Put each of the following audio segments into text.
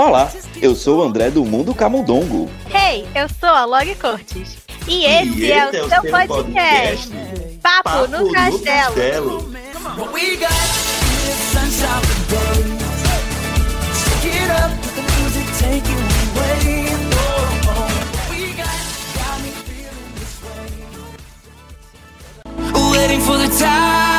Olá, eu sou o André do Mundo Camundongo. Hey, eu sou a Log Cortes. E esse, e esse é, o é, o seu podcast. podcast. Papo, Papo, no, no Castelo. castelo. Waiting for the time,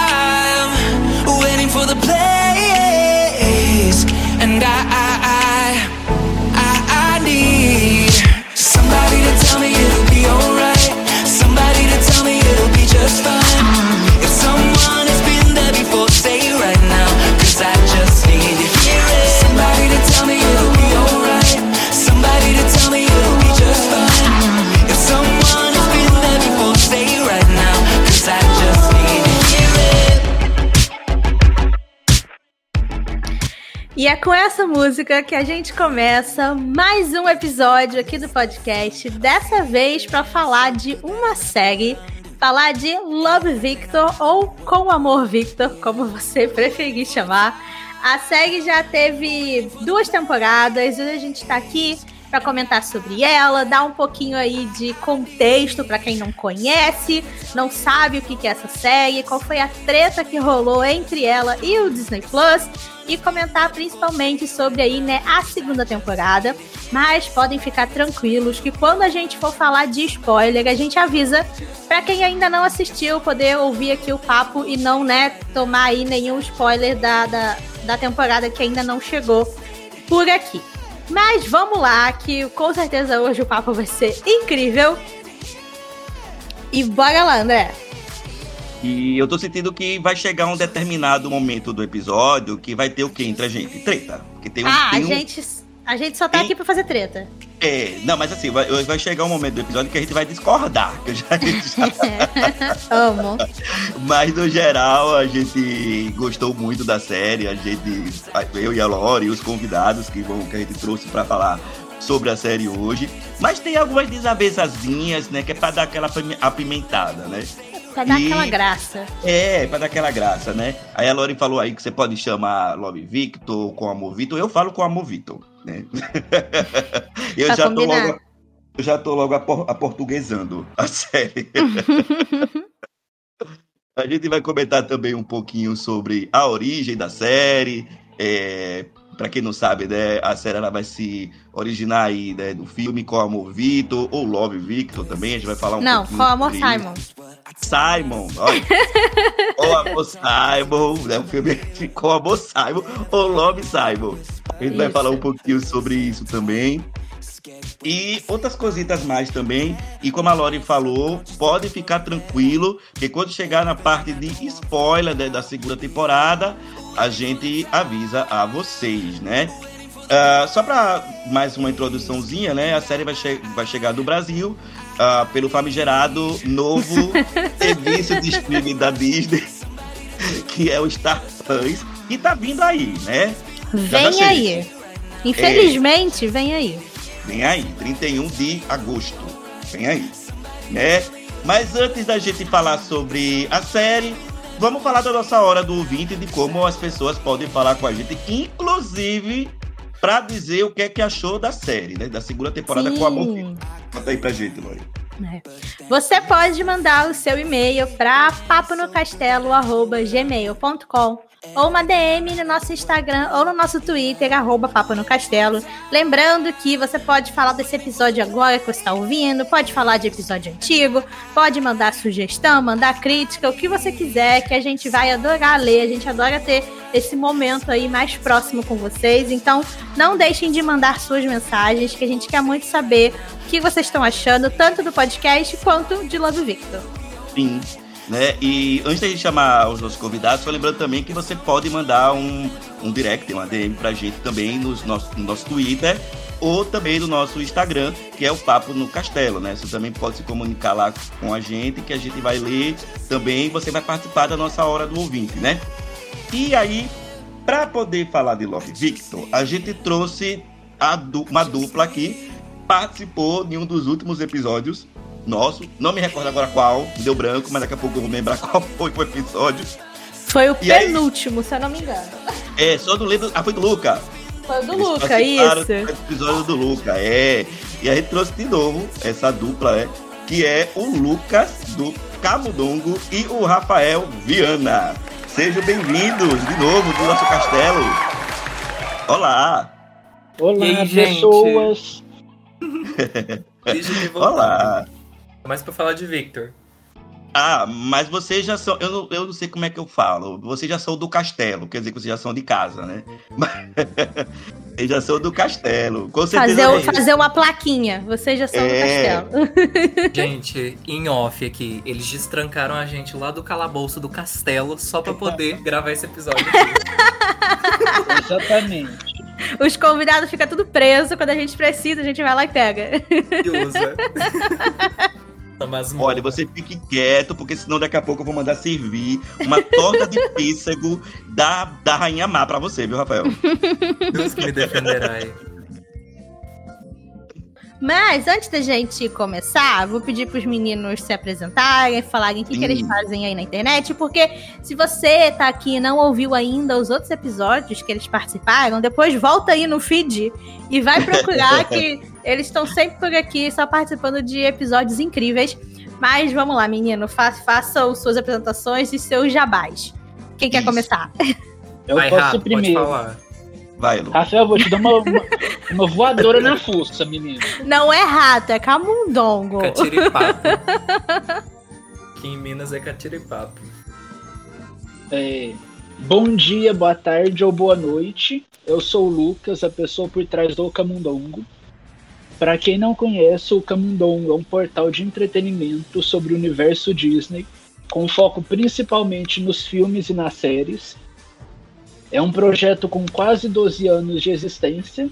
essa música que a gente começa mais um episódio aqui do podcast. Dessa vez para falar de uma série falar de Love Victor ou Com Amor Victor, como você preferir chamar. A série já teve duas temporadas, hoje a gente está aqui para comentar sobre ela, dar um pouquinho aí de contexto para quem não conhece, não sabe o que é essa série, qual foi a treta que rolou entre ela e o Disney Plus e comentar principalmente sobre aí, né, a segunda temporada. Mas podem ficar tranquilos que quando a gente for falar de spoiler, a gente avisa para quem ainda não assistiu poder ouvir aqui o papo e não, né, tomar aí nenhum spoiler da, da, da temporada que ainda não chegou por aqui. Mas vamos lá, que com certeza hoje o papo vai ser incrível. E bora lá, André. E eu tô sentindo que vai chegar um determinado momento do episódio que vai ter o que entre a gente? Treta. Que tem um, ah, tem a, um... gente, a gente só tá tem... aqui pra fazer treta. É, não, mas assim, vai, vai, chegar um momento do episódio que a gente vai discordar. Que eu já, já... Amo. Mas no geral, a gente gostou muito da série. A gente, eu e a Lore e os convidados que, vão, que a gente trouxe para falar sobre a série hoje. Mas tem algumas desavençazinhas, né? Que é pra dar aquela apimentada, né? Pra dar e... aquela graça. É, pra dar aquela graça, né? Aí a Lori falou aí que você pode chamar Love Victor com Amor Victor. Eu falo com Amor Victor, né? eu, já tô logo, eu já tô logo aportuguesando a série. a gente vai comentar também um pouquinho sobre a origem da série, é, para quem não sabe, né, a série ela vai se originar aí né, do filme Com Amor Victor ou Love Victor também. A gente vai falar um não, pouquinho. Não, Com Amor Simon. Simon, olha. Com Amor Simon, né, o filme Com Amor Simon ou Love Simon. A gente isso. vai falar um pouquinho sobre isso também. E outras cositas mais também. E como a Lori falou, pode ficar tranquilo, que quando chegar na parte de spoiler da segunda temporada, a gente avisa a vocês, né? Uh, só para mais uma introduçãozinha, né? A série vai, che vai chegar do Brasil uh, pelo famigerado novo serviço de streaming da Disney, que é o Star Plus, e tá vindo aí, né? Vem aí. Infelizmente, é... vem aí. Vem aí, 31 de agosto. Vem aí, né? Mas antes da gente falar sobre a série, vamos falar da nossa hora do ouvinte, de como as pessoas podem falar com a gente, inclusive para dizer o que é que achou da série, né? Da segunda temporada Sim. com a Amor. Conta aí pra gente, Lori. É. Você pode mandar o seu e-mail para paponocastelo.gmail.com ou uma DM no nosso Instagram ou no nosso Twitter, arroba Papo no Castelo. Lembrando que você pode falar desse episódio agora que você está ouvindo, pode falar de episódio antigo, pode mandar sugestão, mandar crítica, o que você quiser, que a gente vai adorar ler, a gente adora ter esse momento aí mais próximo com vocês. Então, não deixem de mandar suas mensagens, que a gente quer muito saber o que vocês estão achando, tanto do podcast quanto de Love Victor. Sim, né? E antes da gente chamar os nossos convidados, só lembrando também que você pode mandar um, um direct, uma DM pra gente também nos nosso, no nosso Twitter ou também no nosso Instagram, que é o Papo no Castelo, né? Você também pode se comunicar lá com a gente, que a gente vai ler também, você vai participar da nossa hora do ouvinte, né? E aí, para poder falar de Love Victor, a gente trouxe du uma dupla aqui, participou em um dos últimos episódios nosso. Não me recordo agora qual, deu branco, mas daqui a pouco eu vou lembrar qual foi o episódio. Foi o e penúltimo, aí... se eu não me engano. É, só não lembro. Ah, foi do Luca. Foi do Luca, isso. Episódio do Luca, é. E a gente trouxe de novo essa dupla, é, que é o Lucas do Camudongo e o Rafael Viana. Sejam bem-vindos de novo do nosso castelo. Olá! Olá, aí, pessoas! Olá! Mais pra falar de Victor. Ah, mas vocês já são. Eu não, eu não sei como é que eu falo. Vocês já são do castelo, quer dizer que vocês já são de casa, né? Vocês já são do castelo. Com certeza. Fazer, é fazer uma plaquinha. Vocês já são é... do castelo. Gente, em off aqui, eles destrancaram a gente lá do calabouço do castelo só pra poder gravar esse episódio aqui. Exatamente. Os convidados ficam tudo preso. Quando a gente precisa, a gente vai lá e pega. E usa. Olha, você fique quieto, porque senão daqui a pouco eu vou mandar servir uma torta de pêssego da, da Rainha Má pra você, viu, Rafael? Deus que me defenderá aí. Mas antes da gente começar, vou pedir para os meninos se apresentarem, falarem o que, que, eles fazem aí na internet, porque se você tá aqui e não ouviu ainda os outros episódios que eles participaram, depois volta aí no feed e vai procurar que eles estão sempre por aqui, só participando de episódios incríveis. Mas vamos lá, menino, fa façam suas apresentações e seus jabás. Quem Isso. quer começar? Eu vai, posso Rafa, primeiro. Pode falar. Vai, Lu. Rafael, vou te dar uma, uma, uma voadora na fuça, menino. Não é rato, é camundongo. Catiripapo. que em Minas é catiripapo. É, bom dia, boa tarde ou boa noite. Eu sou o Lucas, a pessoa por trás do Camundongo. Para quem não conhece, o Camundongo é um portal de entretenimento sobre o universo Disney, com foco principalmente nos filmes e nas séries é um projeto com quase 12 anos de existência,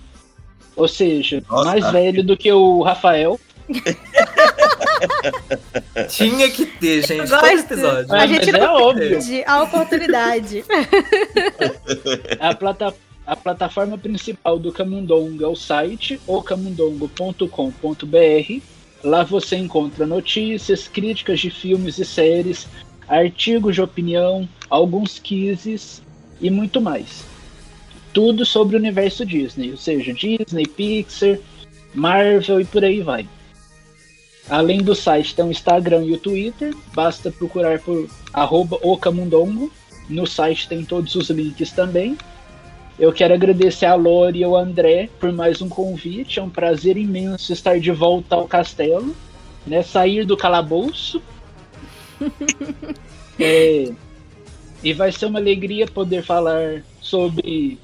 ou seja, Nossa. mais velho do que o Rafael. Tinha que ter, gente. Todo episódio. A gente não é óbvio. a oportunidade. a, plata, a plataforma principal do Camundongo é o site ocamundongo.com.br. Lá você encontra notícias, críticas de filmes e séries, artigos de opinião, alguns quizzes e muito mais. Tudo sobre o universo Disney, ou seja, Disney, Pixar, Marvel e por aí vai. Além do site tem o Instagram e o Twitter, basta procurar por @ocamundongo. No site tem todos os links também. Eu quero agradecer a Lori e ao André por mais um convite. É um prazer imenso estar de volta ao castelo, né? Sair do calabouço. é, e vai ser uma alegria poder falar sobre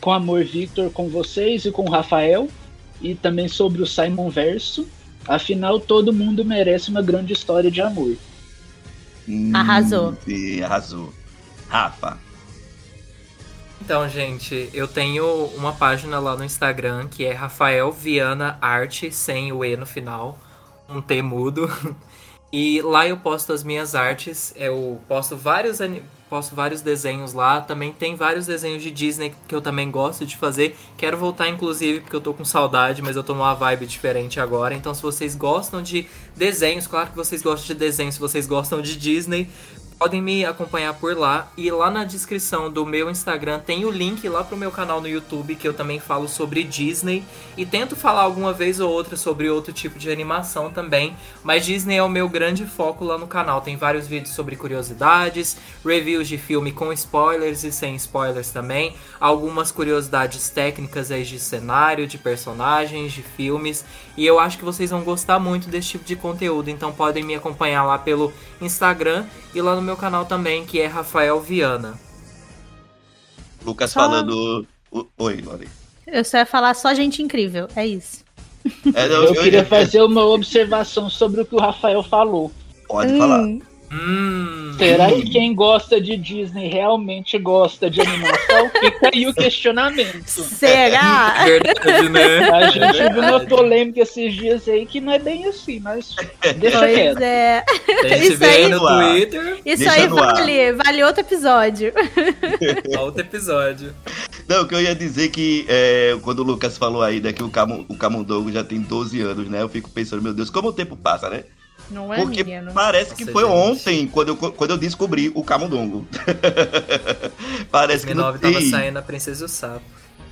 Com Amor Victor com vocês e com o Rafael. E também sobre o Simon Verso. Afinal, todo mundo merece uma grande história de amor. Hum, arrasou. Sim, arrasou. Rafa. Então, gente, eu tenho uma página lá no Instagram que é Rafael Viana Arte, sem o E no final, um T mudo. E lá eu posto as minhas artes, eu posto vários, posto vários desenhos lá, também tem vários desenhos de Disney que eu também gosto de fazer. Quero voltar inclusive porque eu tô com saudade, mas eu tô numa vibe diferente agora. Então se vocês gostam de desenhos, claro que vocês gostam de desenhos, se vocês gostam de Disney, podem me acompanhar por lá. E lá na descrição do meu Instagram tem o link lá pro meu canal no YouTube, que eu também falo sobre Disney. E tento falar alguma vez ou outra sobre outro tipo de animação também. Mas Disney é o meu grande foco lá no canal. Tem vários vídeos sobre curiosidades, reviews de filme com spoilers e sem spoilers também. Algumas curiosidades técnicas aí de cenário, de personagens, de filmes. E eu acho que vocês vão gostar muito desse tipo de conteúdo. Então podem me acompanhar lá pelo Instagram e lá no meu canal também, que é Rafael Viana. Lucas só... falando. Oi, Lori. Eu só ia falar só gente incrível, é isso. É, eu, eu, queria eu... fazer uma observação sobre o que o Rafael falou. Pode hum. falar. Hum. Será que quem gosta de Disney realmente gosta de animação? Fica aí o questionamento. Será? Verdade, né? A gente viu uma polêmica esses dias aí que não é bem assim, mas deixa pois quieto. É. Vê aí no Twitter. Isso aí vale, vale outro episódio. outro episódio. Não, o que eu ia dizer que é, quando o Lucas falou aí né, que o, Cam o Camundongo já tem 12 anos, né? Eu fico pensando, meu Deus, como o tempo passa, né? Não é, Porque menino? parece Nossa, que foi gente. ontem quando eu, quando eu descobri o camundongo. parece que não tava saindo a Princesa e o Sapo.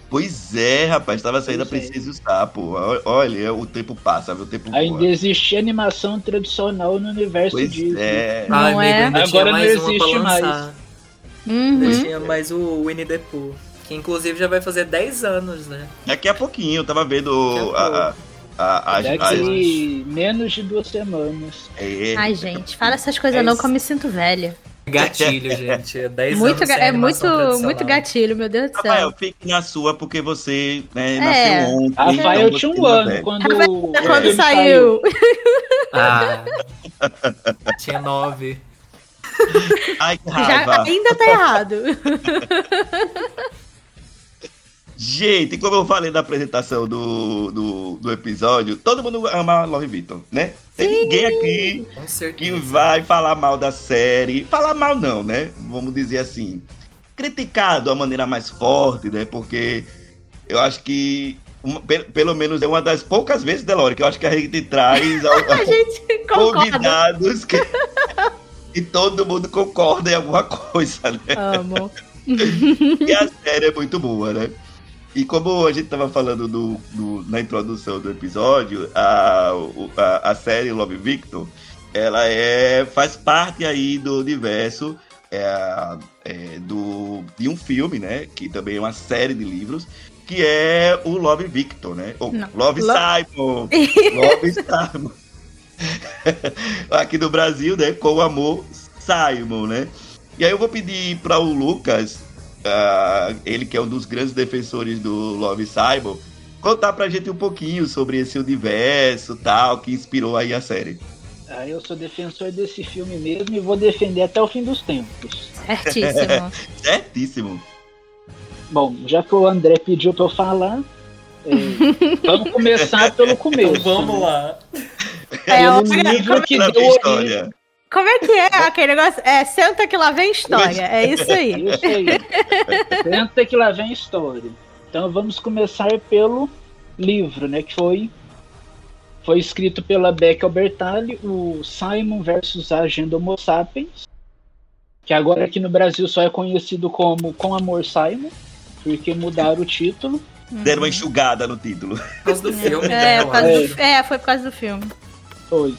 Pois é, rapaz, tava saindo a é. Princesa e o Sapo. Olha, o tempo passa? O tempo Ainda voa. existia animação tradicional no universo Pois Disney. é. Não Ai, amigo, é? Agora não existe mais. Uhum. tinha mais o Winnie the Pooh. Que inclusive já vai fazer 10 anos, né? Daqui a pouquinho, eu tava vendo Daqui a a, a, as- Daqui menos de duas semanas. as- é, Ai, gente, fala essas coisas É não que eu me sinto velha. Gatilho, gente. É 10 Muito, é muito, muito gatilho, meu Deus do Rafael, céu. fique na sua porque você né, É. nasceu ontem. Rafael então tinha um não ano é. quando, Rafael, Quando filme saiu. Ah, tinha 9. Ai, que Já ainda tá errado. Gente, como eu falei na apresentação do, do, do episódio, todo mundo ama Love Victor, né? Tem ninguém aqui que vai falar mal da série. Falar mal não, né? Vamos dizer assim. Criticado a maneira mais forte, né? Porque eu acho que, uma- pe- pelo menos é uma das poucas vezes, Delore, que eu acho que a gente traz ao- A gente convidados que, e todo mundo concorda em alguma coisa, né? Amo. E a série é muito boa, né? E como a gente tava falando do, do- na introdução do episódio, a, a, a série Love Victor, ela é, faz parte aí do universo é, é, do, de um filme, né? Que também é uma série de livros, que é o Love Victor, né? Ou Não. Love Lo- Simon! Love Simon! Aqui no Brasil, né? Com o amor Simon, né? E aí eu vou pedir para o Lucas, ah, ele que é um dos grandes defensores do Love Simon, contar pra gente um pouquinho sobre esse universo tal que inspirou aí a série. Ah, eu sou defensor desse filme mesmo e vou defender até o fim dos tempos. Certíssimo. Certíssimo. Bom, já que o André pediu pra eu falar, é, vamos começar pelo começo. Então vamos lá. É, olha, livro que Pra deu origem. Como é que é aquele negócio? É, senta que lá vem história. É isso aí. Isso aí. Tenta que lá vem a história. Então vamos começar pelo livro, né? Que foi, foi escrito pela Beck Albertalli, o Simon versus a Agenda Homo Sapiens, que agora aqui no Brasil só é conhecido como Com Amor Simon, porque mudaram o título. Deram uma enxugada no título. Por causa do filme, É, né? do- é, foi por causa do filme. Foi.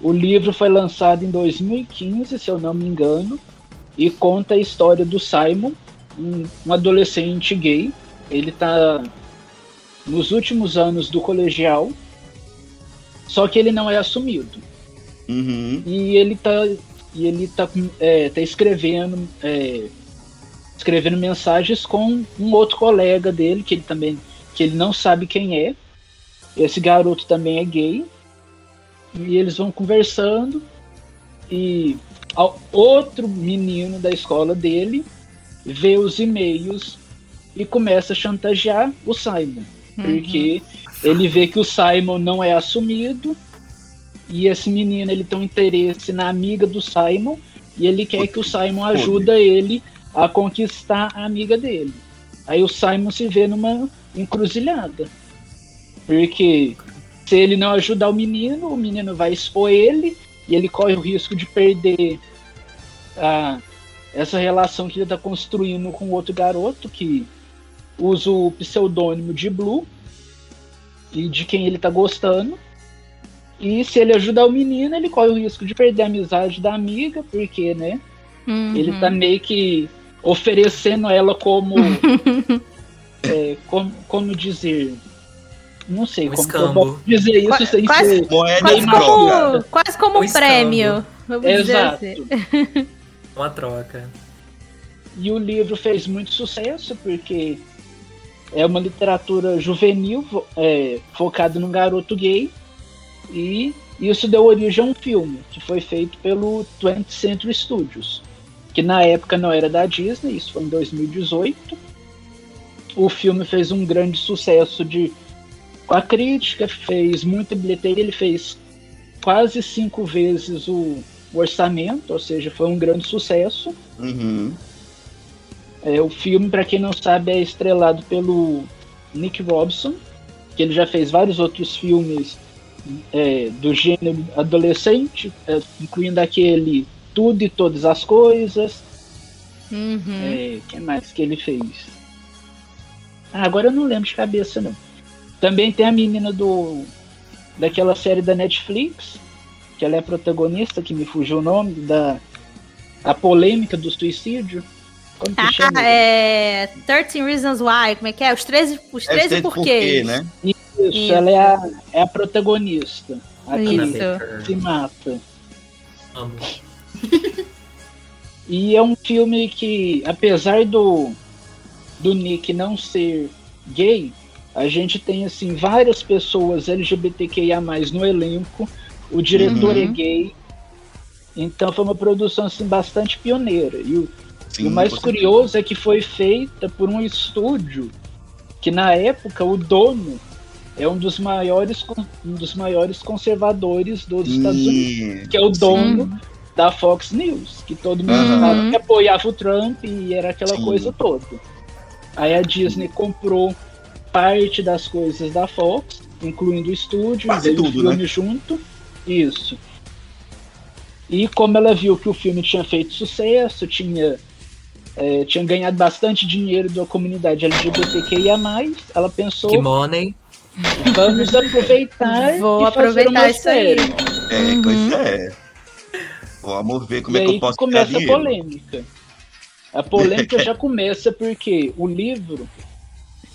O livro foi lançado em 2015, se eu não me engano, e conta a história do Simon, um, um adolescente gay. Ele tá nos últimos anos do colegial, só que ele não é assumido. Uhum. E ele tá, e ele tá, é, tá escrevendo, é, escrevendo mensagens com um outro colega dele, que ele também que ele não sabe quem é. Esse garoto também é gay. E eles vão conversando. E ao- outro menino da escola dele vê os e-mails e começa a chantagear o Simon, porque ele vê que o Simon não é assumido. E esse menino ele tem um interesse na amiga do Simon. E ele quer que o Simon ajuda ele a conquistar a amiga dele. Aí o Simon se vê numa encruzilhada. Porque se ele não ajudar o menino, o menino vai expor ele e ele corre o risco de perder a, essa relação que ele está construindo com outro garoto que usa o pseudônimo de Blue e de quem ele tá gostando. E se ele ajudar o menino, ele corre o risco de perder a amizade da amiga, porque, né? Uhum. Ele tá meio que oferecendo ela como. é, como, como dizer. Não sei Um como que eu posso dizer isso Qua- sem quase- ser. Moeda Quase como, quase como Um prêmio. Vamos dizer Exato. assim. Uma troca. E o livro fez muito sucesso porque é uma literatura juvenil é, focada num garoto gay e isso deu origem a um filme que foi feito pelo 20th Century Studios, que na época não era da Disney, isso foi em 2018. O filme fez um grande sucesso de a crítica, fez muita bilheteria, ele fez quase cinco vezes o o orçamento, ou seja, foi um grande sucesso. Uhum. É, o filme, para quem não sabe, é estrelado pelo Nick Robson, que ele já fez vários outros filmes é, do gênero adolescente, é, incluindo aquele Tudo e Todas as Coisas. Uhum. É, que mais que ele fez? Ah, agora eu não lembro de cabeça, não. Também tem a menina do. daquela série da Netflix, que ela é protagonista, que me fugiu o nome, da. A polêmica do suicídio. Como que ah, chama? é. 13 Reasons Why, como é que é? Os 13, os 13 é porquês. Porquê, né? Isso, Isso, ela é a, é a protagonista. Isso. Se mata. Amo. e é um filme que, apesar do, do Nick não ser gay, a gente tem assim várias pessoas LGBTQIA+ no elenco. O diretor é uhum. é gay. Então foi uma produção assim bastante pioneira. E o, Sim, o mais curioso é que foi feita por um estúdio que na época o dono é um dos maiores, um dos maiores conservadores dos. Estados Unidos, que é o dono Sim. da Fox News, que todo mundo uhum. que apoiava o Trump e era aquela Sim. coisa toda. Aí a Disney comprou parte das coisas da Fox, incluindo o estúdio, Quase tudo, o filme né? junto. Isso. E como ela viu que o filme tinha feito sucesso, tinha, é, tinha ganhado bastante dinheiro da comunidade LGBTQIA, ela pensou. Que money. Vamos aproveitar. Vou aproveitar isso aí. É, uhum. pois é. Vamos ver como e é que eu posso começa a polêmica. A polêmica já começa porque o livro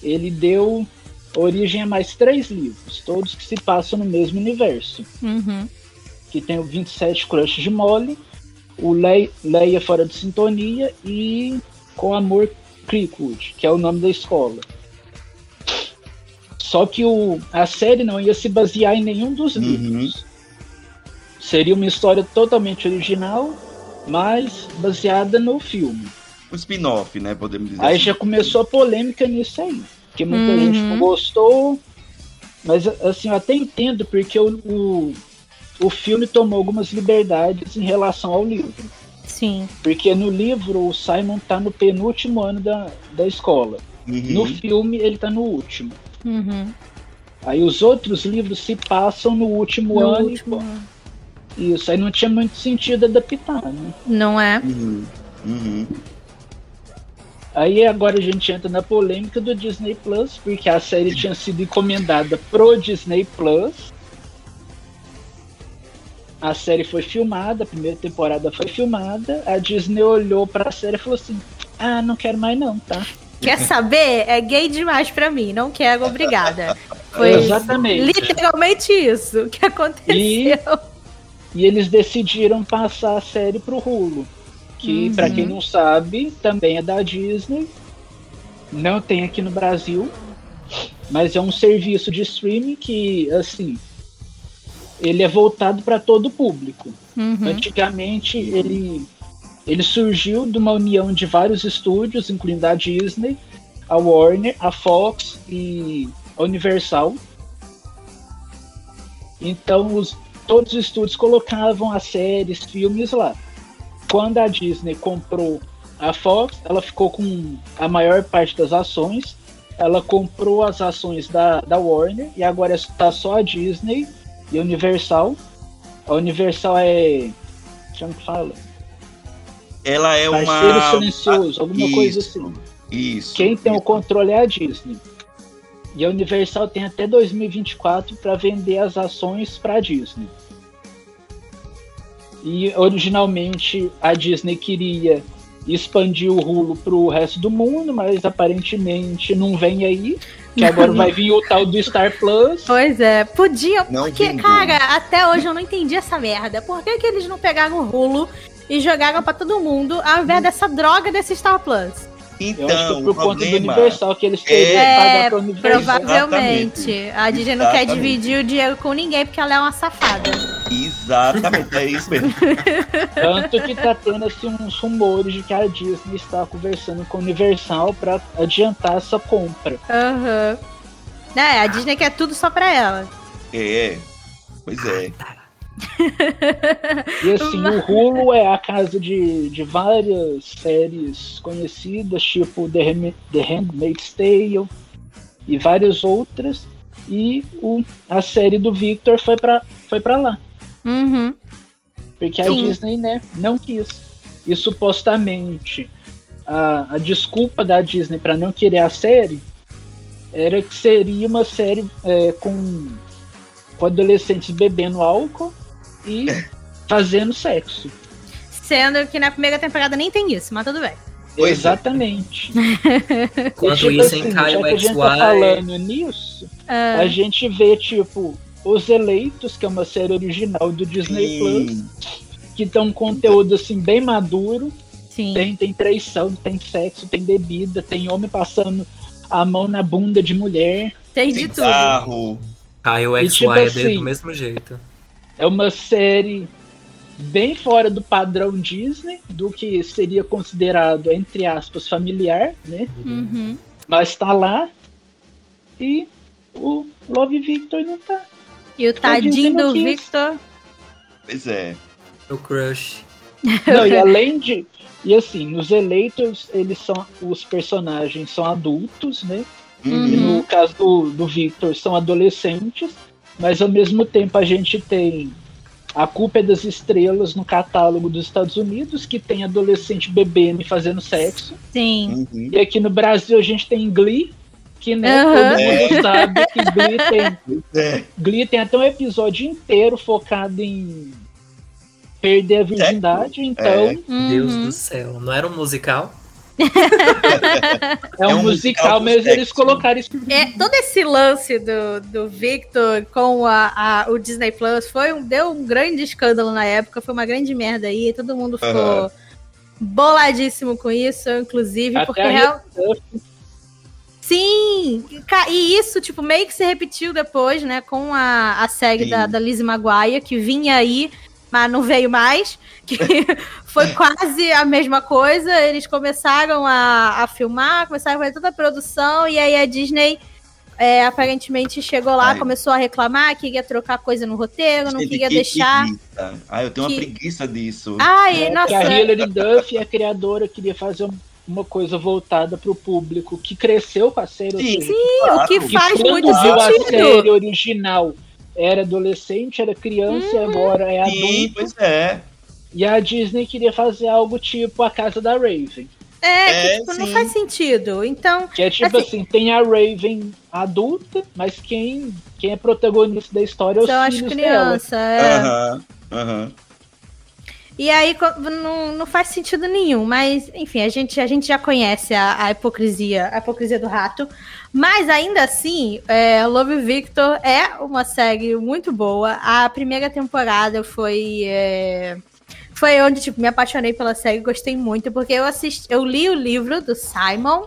ele deu origem a mais três livros, todos que se passam no mesmo universo. Uhum. Que tem o 27 Crush de Molly, o Le Leia Fora de Sintonia e Com Amor Creekwood, que é o nome da escola. Só que o, a série não ia se basear em nenhum dos uhum. livros. Seria uma história totalmente original, mas baseada no filme. Um spin-off, né? Podemos dizer. Aí assim. já começou a polêmica nisso aí. Porque muita uhum. gente não gostou. Mas assim, eu até entendo, porque o, o, o filme tomou algumas liberdades em relação ao livro. Sim. Porque no livro o Simon tá no penúltimo ano da, da escola. Uhum. No filme ele tá no último. Uhum. Aí os outros livros se passam no último no ano. Último. E, isso aí não tinha muito sentido adaptar, né? Não é? Uhum. Aí agora a gente entra na polêmica do Disney Plus, porque a série tinha sido encomendada pro Disney Plus. A série foi filmada, a primeira temporada foi filmada. A Disney olhou para a série e falou assim: Ah, não quero mais não, tá? Quer saber? É gay demais para mim, não quero, obrigada. Foi Exatamente. literalmente isso que aconteceu. E, e eles decidiram passar a série pro Hulu que, uhum. para quem não sabe, também é da Disney. Não tem aqui no Brasil, mas é um serviço de streaming que, assim, ele é voltado para todo o público. Uhum. Antigamente, ele, ele surgiu de uma união de vários estúdios, incluindo a Disney, a Warner, a Fox e a Universal. Então, os, todos os estúdios colocavam as séries, filmes lá quando a Disney comprou a Fox, ela ficou com a maior parte das ações. Ela comprou as ações da, da Warner e agora está só a Disney e a Universal. A Universal é. Como que fala? Ela é Parceiro uma. Parceiro silencioso, alguma isso, coisa assim. Isso. Quem tem isso. o controle é a Disney. E a Universal tem até 2024 para vender as ações para a Disney. E originalmente a Disney queria expandir o Hulu pro resto do mundo, mas aparentemente não vem aí. Que agora vai vir o tal do Star Plus. Pois é, podia. Não porque, cara, até hoje eu não entendi essa merda. Por que, que eles não pegaram o Hulu e jogaram para todo mundo ao invés dessa droga desse Star Plus? Então, eu acho que por conta do Universal que eles queriam é, pagar pra Universal. Provavelmente. A Disney não quer dividir o dinheiro com ninguém porque ela é uma safada. Exatamente, é isso mesmo. Tanto que tá tendo assim, uns rumores de que a Disney está conversando com a Universal para adiantar essa compra. Aham. Uhum. É, a Disney quer tudo só pra ela. É, pois é. E assim, o Hulu é a casa de, de várias séries conhecidas, tipo The, The Handmaid's Tale e várias outras. E o, a série do Victor foi pra, foi pra lá. Uhum. Porque Sim. a Disney, né, não quis. E supostamente a, a desculpa da Disney para não querer a série era que seria uma série é, com, com adolescentes bebendo álcool e fazendo sexo. Sendo que na primeira temporada nem tem isso, mas tudo bem. É. Exatamente. Enquanto tipo isso, assim, em já Caio que a gente XY. tá falando nisso, Ah, a gente vê, tipo, Os Eleitos, que é uma série original do Disney Plus, Sim. que tem um conteúdo, assim, bem maduro. sim. Tem, tem traição, tem sexo, tem bebida, tem homem passando a mão na bunda de mulher. Tem de tudo. Cigarro. Caio E XY tipo é assim- do mesmo jeito. É uma série bem fora do padrão Disney, do que seria considerado, entre aspas, familiar, né? Uhum. Mas tá lá e o Love Victor não tá. E o tadinho dizendo do Victor. Pois é. O crush. Não, e além de. E assim, nos eleitos, eles são. Os personagens são adultos, né? E Uhum. no caso do, do Victor, são adolescentes, mas ao mesmo tempo a gente tem A Culpa é das Estrelas no catálogo dos Estados Unidos, que tem adolescente bebendo e fazendo sexo. Sim. Uhum. E aqui no Brasil a gente tem Glee, que né, Aham. todo mundo sabe que Glee tem, é. Glee tem até um episódio inteiro focado em perder a virgindade, então É. Deus Uhum. do céu. Não era um musical? é, um, É um musical musical, sexo. eles colocaram isso É, todo esse lance do, do Victor com a, a- o Disney Plus foi um, deu um grande escândalo na época, foi uma grande merda aí, todo mundo ficou Aham. boladíssimo com isso, inclusive, Até porque real- Sim, e isso, tipo, meio que se repetiu depois, né, com a, a série Sim. da, da Lizzie Maguire, que vinha aí, mas não veio mais, que foi quase a mesma coisa, eles começaram a, a filmar, começaram a fazer toda a produção, e aí a Disney é, aparentemente chegou lá, Ai. começou a reclamar, queria trocar coisa no roteiro, não Gente, queria que deixar... preguiça. Ah, eu tenho Que- uma preguiça disso. Ai, É, nossa, que a Hilary Duff, a criadora, queria fazer um- uma coisa voltada pro público que cresceu com a série. ou Sim, seja, o que claro. faz quando muito viu a sentido. série original era adolescente, era criança, e agora é Sim, adulto. pois é. E a Disney queria fazer algo tipo a Casa da Raven. É, É, que, tipo, não sim. faz sentido, então... Que é tipo Assim- assim, tem a Raven adulta, mas quem, quem é protagonista da história é os São as filhos dela. crianças, é. Aham, aham. E aí não, não faz sentido nenhum, mas enfim, a gente, a gente já conhece a, a hipocrisia, a hipocrisia do rato. Mas ainda assim, é, Love Victor é uma série muito boa. A primeira temporada foi. é, foi onde tipo, me apaixonei pela série, gostei muito, porque eu assisti, eu li o livro do Simon.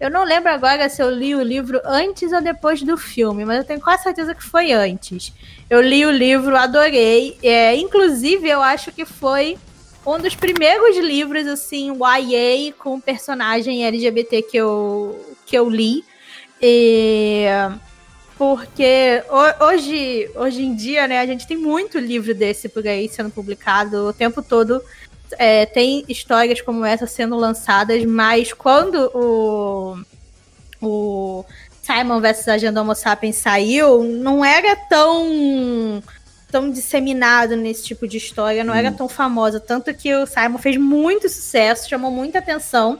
Eu não lembro agora se eu li o livro antes ou depois do filme, mas eu tenho quase certeza que foi antes. Eu li o livro, adorei. É, inclusive, eu acho que foi um dos primeiros livros, assim, YA com personagem LGBT que eu, que eu li. E, porque ho- hoje, hoje em dia, né, a gente tem muito livro desse por aí sendo publicado o tempo todo. É, tem histórias como essa sendo lançadas, mas quando o, o Simon vs Agenda Homo Sapiens saiu, não era tão tão disseminado nesse tipo de história, não era tão famosa, tanto que o Simon fez muito sucesso, chamou muita atenção.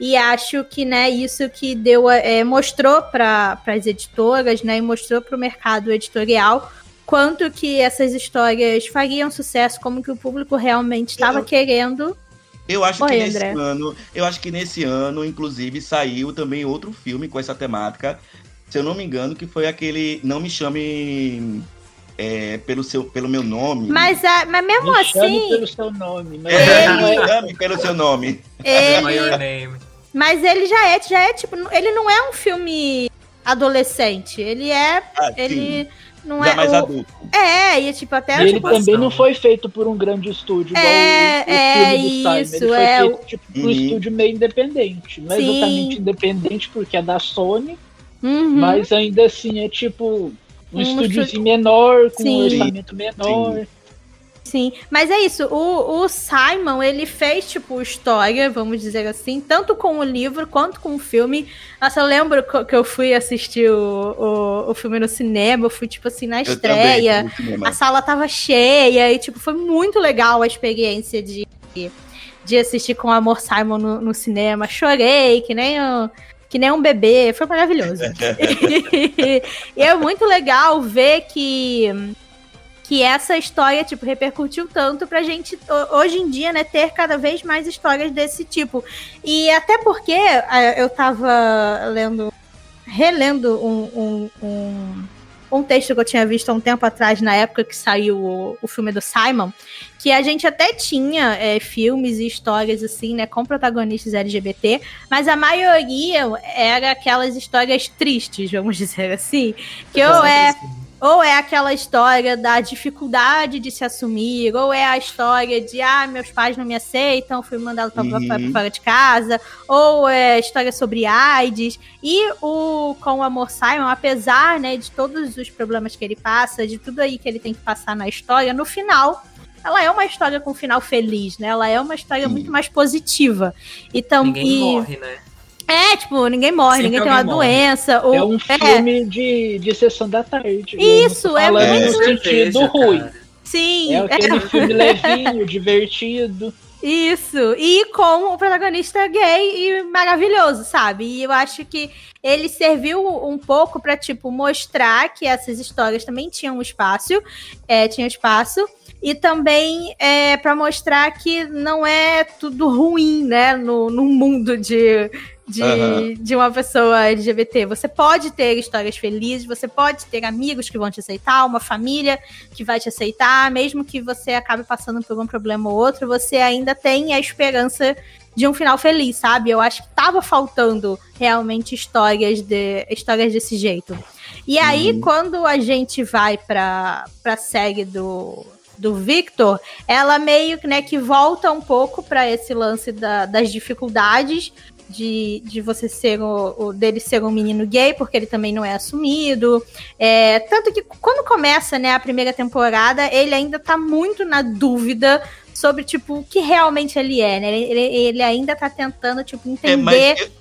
E acho que né, isso que deu é, mostrou para as editoras, né, e mostrou para o mercado editorial quanto que essas histórias fariam sucesso, como que o público realmente estava querendo. Eu acho Oi, que nesse André. ano, eu acho que nesse ano, inclusive, saiu também outro filme com essa temática. Se eu não me engano, que foi aquele Não Me Chame é, pelo, seu, pelo meu nome. Mas, a- mas mesmo Me chame assim, pelo seu nome. Mas É, não Me é- Chame pelo seu nome. Ele. Mas ele já é, já é tipo, ele não é um filme adolescente, ele é, Ah, ele não Já é mais o- adulto. É, e tipo até E ele tipo, também não foi feito por um grande estúdio, igual É, o, o é filme do Simon. isso, Ele foi é feito tipo, por um Uhum. estúdio meio independente. Não é Sim. exatamente independente porque é da Sony, Uhum. mas ainda assim é tipo um, Um estúdiozinho estúdio- menor, com Sim. um orçamento menor. Sim, mas é isso. O, o Simon, ele fez, tipo, história, vamos dizer assim, tanto com o livro quanto com o filme. Nossa, eu lembro que eu fui assistir o, o, o filme no cinema, eu fui, tipo assim, na Eu estreia. também. A sala tava cheia e, tipo, foi muito legal a experiência de, de assistir com o Amor Simon no, no cinema. Chorei, que nem o, que nem um bebê. Foi maravilhoso. e é muito legal ver que que essa história, tipo, repercutiu tanto pra gente, hoje em dia, né, ter cada vez mais histórias desse tipo. E até porque eu tava lendo, relendo um, um, um, um texto que eu tinha visto há um tempo atrás, na época que saiu o, o filme do Simon, que a gente até tinha é, filmes e histórias, assim, né, com protagonistas LGBT, mas a maioria era aquelas histórias tristes, vamos dizer assim, que ou é... Ou é aquela história da dificuldade de se assumir, ou é a história de, ah, meus pais não me aceitam, fui mandado para uhum. fora de casa, ou é a história sobre AIDS. E o Com o Amor Simon, apesar né, de todos os problemas que ele passa, de tudo aí que ele tem que passar na história, no final ela é uma história com um final feliz, né? Ela é uma história Sim. muito mais positiva. Então, Ninguém e... morre, né? É, tipo, ninguém morre, Sempre ninguém tem uma morre. doença. Ou... É um é. filme de, de sessão da tarde. Isso, é muito. No sentido ruim. Sim. É aquele é. filme levinho, divertido. Isso, e com o protagonista gay e maravilhoso, sabe? E eu acho que ele serviu um pouco para tipo mostrar que essas histórias também tinham espaço, é, tinham espaço e também é, para mostrar que não é tudo ruim, né, no, no mundo de, de, uhum. de uma pessoa LGBT. Você pode ter histórias felizes, você pode ter amigos que vão te aceitar, uma família que vai te aceitar, mesmo que você acabe passando por um problema ou outro, você ainda tem a esperança de um final feliz, sabe? Eu acho que tava faltando realmente histórias de histórias desse jeito. E aí, uhum. quando a gente vai pra, pra série do, do Victor, ela meio né, que volta um pouco para esse lance da, das dificuldades de, de você ser o, o, dele ser um menino gay, porque ele também não é assumido. É, tanto que quando começa né, a primeira temporada, ele ainda tá muito na dúvida sobre, tipo, o que realmente ele é, né? Ele, ele ainda tá tentando, tipo, é, entender. É,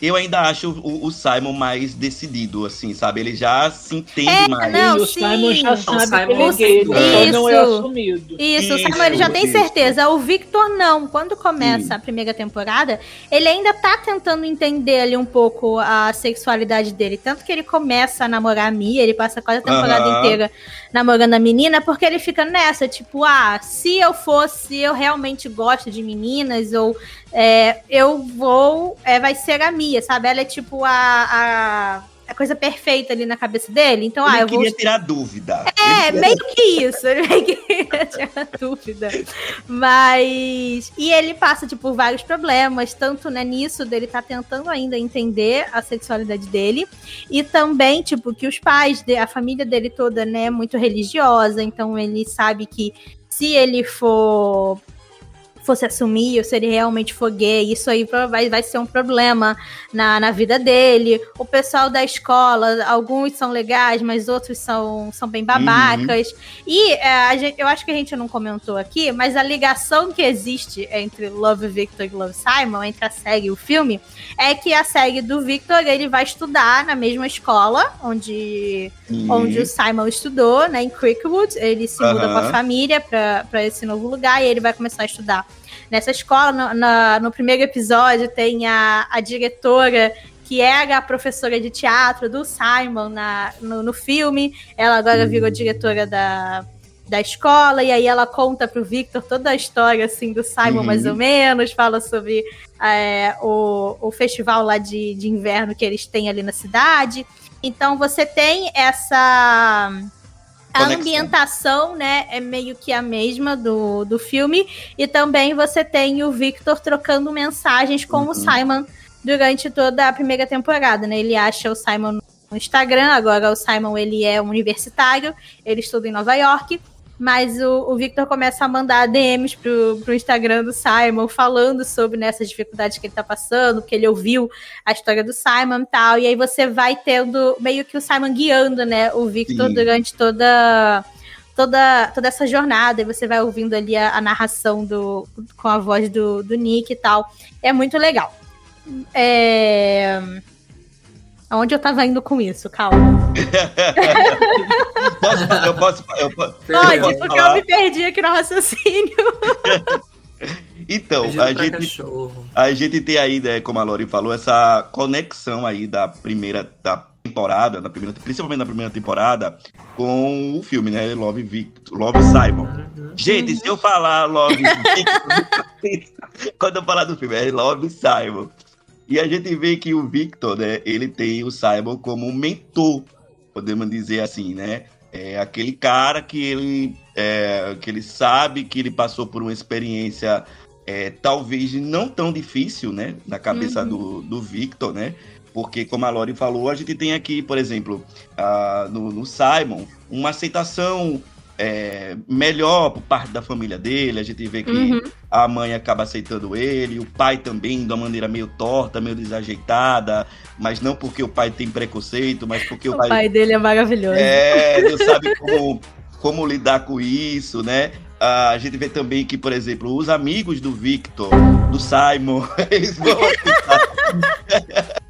eu ainda acho o, o, Simon mais decidido, assim, sabe? Ele já se entende é, mais. Não, e o Simon já sabe o Simon que ele é gay, ele só não é assumido. Isso, o Simon ele já tem certeza. O Victor não. Quando começa sim. a primeira temporada, ele ainda tá tentando entender ali um pouco a sexualidade dele. Tanto que ele começa a namorar a Mia, ele passa quase a temporada uh -huh. inteira namorando a menina, porque ele fica nessa, tipo, ah, se eu fosse, eu realmente gosto de meninas, ou é, eu vou, é, vai ser a Mia, sabe? Ela é tipo a, a a coisa perfeita ali na cabeça dele. Então, ele ah, eu queria vou... tirar dúvida. É, meio que isso. Ele meio que queria tirar dúvida. Mas. E ele passa, tipo, por vários problemas, tanto né, nisso dele tá tentando ainda entender a sexualidade dele. E também, tipo, que os pais, a família dele toda, né, é muito religiosa. Então ele sabe que se ele for fosse assumir, ou se ele realmente for gay, isso aí vai, vai ser um problema na, na vida dele. O pessoal da escola, alguns são legais, mas outros são, são bem babacas. Uhum. E é, gente, eu acho que a gente não comentou aqui, mas a ligação que existe entre Love Victor e Love Simon, entre a série e o filme, é que a série do Victor ele vai estudar na mesma escola onde, uhum. onde o Simon estudou, né, em Creekwood. Ele se muda com a família para esse novo lugar e ele vai começar a estudar nessa escola. No, na, no primeiro episódio tem a, a diretora que era a professora de teatro do Simon na, no, no filme. Ela agora uhum. virou diretora da, da escola, e aí ela conta pro Victor toda a história, assim, do Simon, uhum. mais ou menos, fala sobre é, o, o festival lá de, de inverno que eles têm ali na cidade. Então você tem essa a ambientação, né, é meio que a mesma do, do filme. E também você tem o Victor trocando mensagens com uhum. o Simon durante toda a primeira temporada, né? Ele acha o Simon no Instagram, agora o Simon ele é universitário, ele estuda em Nova York. Mas o, o Victor começa a mandar DMs pro, pro Instagram do Simon, falando sobre nessas né, dificuldades que ele tá passando, que ele ouviu a história do Simon e tal. E aí você vai tendo meio que o Simon guiando, né, o Victor Sim. durante toda toda, toda essa jornada, e você vai ouvindo ali a, a, narração do, com a voz do, do Nick e tal. É muito legal. É... Aonde eu tava indo com isso? Calma. posso, eu posso. Eu, Pode, eu posso porque falar? eu me perdi aqui no raciocínio. Então, a gente, a gente tem aí, né, como a Lori falou, essa conexão aí da primeira da temporada, da primeira, principalmente na primeira temporada, com o filme, né? Love Victor, Love Simon. Uhum. Gente, se eu falar Love Victor, quando eu falar do filme, é Love Simon. E a gente vê que o Victor, né, ele tem o Simon como um mentor, podemos dizer assim, né? É aquele cara que ele, é, que ele sabe que ele passou por uma experiência é, talvez não tão difícil, né? Na cabeça uhum. do, do Victor, né? Porque, como a Lori falou, a gente tem aqui, por exemplo, uh, no, no Simon, uma aceitação é, melhor por parte da família dele. A gente vê que uhum. a mãe acaba aceitando ele, o pai também, de uma maneira meio torta, meio desajeitada, mas não porque o pai tem preconceito, mas porque o, o pai. O pai dele é maravilhoso. É, não sabe como, como lidar com isso, né? a gente vê também que, por exemplo, os amigos do Victor, do Simon, eles vão aceitar,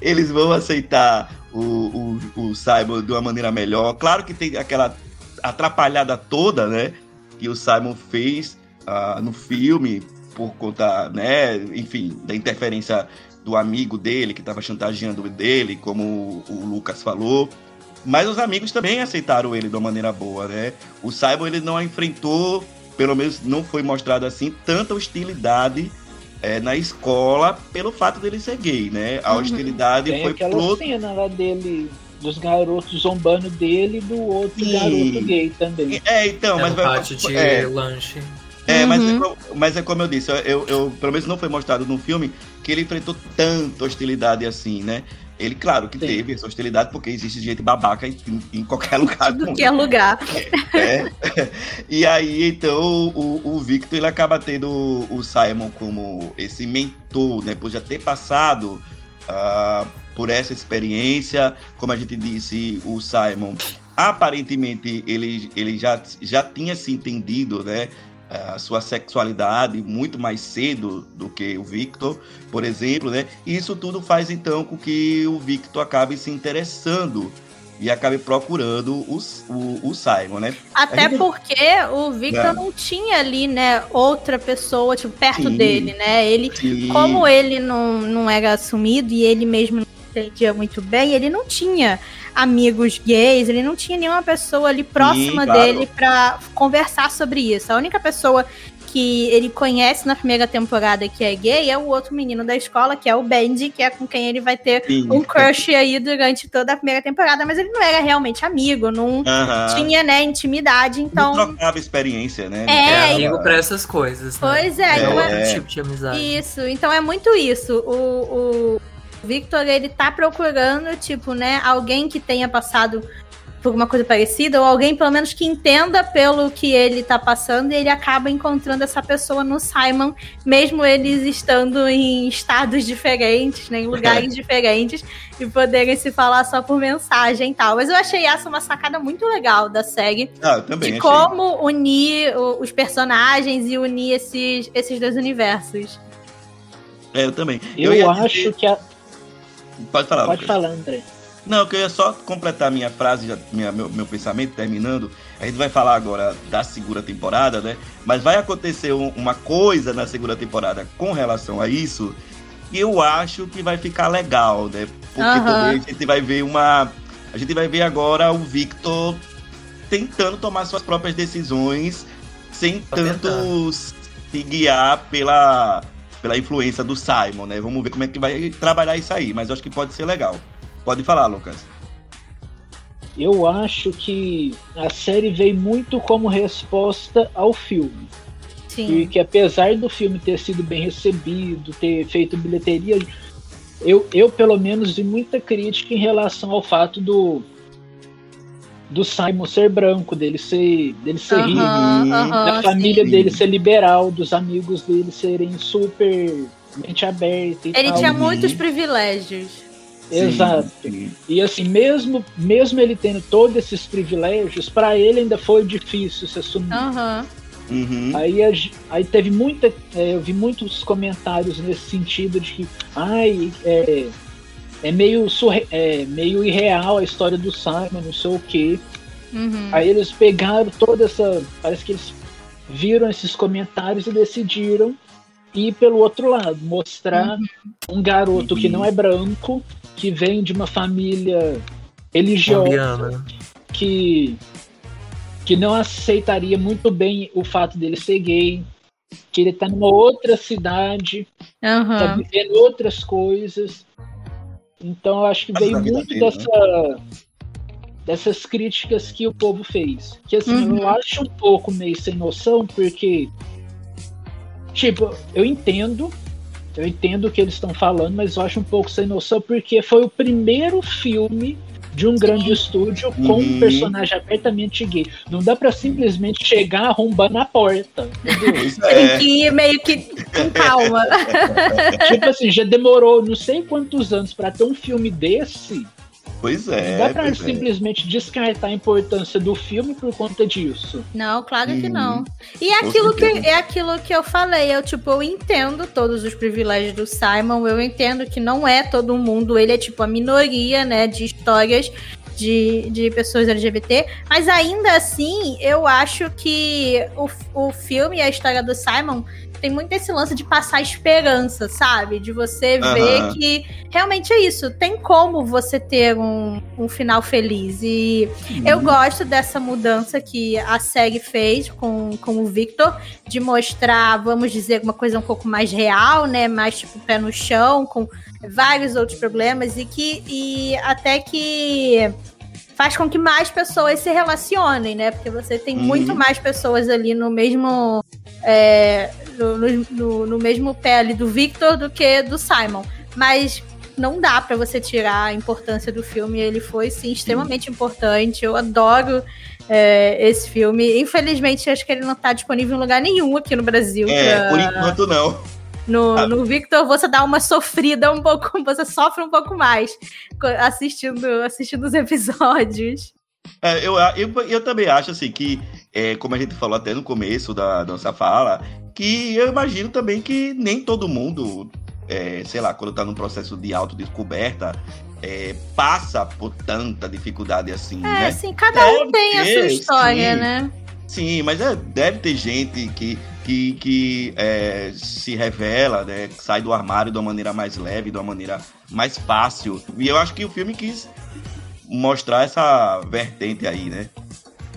eles vão aceitar o, o, o Simon de uma maneira melhor. Claro que tem aquela atrapalhada toda, né? Que o Simon fez uh, no filme por conta, né? Enfim, da interferência do amigo dele que estava chantageando dele, como o Lucas falou. Mas os amigos também aceitaram ele de uma maneira boa, né? O Simon ele não enfrentou, pelo menos não foi mostrado assim, tanta hostilidade é, na escola pelo fato dele ser gay, né? A uhum. hostilidade Tem foi aquela pro... cena lá dele dos garotos zombando dele e do outro Sim. garoto gay também. É, então, é mas vai. de é, lanche. É, uhum. mas, é, mas é como eu disse, eu, eu, pelo menos não foi mostrado no filme que ele enfrentou tanta hostilidade assim, né? Ele, claro, que Sim. teve essa hostilidade, porque existe gente babaca em, em qualquer lugar. Em qualquer lugar. É, é. E aí, então, o, o Victor ele acaba tendo o Simon como esse mentor, né? Por já ter passado uh, por essa experiência. Como a gente disse, o Simon aparentemente ele, ele já, já tinha se entendido, né? A sua sexualidade muito mais cedo do que o Victor, por exemplo, né? E isso tudo faz então com que o Victor acabe se interessando e acabe procurando o, o, o Simon, né? Até gente... porque o Victor é. não tinha ali, né, outra pessoa, tipo, perto Sim. dele, né? Ele, Sim. como ele não, não era assumido e ele mesmo não entendia muito bem, ele não tinha amigos gays, ele não tinha nenhuma pessoa ali próxima Sim, claro. dele para conversar sobre isso. A única pessoa que ele conhece na primeira temporada que é gay é o outro menino da escola, que é o Bendy, que é com quem ele vai ter Sim. um crush aí durante toda a primeira temporada, mas ele não era realmente amigo, não uh -huh. tinha, né, intimidade, então... Não trocava experiência, né? É, é amigo pra essas coisas, né? Pois é. é, então é, é... tipo de amizade. Isso, então é muito isso. O, o Victor, ele tá procurando, tipo, né, alguém que tenha passado por uma coisa parecida, ou alguém pelo menos que entenda pelo que ele tá passando, e ele acaba encontrando essa pessoa no Simon, mesmo eles estando em estados diferentes, né, em lugares diferentes, e poderem se falar só por mensagem e tal. Mas eu achei essa uma sacada muito legal da série. Ah, eu também. De achei. como unir os personagens e unir esses, esses dois universos. É, eu também. Eu, eu acho dizer... que a. Pode falar. Pode falar, André. Não, que eu ia só completar minha frase, já, minha, meu, meu pensamento, terminando. A gente vai falar agora da segunda temporada, né? Mas vai acontecer um, uma coisa na segunda temporada com relação a isso, e eu acho que vai ficar legal, né? Porque uhum. também a gente vai ver uma. A gente vai ver agora o Victor tentando tomar suas próprias decisões sem tanto se guiar pela, pela influência do Simon, né? Vamos ver como é que vai trabalhar isso aí, mas eu acho que pode ser legal. Pode falar, Lucas. Eu acho que a série veio muito como resposta ao filme. Sim. E que apesar do filme ter sido bem recebido, ter feito bilheteria, eu, eu pelo menos vi muita crítica em relação ao fato do do Simon ser branco, dele ser, dele ser rico, da família sim. dele ser liberal, dos amigos dele serem super mente aberta. Ele tal. tinha muitos privilégios. Exato. E assim, mesmo, mesmo ele tendo todos esses privilégios, para ele ainda foi difícil se assumir. Uhum. Aí, aí teve muita. É, eu vi muitos comentários nesse sentido de que ai, é, é, meio, surre, é meio irreal a história do Simon, não sei o quê. Uhum. Aí eles pegaram toda essa. Parece que eles viram esses comentários e decidiram ir pelo outro lado, mostrar uhum. um garoto uhum. que não é branco, que vem de uma família religiosa, que que não aceitaria muito bem o fato dele ser gay, que ele tá numa outra cidade, uhum. tá vivendo outras coisas. Então eu acho que veio muito dele, dessa né? dessas críticas que o povo fez. Que assim, uhum. eu acho um pouco meio sem noção, porque tipo, eu entendo eu entendo o que eles estão falando, mas eu acho um pouco sem noção porque foi o primeiro filme de um grande estúdio com uhum. um personagem abertamente gay. Não dá para simplesmente chegar arrombando a porta. É. Tem que ir meio que com calma. tipo assim, já demorou não sei quantos anos para ter um filme desse Pois é. Não dá pra é. simplesmente é. descartar a importância do filme por conta disso. Não, claro que não. E é aquilo que, é aquilo que eu falei, eu tipo, eu entendo todos os privilégios do Simon, eu entendo que não é todo mundo, ele é tipo a minoria, né, de histórias de, de pessoas LGBT, mas ainda assim, eu acho que o, o filme e a história do Simon tem muito esse lance de passar esperança, sabe? De você uhum. ver que realmente é isso. Tem como você ter um, um final feliz. E uhum. eu gosto dessa mudança que a série fez com, com o Victor, de mostrar, vamos dizer, uma coisa um pouco mais real, né? Mais tipo pé no chão, com vários outros problemas, e que e até que faz com que mais pessoas se relacionem, né? Porque você tem uhum. muito mais pessoas ali no mesmo é, no, no, no, mesmo pé ali do Victor do que do Simon. Mas não dá para você tirar a importância do filme. Ele foi, sim, extremamente sim. importante. Eu adoro é, esse filme. Infelizmente, acho que ele não tá disponível em lugar nenhum aqui no Brasil. É, pra... por enquanto não. No, ah. no Victor, você dá uma sofrida um pouco, você sofre um pouco mais assistindo, assistindo os episódios. É, eu, eu, eu também acho assim que, é, como a gente falou até no começo da nossa fala, que eu imagino também que nem todo mundo, é, sei lá, quando está num processo de autodescoberta, é, passa por tanta dificuldade assim, é, né? sim, cada deve um tem ter, a sua história, sim, né? Sim, mas é, deve ter gente que, que, que é, se revela, né? Sai do armário de uma maneira mais leve, de uma maneira mais fácil. E eu acho que o filme quis mostrar essa vertente aí, né?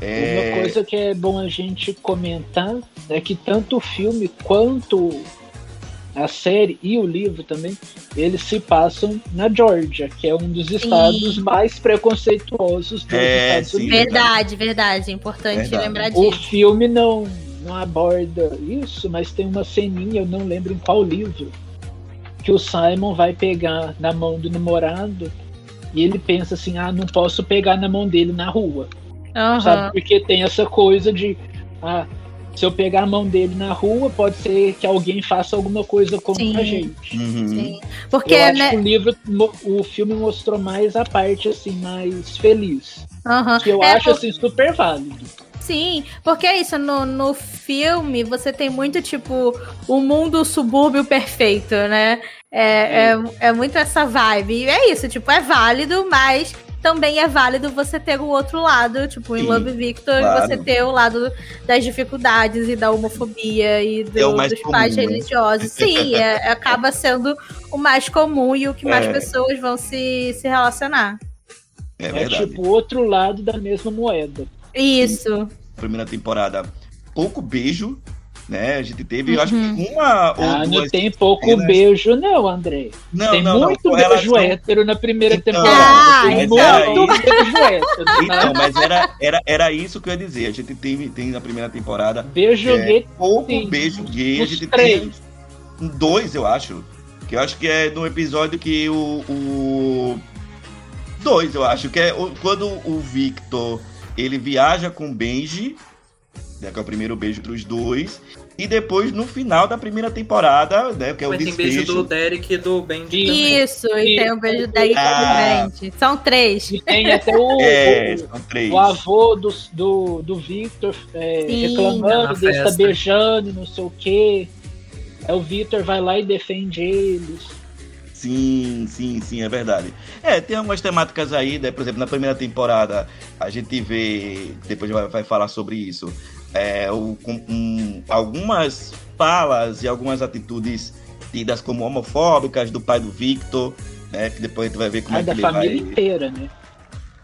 É... Uma coisa que é bom a gente comentar é que tanto o filme quanto a série e o livro também, eles se passam na Georgia, que é um dos estados sim. mais preconceituosos dos é, Estados Unidos. Verdade, verdade. É importante verdade. lembrar disso. O filme não, não aborda isso, mas tem uma ceninha, eu não lembro em qual livro, que o Simon vai pegar na mão do namorado e ele pensa assim: ah, não posso pegar na mão dele na rua. Uhum. Sabe? Porque tem essa coisa de. Ah, se eu pegar a mão dele na rua, pode ser que alguém faça alguma coisa contra Sim. a gente. Uhum. Sim. Porque, eu acho né? que o livro, o filme mostrou mais a parte assim, mais feliz. Uhum. Que eu é acho assim super válido. Sim, porque é isso, no, no filme você tem muito tipo o mundo subúrbio perfeito, né? É, é, é muito essa vibe. E é isso, tipo, é válido, mas também é válido você ter o outro lado, tipo, em Love Victor, claro. você ter o lado das dificuldades e da homofobia e do, é dos comum, pais né? religiosos. Sim, é, acaba sendo o mais comum e o que mais é. pessoas vão se, se relacionar. É, é tipo o outro lado da mesma moeda. Isso. Primeira temporada, pouco beijo, né? A gente teve, eu acho que uhum. uma ou ah, Não tem pouco cenas. beijo, não, André. Não, tem não, muito não, beijo relação... hétero na primeira então, temporada. Ah, tem então, muito beijo hétero. Né? Então, mas era, era, era isso que eu ia dizer. A gente tem, tem na primeira temporada. Beijo é, gay. Pouco sim. beijo gay. Os a gente três. tem dois, eu acho. Que eu acho que é no episódio que o. o... Dois, eu acho. Que é quando o Victor ele viaja com o Benji né, que é o primeiro beijo dos dois. E depois, no final da primeira temporada, né? Que é o Mas desfecho. tem beijo do Derek e do Benji Isso, também. e tem o beijo do Derek ah. e do Benji. São três. E tem até o, é, são três. o avô do, do, do Victor é, reclamando dele estar beijando, não sei o quê. Aí o Victor vai lá e defende eles. Sim, sim, sim, é verdade. É, tem algumas temáticas aí, né? Por exemplo, na primeira temporada a gente vê, depois vai, vai falar sobre isso, é, o, um, algumas falas e algumas atitudes tidas como homofóbicas do pai do Victor, né? Que depois a gente vai ver como Ah, é que da ele família vai. inteira, né?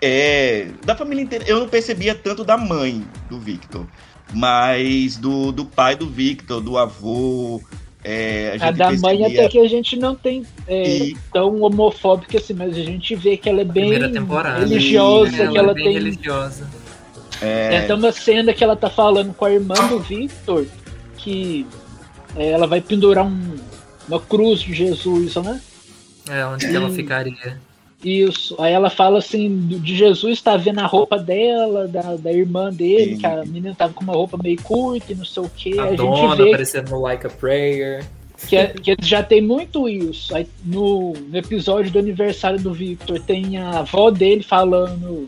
É, da família inteira. Eu não percebia tanto da mãe do Victor, mas do, do pai do Victor, do avô. É, a, A da mãe percebia- até que a gente não tem é, E- tão homofóbica assim, mas a gente vê que ela é bem Primeira temporada. religiosa, Ela que ela é bem tem. religiosa. É, Tem até uma cena que ela tá falando com a irmã do Victor que é, ela vai pendurar um- uma cruz de Jesus, né? É, onde que ela ficaria. Isso. Aí ela fala assim, de Jesus tá vendo a roupa dela, da, da irmã dele, Sim. que a menina tava com uma roupa meio curta e não sei o que. A A gente dona vê aparecendo no Like a Prayer. que, é- que já tem muito isso. Aí, no, no episódio do aniversário do Victor, tem a avó dele falando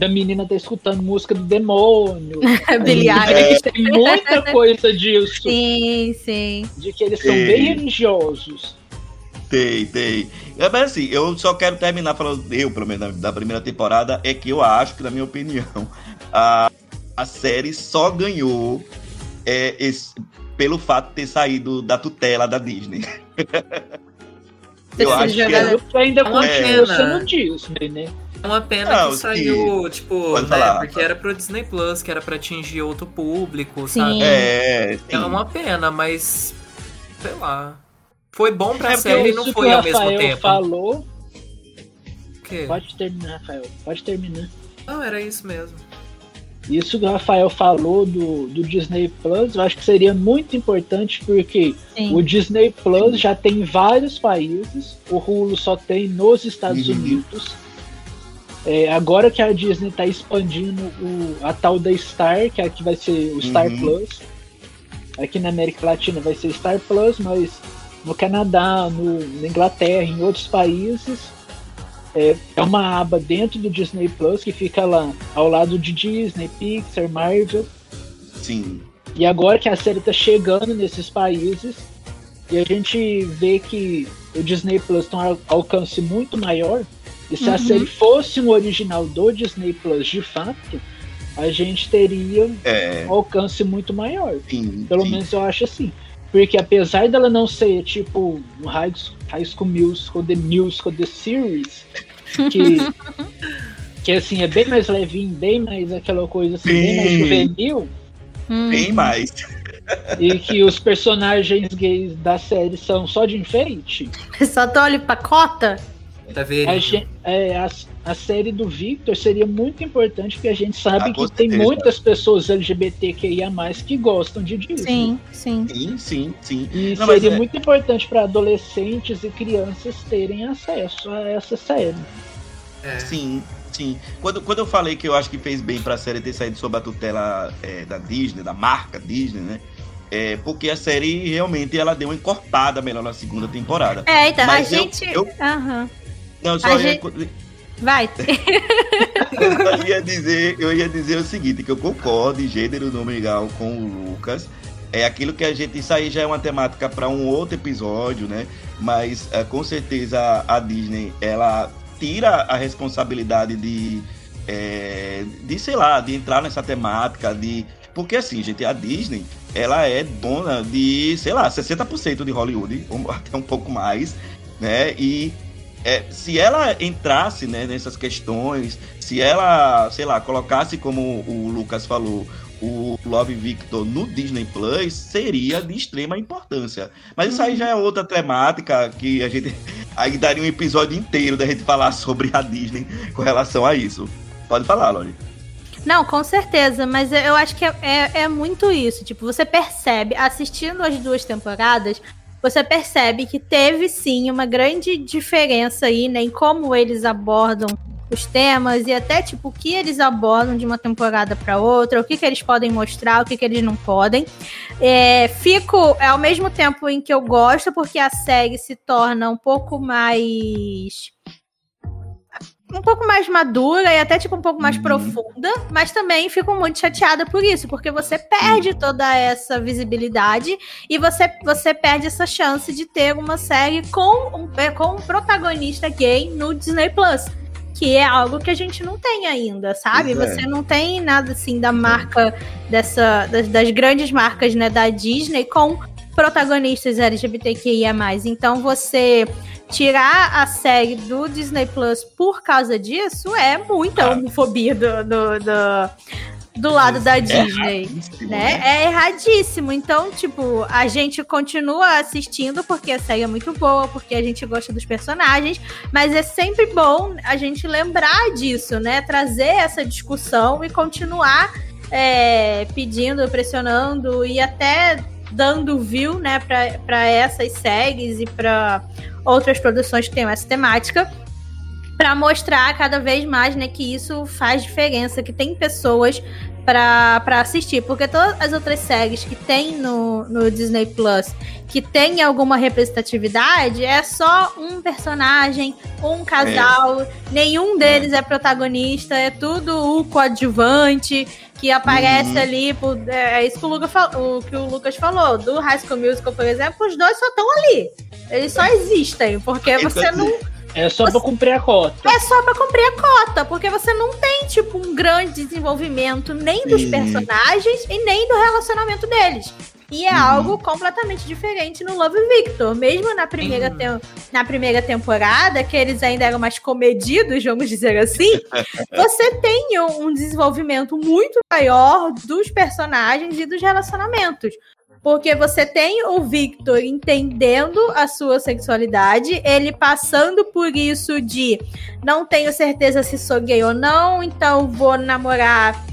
da menina tá escutando música do demônio. Billie Aí Eilish. Tem muita coisa disso, Sim, sim. de que eles são bem religiosos. Tem, tem. É, mas assim, eu só quero terminar falando, eu, pelo menos, da, da primeira temporada, é que eu acho que, na minha opinião, a, a série só ganhou é, esse- pelo fato de ter saído da tutela da Disney. Eu acho que é, Eu ainda uma continua sendo Disney, né? É uma pena Não, que sim. saiu, tipo, Pode né? falar. Porque era pro Disney Plus, que era pra atingir outro público, Sim. sabe? é, sim. É uma pena, mas. Sei lá. Foi bom pra É série e não foi que ao mesmo Rafael tempo. falou. O quê? Pode terminar, Rafael. Pode terminar. Não, era isso mesmo. Isso que o Rafael falou do, do Disney Plus, eu acho que seria muito importante porque Sim. o Disney Plus já tem em vários países, o Hulu só tem nos Estados Uhum. Unidos. É, agora que a Disney está expandindo o- a tal da Star, que aqui vai ser o Star Uhum. Plus. Aqui na América Latina vai ser Star Plus, mas no Canadá, no, na Inglaterra, em outros países, é, é uma aba dentro do Disney Plus que fica lá ao lado de Disney, Pixar, Marvel. Sim. E agora que a série tá chegando nesses países, e a gente vê que o Disney Plus tem um al- alcance muito maior, e se a Uhum. série fosse um original do Disney Plus de fato, a gente teria É, um alcance muito maior. sim. Pelo sim. menos eu acho assim. Porque apesar dela não ser tipo um High High School Musical, The Musical, The Series, que, que assim, é bem mais levinho, bem mais aquela coisa assim, bem mais Sim. juvenil, Hum. Tem mais. e que os personagens gays da série são só de enfeite, Só tô olhando pra cota? Tá a, vendo? gen- é, a, a série do Victor seria muito importante porque a gente sabe Ah, que tem muitas pessoas LGBTQIA+, que gostam de Disney. Sim, sim. Sim, sim, sim. E Não, mas seria é- muito importante para adolescentes e crianças terem acesso a essa série. É. Sim, sim. Quando, quando eu falei que eu acho que fez bem pra série ter saído sob a tutela é, da Disney, da marca Disney, né? É porque a série realmente ela deu uma encorpada melhor na segunda temporada. É, então, Mas a eu- gente. eu- Aham. Não, só A ia, gente- Vai. eu ia dizer, eu ia dizer o seguinte, que eu concordo em gênero nominal com o Lucas. É aquilo que a gente. Isso aí já é uma temática para um outro episódio, né? Mas é, com certeza a Disney ela tira a responsabilidade de. é, de, sei lá, de entrar nessa temática, de. Porque assim, gente, a Disney, ela é dona de, sei lá, 60% de Hollywood, ou até um pouco mais, né? E é, se ela entrasse né, nessas questões, se ela, sei lá, colocasse como o Lucas falou, o Love Victor no Disney Plus, seria de extrema importância. Mas isso aí já é outra temática que a gente aí daria um episódio inteiro da gente falar sobre a Disney com relação a isso. Pode falar, Lori. Não, com certeza, mas eu acho que é, é, é muito isso. Tipo, você percebe, assistindo as duas temporadas, você percebe que teve sim uma grande diferença aí, né, em como eles abordam os temas e até tipo o que eles abordam de uma temporada para outra, o que, que eles podem mostrar, o que, que eles não podem. É, fico é ao mesmo tempo em que eu gosto, porque a série se torna um pouco mais um pouco mais madura e até tipo um pouco mais Uhum. profunda, mas também fico muito chateada por isso, porque você perde toda essa visibilidade e você, você perde essa chance de ter uma série com um, com um protagonista gay no Disney Plus. que é algo que a gente não tem ainda, sabe? Pois é. Você não tem nada assim da marca dessa das, das grandes marcas, né, da Disney com protagonistas LGBTQIA+. Então você tirar a série do Disney Plus por causa disso é muita Ah. homofobia do, do, do, do lado da Disney erradíssimo, né? É erradíssimo. Então, tipo, a gente continua assistindo porque a série é muito boa, porque a gente gosta dos personagens, mas é sempre bom a gente lembrar disso, né? Trazer essa discussão e continuar é, pedindo, pressionando e até dando view, né, para essas séries e para outras produções que tenham essa temática para mostrar cada vez mais, né, que isso faz diferença, que tem pessoas para assistir, porque todas as outras séries que tem no, no Disney Plus que tem alguma representatividade é só um personagem, um casal, nenhum deles é protagonista, é tudo o coadjuvante que aparece Uhum. ali, por, é isso que o, Lucas fal- o que o Lucas falou, do High School Musical, por exemplo, os dois só estão ali. Eles só existem, porque você não É só pra cumprir a cota. é só pra cumprir a cota, porque você não tem, tipo, um grande desenvolvimento nem dos Sim. personagens e nem do relacionamento deles. E é Uhum. algo completamente diferente no Love Victor. Mesmo na primeira, tem- na primeira temporada, que eles ainda eram mais comedidos, vamos dizer assim, você tem um um desenvolvimento muito maior dos personagens e dos relacionamentos. Porque você tem o Victor entendendo a sua sexualidade, ele passando por isso de não tenho certeza se sou gay ou não, então vou namorar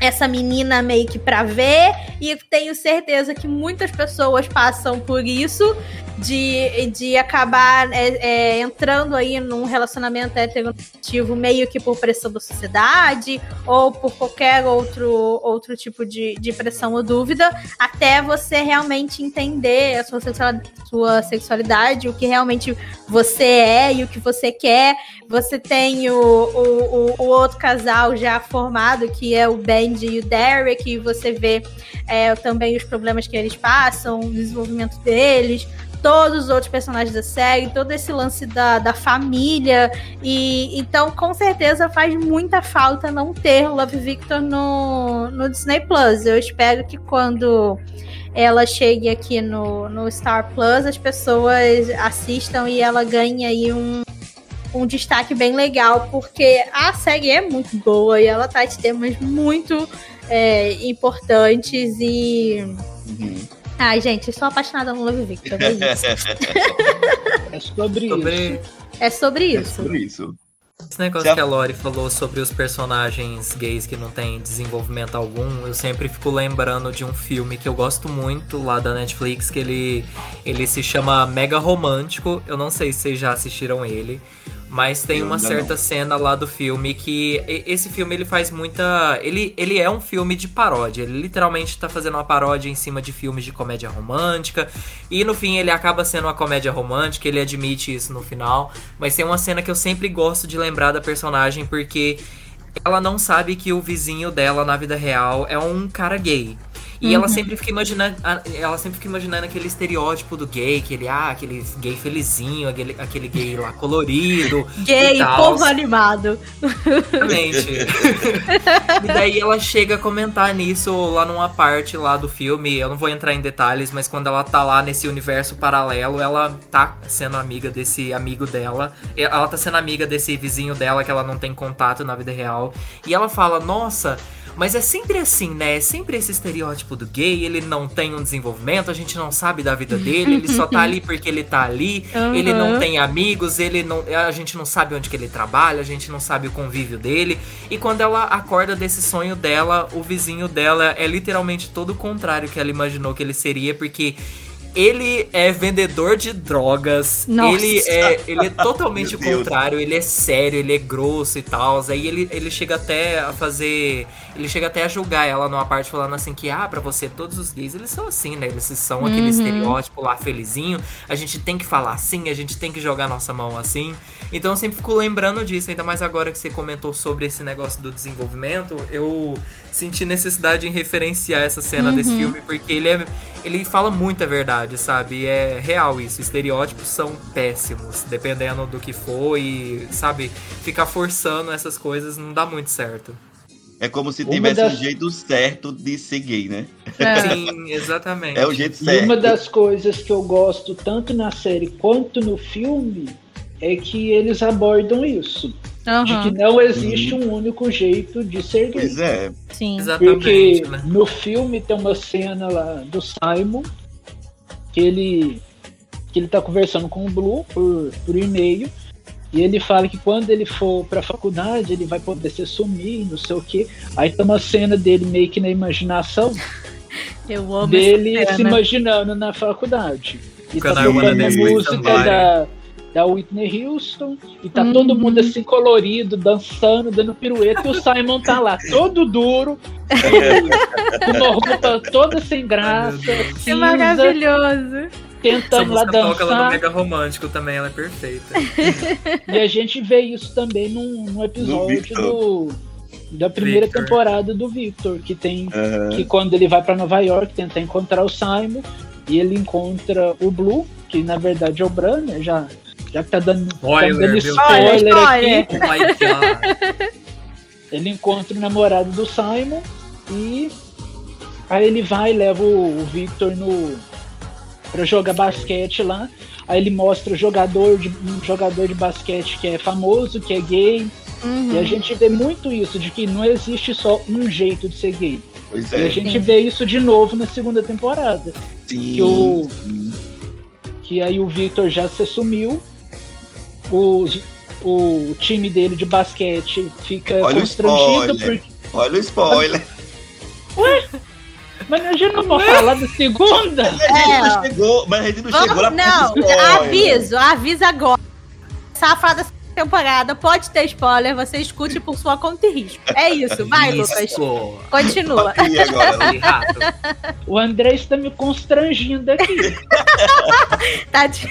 essa menina meio que pra ver, e tenho certeza que muitas pessoas passam por isso de, de acabar é, é, entrando aí num relacionamento heteronormativo meio que por pressão da sociedade ou por qualquer outro, outro tipo de, de pressão ou dúvida, até você realmente entender a sua sexualidade, sua sexualidade, o que realmente você é e o que você quer. Você tem o, o, o, o outro casal já formado, que é o Benji e o Derek, e você vê é, também os problemas que eles passam, o desenvolvimento deles todos os outros personagens da série, todo esse lance da, da família. E então, com certeza, faz muita falta não ter Love Victor no, no Disney Plus. Eu espero que quando ela chegue aqui no, no Star Plus, as pessoas assistam e ela ganhe aí um, um destaque bem legal, porque a série é muito boa e ela traz temas muito é, importantes e. Uhum. Ai, gente, eu sou apaixonada no Love Victor, é isso. É sobre, isso. Sobre É sobre É isso. sobre isso. esse negócio Já- que a Lori falou sobre os personagens gays que não têm desenvolvimento algum, eu sempre fico lembrando de um filme que eu gosto muito lá da Netflix, que ele, ele se chama Mega Romântico. Eu não sei se vocês já assistiram ele. Mas tem Eu uma certa cena lá do filme que esse filme ele faz muita, ele, ele é um filme de paródia. Ele literalmente tá fazendo uma paródia em cima de filmes de comédia romântica e no fim ele acaba sendo uma comédia romântica, ele admite isso no final, mas tem uma cena que eu sempre gosto de lembrar da personagem porque ela não sabe que o vizinho dela na vida real é um cara gay. E ela sempre fica imaginando, ela sempre fica imaginando aquele estereótipo do gay, aquele ah, aquele gay felizinho, aquele, aquele gay lá colorido, Gay, povo animado. Exatamente. e daí ela chega a comentar nisso lá numa parte lá do filme. Eu não vou entrar em detalhes, mas quando ela tá lá nesse universo paralelo, ela tá sendo amiga desse amigo dela. Ela tá sendo amiga desse vizinho dela que ela não tem contato na vida real. E ela fala: Nossa. Mas é sempre assim, né? É sempre esse estereótipo do gay, ele não tem um desenvolvimento, a gente não sabe da vida dele, ele só tá ali porque ele tá ali, ele não Uhum. tem amigos, ele não, a gente não sabe onde que ele trabalha, a gente não sabe o convívio dele. E quando ela acorda desse sonho dela, o vizinho dela é literalmente todo o contrário que ela imaginou que ele seria, porque ele é vendedor de drogas, Nossa. ele é, ele é totalmente o contrário, ele é sério, ele é grosso e tal. Aí ele, ele chega até a fazer. Ele chega até a julgar ela numa parte falando assim que, ah, pra você, todos os gays, eles são assim, né? Eles são aquele Uhum. estereótipo lá felizinho. A gente tem que falar assim, a gente tem que jogar nossa mão assim. Então eu sempre fico lembrando disso, ainda mais agora que você comentou sobre esse negócio do desenvolvimento, eu senti necessidade em referenciar essa cena desse Uhum. filme, porque ele é, ele fala muita verdade, sabe? E é real isso. Estereótipos são péssimos, dependendo do que for e, sabe, ficar forçando essas coisas não dá muito certo. É como se tivesse das... um jeito certo de ser gay, né? É. Sim, exatamente. É o jeito certo. E uma das coisas que eu gosto tanto na série quanto no filme é que eles abordam isso. Uhum. De que não existe um único jeito de ser gay. Pois é. Sim. Exatamente, Porque né? no filme tem uma cena lá do Simon que ele que ele tá conversando com o Blue por, por e-mail e ele fala que quando ele for pra faculdade ele vai poder se sumir, não sei o que. Aí tem uma cena dele meio que na imaginação Eu amo dele se imaginando na faculdade. E tá tocando a música da, da Whitney Houston e tá Uhum. todo mundo assim colorido, dançando, dando pirueta e o Simon tá lá todo duro, com uma roupa toda sem graça, Deus. Que cinza, maravilhoso. Essa tentando lá música toca lá no dançar. Mega Romântico também, ela é perfeita. E a gente vê isso também num, num episódio do, da primeira Victor. temporada do Victor, que tem Aham. que quando ele vai pra Nova York tentar encontrar o Simon e ele encontra o Blue, que na verdade é o Bran, né? Já, já que tá dando, Spoiler, tá dando meu spoiler, Deus. aqui, Oh my god. ele encontra o namorado do Simon e aí ele vai e leva o, o Victor no para jogar basquete lá. Aí ele mostra o jogador de um jogador de basquete que é famoso, que é gay, Uhum. e a gente vê muito isso de que não existe só um jeito de ser gay. Pois E a é. gente Sim. vê isso de novo na segunda temporada. Sim. que o- sim. que aí o Victor já se assumiu, os- o time dele de basquete fica Olha o constrangido spoiler. porque. Olha o spoiler. Mas a gente não pode falar da segunda? A gente É, não chegou, mas a gente não chegou lá Vamos, não, aviso, avisa agora. Safada temporada, pode ter spoiler, você escute por sua conta e risco. É isso, vai, Lucas. Isso. Continua. E agora? O André está me constrangindo aqui. Tá de-.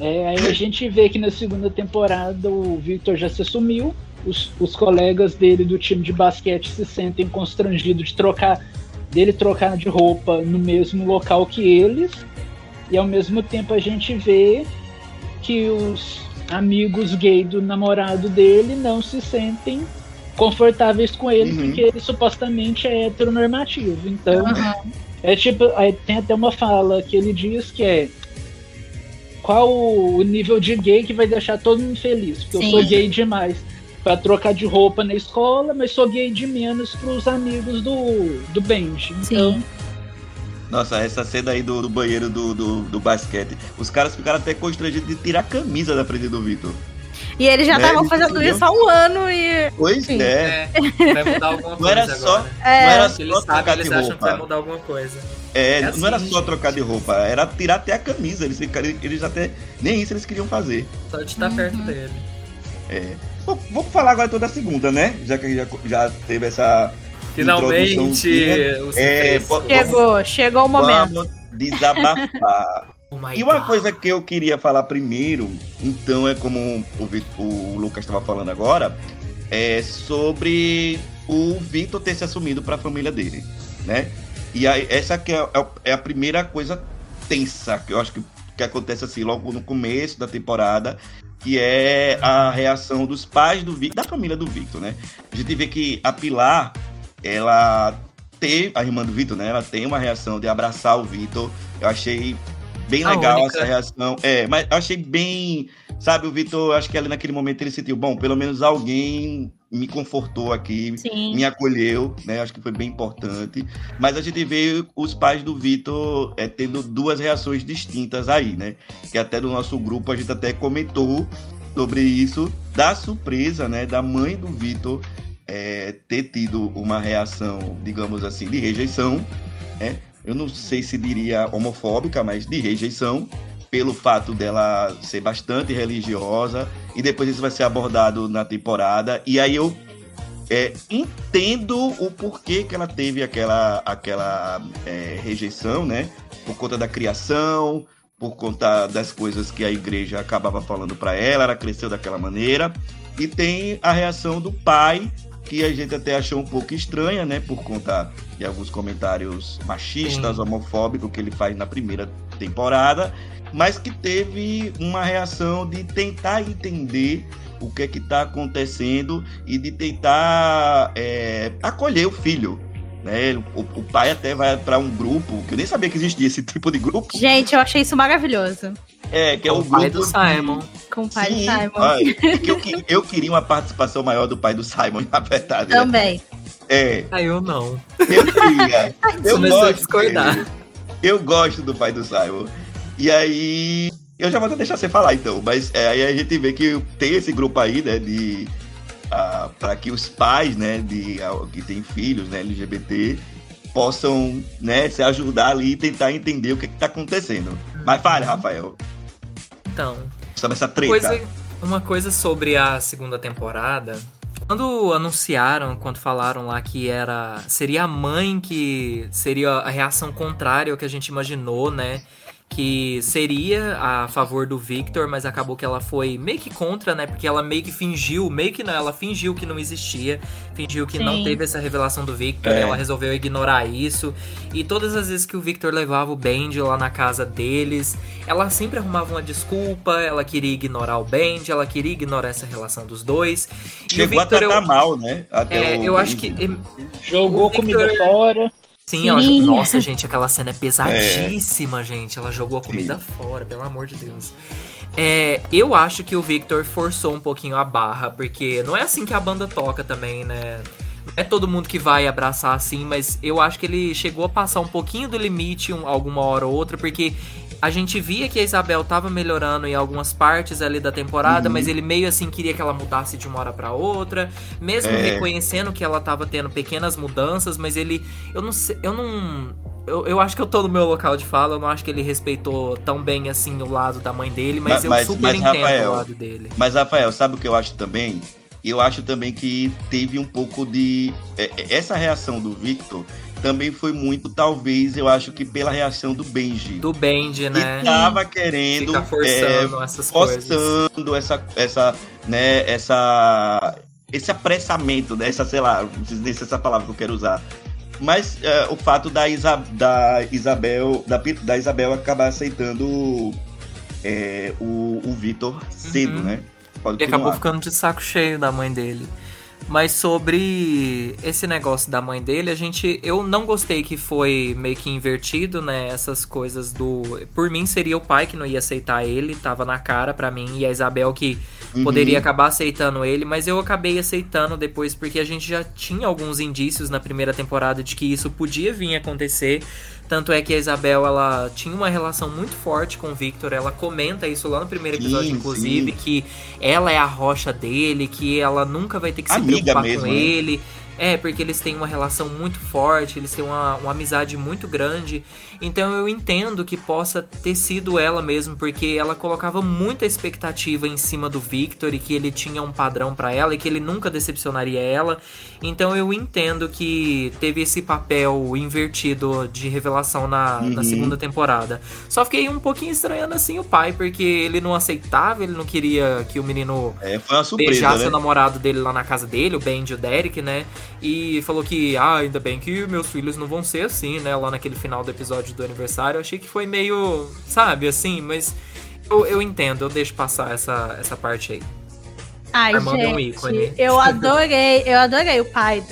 É, aí a gente vê que na segunda temporada o Victor já se assumiu, os, os colegas dele do time de basquete se sentem constrangidos de trocar dele trocar de roupa no mesmo local que eles, e ao mesmo tempo a gente vê que os amigos gay do namorado dele não se sentem confortáveis com ele, Uhum. porque ele supostamente é heteronormativo. Então, Uhum. é tipo, aí tem até uma fala que ele diz que é qual o nível de gay que vai deixar todo mundo feliz? Porque Sim. eu sou gay demais pra trocar de roupa na escola, mas sou gay de menos pros amigos do, do Benji. Então, Sim. Nossa, essa cena aí do, do banheiro do, do, do basquete. Os caras ficaram até constrangidos de tirar a camisa da frente do Vitor. E eles já Né, estavam eles fazendo isso há um ano e. Pois Sim. é. É, vai mudar alguma Não coisa era só, agora. É, não era Se eles só sabem, trocar de eles acham que vai roupa. mudar alguma coisa. É, É não era assim, só gente. trocar de roupa, era tirar até a camisa. Eles, ficaram- eles até. Nem isso eles queriam fazer. Só de estar perto dele. É. Bom, vamos falar agora toda a segunda, né? Já que já, já teve essa. Finalmente, É, chegou, chegou o momento. Vamos desabafar. Oh E uma God. coisa que eu queria falar primeiro, então é como o, Vi- o Lucas estava falando agora, é sobre o Vitor ter se assumido para a família dele, né? E aí, essa que é, é a primeira coisa tensa que eu acho que, que acontece assim logo no começo da temporada, que é a reação dos pais do Victor, da família do Victor, né? A gente vê que a Pilar, ela teve, a irmã do Vitor, né? Ela tem uma reação de abraçar o Vitor. Eu achei bem A legal única. essa reação. É, mas eu achei bem. Sabe, o Vitor, acho que ali naquele momento ele sentiu, bom, pelo menos alguém me confortou aqui, Sim. me acolheu, né? Acho que foi bem importante. Mas a gente vê os pais do Vitor é, tendo duas reações distintas aí, né? Que até no nosso grupo a gente até comentou sobre isso, da surpresa, né? Da mãe do Vitor é, ter tido uma reação, digamos assim, de rejeição, né? Eu não sei se diria homofóbica, mas de rejeição, pelo fato dela ser bastante religiosa, e depois isso vai ser abordado na temporada, e aí eu é, entendo o porquê que ela teve aquela, aquela é, rejeição, né? Por conta da criação, por conta das coisas que a igreja acabava falando para ela, ela cresceu daquela maneira. E tem a reação do pai, que a gente até achou um pouco estranha, né? Por conta de alguns comentários machistas, Sim. homofóbicos que ele faz na primeira temporada, mas que teve uma reação de tentar entender o que é que está acontecendo e de tentar é, acolher o filho. Né? O, o pai até vai para um grupo, que eu nem sabia que existia esse tipo de grupo. Gente, eu achei isso maravilhoso. É, que é o, o pai do Simon. Com o pai Sim, do Simon. Ai, eu, eu queria uma participação maior do pai do Simon, na verdade. Né? Também. É. Ah, eu não. Eu queria. eu gosto a discordar. Eu gosto do pai do Simon. E aí. Eu já vou deixar você falar então, mas é, aí a gente vê que tem esse grupo aí, né, de. Ah, para que os pais, né, de, que têm filhos, né, LGBT, possam, né, se ajudar ali e tentar entender o que está acontecendo. Mas fale, Rafael. Então. Sobre essa treta. Coisa, uma coisa sobre a segunda temporada. Quando anunciaram, quando falaram lá que era seria a mãe que seria a reação contrária ao que a gente imaginou, né? Que seria a favor do Victor, mas acabou que ela foi meio que contra, né? Porque ela meio que fingiu, meio que não, ela fingiu que não existia, fingiu que Sim. não teve essa revelação do Victor, é. ela resolveu ignorar isso. E todas as vezes que o Victor levava o Bendy lá na casa deles, ela sempre arrumava uma desculpa, ela queria ignorar o Bendy, ela queria ignorar essa relação dos dois. Chegou e o Victor, a tratar eu, mal, né? Até é, o... eu acho que. Jogou Victor, comida fora. Sim, ela, nossa, gente, aquela cena é pesadíssima, é. gente. Ela jogou a comida Sim. fora, pelo amor de Deus. É, eu acho que o Victor forçou um pouquinho a barra, porque não é assim que a banda toca também, né? Não é todo mundo que vai abraçar assim, mas eu acho que ele chegou a passar um pouquinho do limite um, alguma hora ou outra, porque a gente via que a Isabel tava melhorando em algumas partes ali da temporada, uhum. mas ele meio assim queria que ela mudasse de uma hora para outra, mesmo é. reconhecendo que ela tava tendo pequenas mudanças, mas ele eu não sei, eu não eu, eu acho que eu tô no meu local de fala, eu não acho que ele respeitou tão bem assim o lado da mãe dele, mas, mas eu super mas, entendo Rafael, o lado dele. Mas Rafael, sabe o que eu acho também? Eu acho também que teve um pouco de é, é, essa reação do Victor também foi muito, talvez, eu acho que pela reação do Benji. Do Benji, né? Que tava querendo. Fica forçando é, essas forçando coisas. essa, essa, né, essa, esse apressamento, né? Essa, sei lá, não sei se é essa palavra que eu quero usar. Mas é, o fato da, Isa, da Isabel, da, da Isabel acabar aceitando é, o, o Vitor cedo, uhum. né? Pode Ele acabou ficando de saco cheio da mãe dele. Mas sobre esse negócio da mãe dele, a gente. Eu não gostei que foi meio que invertido, né? Essas coisas do. Por mim, seria o pai que não ia aceitar ele, tava na cara para mim, e a Isabel que uhum. poderia acabar aceitando ele, mas eu acabei aceitando depois, porque a gente já tinha alguns indícios na primeira temporada de que isso podia vir a acontecer. Tanto é que a Isabel, ela tinha uma relação muito forte com o Victor. Ela comenta isso lá no primeiro episódio, sim, inclusive, sim. que ela é a rocha dele, que ela nunca vai ter que se Amiga preocupar mesmo, com né? É, porque eles têm uma relação muito forte, eles têm uma, uma amizade muito grande. Então eu entendo que possa ter sido ela mesmo, porque ela colocava muita expectativa em cima do Victor e que ele tinha um padrão para ela e que ele nunca decepcionaria ela. Então eu entendo que teve esse papel invertido de revelação na, uhum. na segunda temporada. Só fiquei um pouquinho estranhando assim o pai, porque ele não aceitava, ele não queria que o menino é, surpresa, beijasse né? o namorado dele lá na casa dele, o Ben e o Derek, né? E falou que, ah, ainda bem que meus filhos não vão ser assim, né? Lá naquele final do episódio do aniversário. Eu achei que foi meio, sabe, assim, mas eu, eu entendo, eu deixo passar essa, essa parte aí. Ai, Armando gente, é um ícone. eu adorei, eu adorei o pai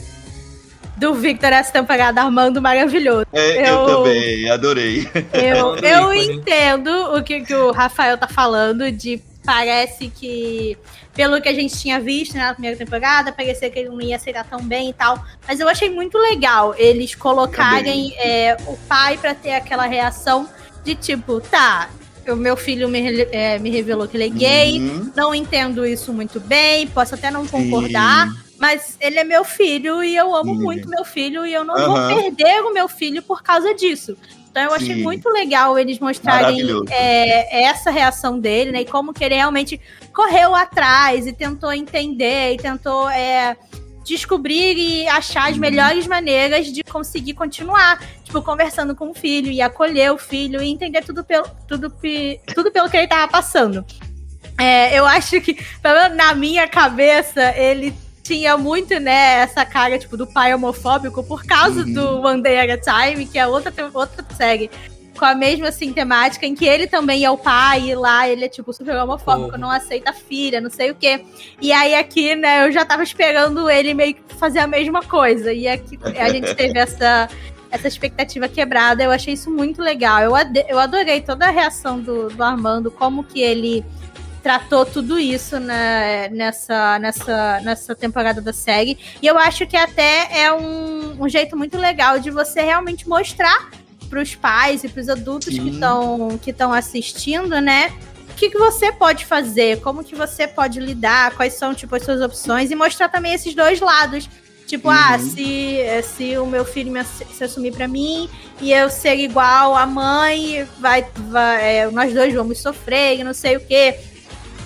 do Victor essa temporada, Armando maravilhoso. É, eu, eu, também, adorei. Eu, eu entendo o que, que o Rafael tá falando de parece que pelo que a gente tinha visto né, na primeira temporada, parecia que ele não ia aceitar tão bem e tal. Mas eu achei muito legal eles colocarem é, o pai para ter aquela reação de tipo, tá, o meu filho me, é, me revelou que ele é gay, uhum. não entendo isso muito bem, posso até não concordar. Sim. Mas ele é meu filho e eu amo Sim. muito meu filho e eu não uhum. vou perder o meu filho por causa disso. Então eu achei Sim. muito legal eles mostrarem é, essa reação dele, né? E como que ele realmente correu atrás e tentou entender e tentou é, descobrir e achar as uhum. melhores maneiras de conseguir continuar. Tipo, conversando com o filho e acolher o filho e entender tudo pelo, tudo, tudo pelo que ele tava passando. É, eu acho que, pelo menos na minha cabeça, ele tinha muito, né, essa cara, tipo, do pai homofóbico por causa uhum. do One Day at a Time, que é outra, outra série com a mesma, assim, temática, em que ele também é o pai, e lá ele é, tipo, super homofóbico, uhum. não aceita filha, não sei o quê. E aí aqui, né, eu já tava esperando ele meio que fazer a mesma coisa. E aqui a gente teve essa, essa expectativa quebrada. Eu achei isso muito legal. Eu, eu adorei toda a reação do, do Armando, como que ele tratou tudo isso né, nessa, nessa, nessa temporada da série. E eu acho que até é um, um jeito muito legal de você realmente mostrar para os pais e para os adultos Sim. que estão que estão assistindo, né? O que, que você pode fazer? Como que você pode lidar? Quais são tipo as suas opções e mostrar também esses dois lados. Tipo, ah, uhum. ah, se, se o meu filho me, se assumir para mim e eu ser igual a mãe, vai, vai é, nós dois vamos sofrer e não sei o quê.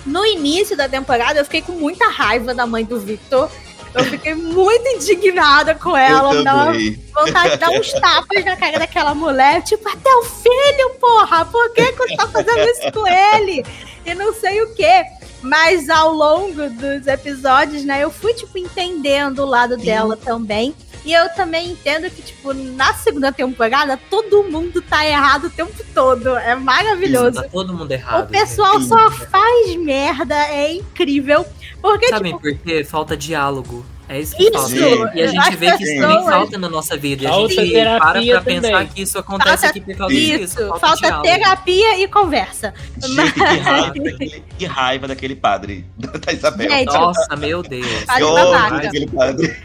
No início da temporada, eu fiquei com muita raiva da mãe do Victor eu fiquei muito indignada com ela. Eu dava vontade de dar uns tapas na cara daquela mulher. Tipo, até o filho, porra! Por que, que você tá fazendo isso com ele? E não sei o quê. Mas ao longo dos episódios, né, eu fui, tipo, entendendo o lado Sim. dela também. E eu também entendo que, tipo, na segunda temporada, todo mundo tá errado o tempo todo. É maravilhoso. Isso, tá todo mundo errado. O pessoal né? só faz merda, é incrível. Porque, Sabe tipo... por quê? Falta diálogo. É isso que isso, falta. E a gente vê que isso também falta na nossa vida. E a gente para pra também. pensar que isso acontece falta, aqui por causa isso, disso. Falta, falta terapia e conversa. Gente, Mas... que, raiva daquele, que raiva daquele padre da Isabel. Gente, Nossa, meu Deus. Padre babaca. Aquele padre.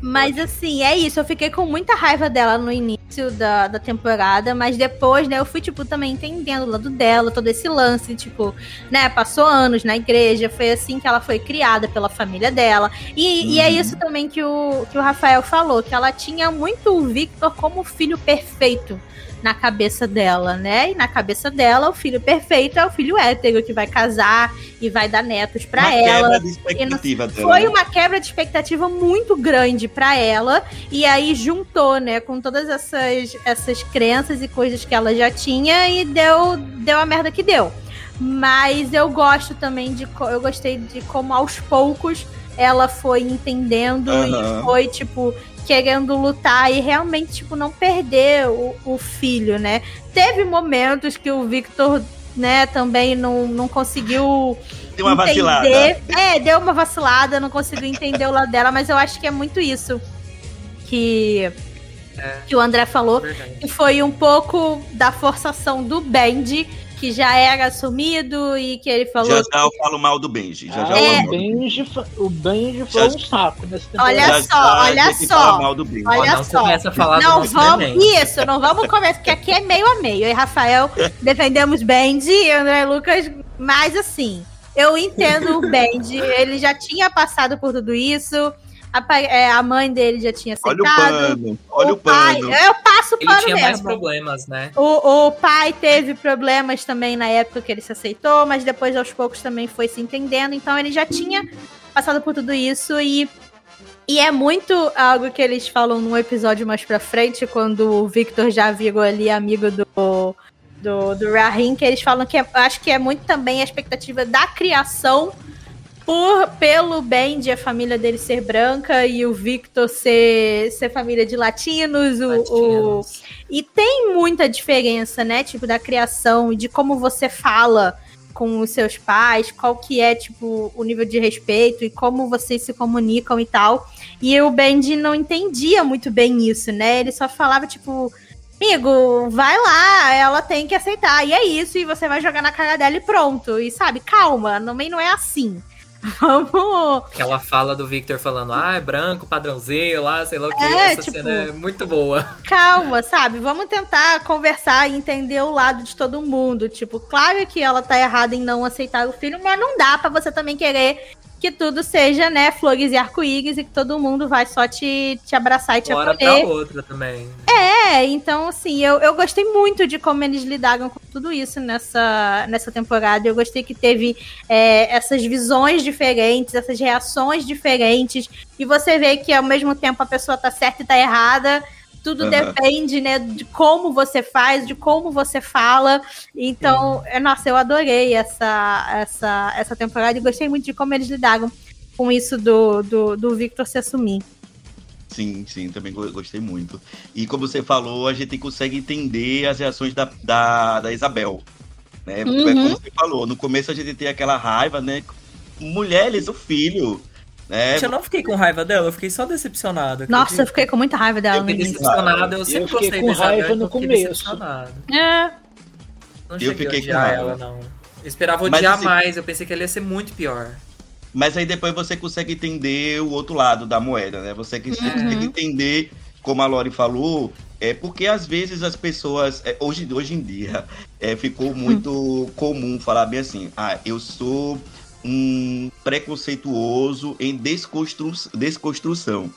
Mas assim, é isso. Eu fiquei com muita raiva dela no início da, da temporada, mas depois, né, eu fui, tipo, também entendendo o lado dela, todo esse lance, tipo, né, passou anos na igreja, foi assim que ela foi criada pela família dela. E, uhum. e é uhum. isso também que o, que o Rafael falou, que ela tinha muito o Victor como filho perfeito na cabeça dela, né? E na cabeça dela, o filho perfeito é o filho hétero que vai casar e vai dar netos para ela. Quebra de expectativa dela, foi né? uma quebra de expectativa muito grande para ela e aí juntou, né, com todas essas essas crenças e coisas que ela já tinha e deu deu a merda que deu. Mas eu gosto também de eu gostei de como aos poucos ela foi entendendo uhum. e foi tipo querendo lutar e realmente, tipo, não perder o, o filho, né? Teve momentos que o Victor, né, também não, não conseguiu. Deu uma entender. vacilada. É, deu uma vacilada, não conseguiu entender o lado dela, mas eu acho que é muito isso que. É, que o André falou, que foi um pouco da forçação do Bendy que já era assumido e que ele falou. Já já eu falo mal do Benji. Já, já é. o, Benji, o Benji foi já, um saco nesse tempo. Olha já, só, olha só. Olha não só. Começa a falar não vamos, Isso, não vamos começar, porque aqui é meio a meio. Eu e Rafael defendemos Benji e André Lucas, mas assim, eu entendo o Benji, ele já tinha passado por tudo isso a, é, a mãe dele já tinha aceitado. Olha o pano, olha o, o pai, pano. Eu passo o pano ele tinha mesmo. mais problemas, né? O, o pai teve problemas também na época que ele se aceitou, mas depois aos poucos também foi se entendendo. Então ele já tinha passado por tudo isso e e é muito algo que eles falam num episódio mais pra frente, quando o Victor já virou ali amigo do, do, do Rahim, que eles falam que é, acho que é muito também a expectativa da criação por pelo bem de a família dele ser branca e o Victor ser, ser família de latinos, latinos. O, o, e tem muita diferença, né? Tipo, da criação e de como você fala com os seus pais, qual que é, tipo, o nível de respeito e como vocês se comunicam e tal. E o Benji não entendia muito bem isso, né? Ele só falava, tipo, amigo, vai lá, ela tem que aceitar. E é isso, e você vai jogar na cara dela e pronto. E sabe, calma, também não é assim. Vamos. Aquela fala do Victor falando, ah, é branco, padrãozinho lá, sei lá o que. É, Essa tipo, cena é muito boa. Calma, sabe? Vamos tentar conversar e entender o lado de todo mundo. Tipo, claro que ela tá errada em não aceitar o filho, mas não dá para você também querer que tudo seja, né, flores e arco-íris e que todo mundo vai só te, te abraçar e te Bora acolher. pra outra também. É, então, assim, eu, eu gostei muito de como eles lidaram com tudo isso nessa, nessa temporada. Eu gostei que teve é, essas visões diferentes, essas reações diferentes, e você vê que ao mesmo tempo a pessoa tá certa e tá errada, tudo uhum. depende, né, de como você faz, de como você fala. Então, uhum. nossa, eu adorei essa, essa, essa temporada e gostei muito de como eles lidaram com isso do, do, do Victor se assumir. Sim, sim, também gostei muito. E como você falou, a gente consegue entender as reações da, da, da Isabel. Né? Uhum. Como você falou, no começo a gente tem aquela raiva, né? Mulheres, o filho. Né? Eu não fiquei com raiva dela, eu fiquei só decepcionado. Nossa, eu fiquei com muita raiva dela. Eu fiquei decepcionado, eu sempre eu gostei com raiva no começo. É. Não eu fiquei com raiva. ela, não. Eu esperava odiar assim, mais, eu pensei que ela ia ser muito pior. Mas aí depois você consegue entender o outro lado da moeda, né? Você consegue uhum. entender, como a Lori falou, é porque às vezes as pessoas, é, hoje, hoje em dia, é, ficou muito comum falar bem assim, ah, eu sou um preconceituoso em desconstru desconstrução.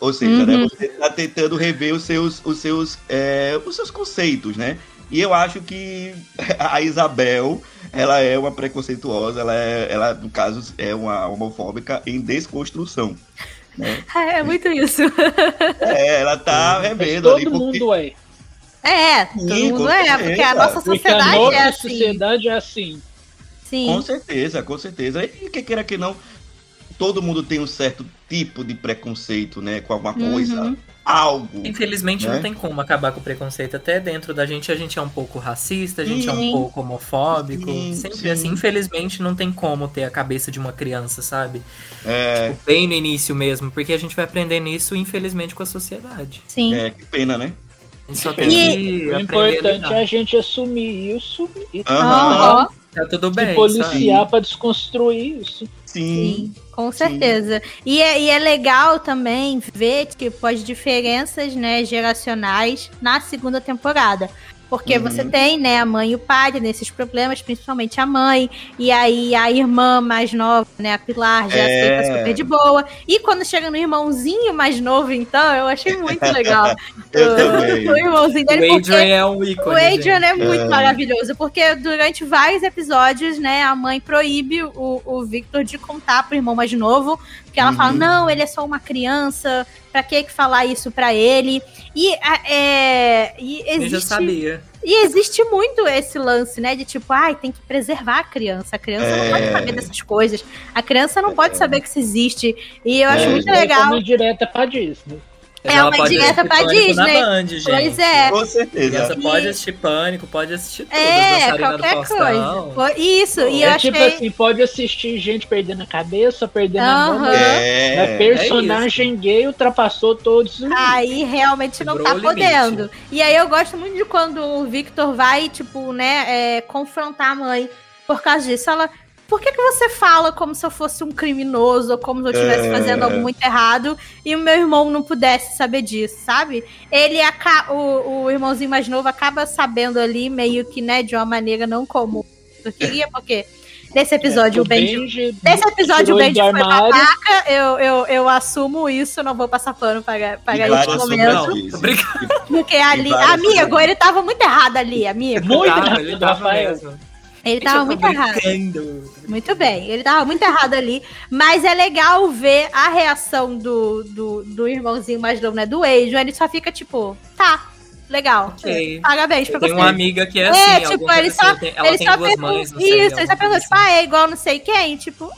Ou seja, né, uhum. né, você está tentando rever os seus, os, seus, é, os seus conceitos, né? E eu acho que a Isabel, ela é uma preconceituosa, ela, é, ela no caso, é uma homofóbica em desconstrução. Né? É muito isso. É, ela tá revendo todo ali. Todo porque... mundo é. É, todo Sim, mundo é, porque a nossa sociedade a nossa é assim. sociedade é assim. Sim. Com certeza, com certeza. E que queira que não, todo mundo tem um certo tipo de preconceito, né, com alguma coisa. Uhum algo. Infelizmente né? não tem como acabar com o preconceito. Até dentro da gente, a gente é um pouco racista, a gente sim. é um pouco homofóbico. Sim, sempre sim. assim, infelizmente não tem como ter a cabeça de uma criança, sabe? É... Tipo, bem no início mesmo, porque a gente vai aprender nisso, infelizmente, com a sociedade. Sim. É, que pena, né? Só tem e... O importante é a gente assumir isso e uhum. tá, tá tudo bem. Se policiar para desconstruir isso. Sim. Sim. Com certeza. E é, e é legal também ver, tipo, as diferenças, né, geracionais na segunda temporada. Porque uhum. você tem, né, a mãe e o pai nesses problemas, principalmente a mãe. E aí a irmã mais nova, né, a Pilar, já é... aceita super de boa. E quando chega no irmãozinho mais novo, então, eu achei muito legal. eu o, também. O irmãozinho dele. O Adrian é um ícone. O Adrian gente. é muito é. maravilhoso, porque durante vários episódios, né, a mãe proíbe o, o Victor de contar pro irmão mais novo. Porque ela uhum. fala, não, ele é só uma criança, pra que falar isso pra ele? E, é, e existe... Eu já sabia. E existe muito esse lance, né? De tipo, ai, tem que preservar a criança. A criança é... não pode é. saber dessas coisas. A criança não é... pode saber que isso existe. E eu acho é, muito legal. É direta pra Disney. É uma direta pra Disney. Band, pois é. Com certeza. Essa pode assistir Pânico, pode assistir tudo. É, qualquer coisa. Isso, e é eu tipo achei... assim, pode assistir gente perdendo a cabeça, perdendo uhum. a mão. É. A personagem é gay ultrapassou todos. Aí realmente não tá podendo. E aí eu gosto muito de quando o Victor vai, tipo, né, é, confrontar a mãe por causa disso. Ela, por que, que você fala como se eu fosse um criminoso, ou como se eu estivesse é... fazendo algo muito errado, e o meu irmão não pudesse saber disso, sabe? Ele, o, o irmãozinho mais novo, acaba sabendo ali, meio que, né, de uma maneira não comum. Eu queria, porque nesse episódio é, o Benji. Benji nesse episódio o Benji foi babaca, eu, eu, eu assumo isso, não vou passar pano para, esse momento. Porque ali, amigo, ele tava muito errado ali, amigo. Muito errado, ele tava mesmo. Ele tava muito errado. Muito bem, ele tava muito errado ali. Mas é legal ver a reação do, do, do irmãozinho mais novo, né? Do Adrian. Ele só fica tipo, tá, legal. Okay. Parabéns pra você. Tem uma amiga que é, é assim. É, tipo, ele só, tem, ela ele tem só duas mães. Isso, ele só perguntou, tipo, ah, é igual não sei quem. Tipo,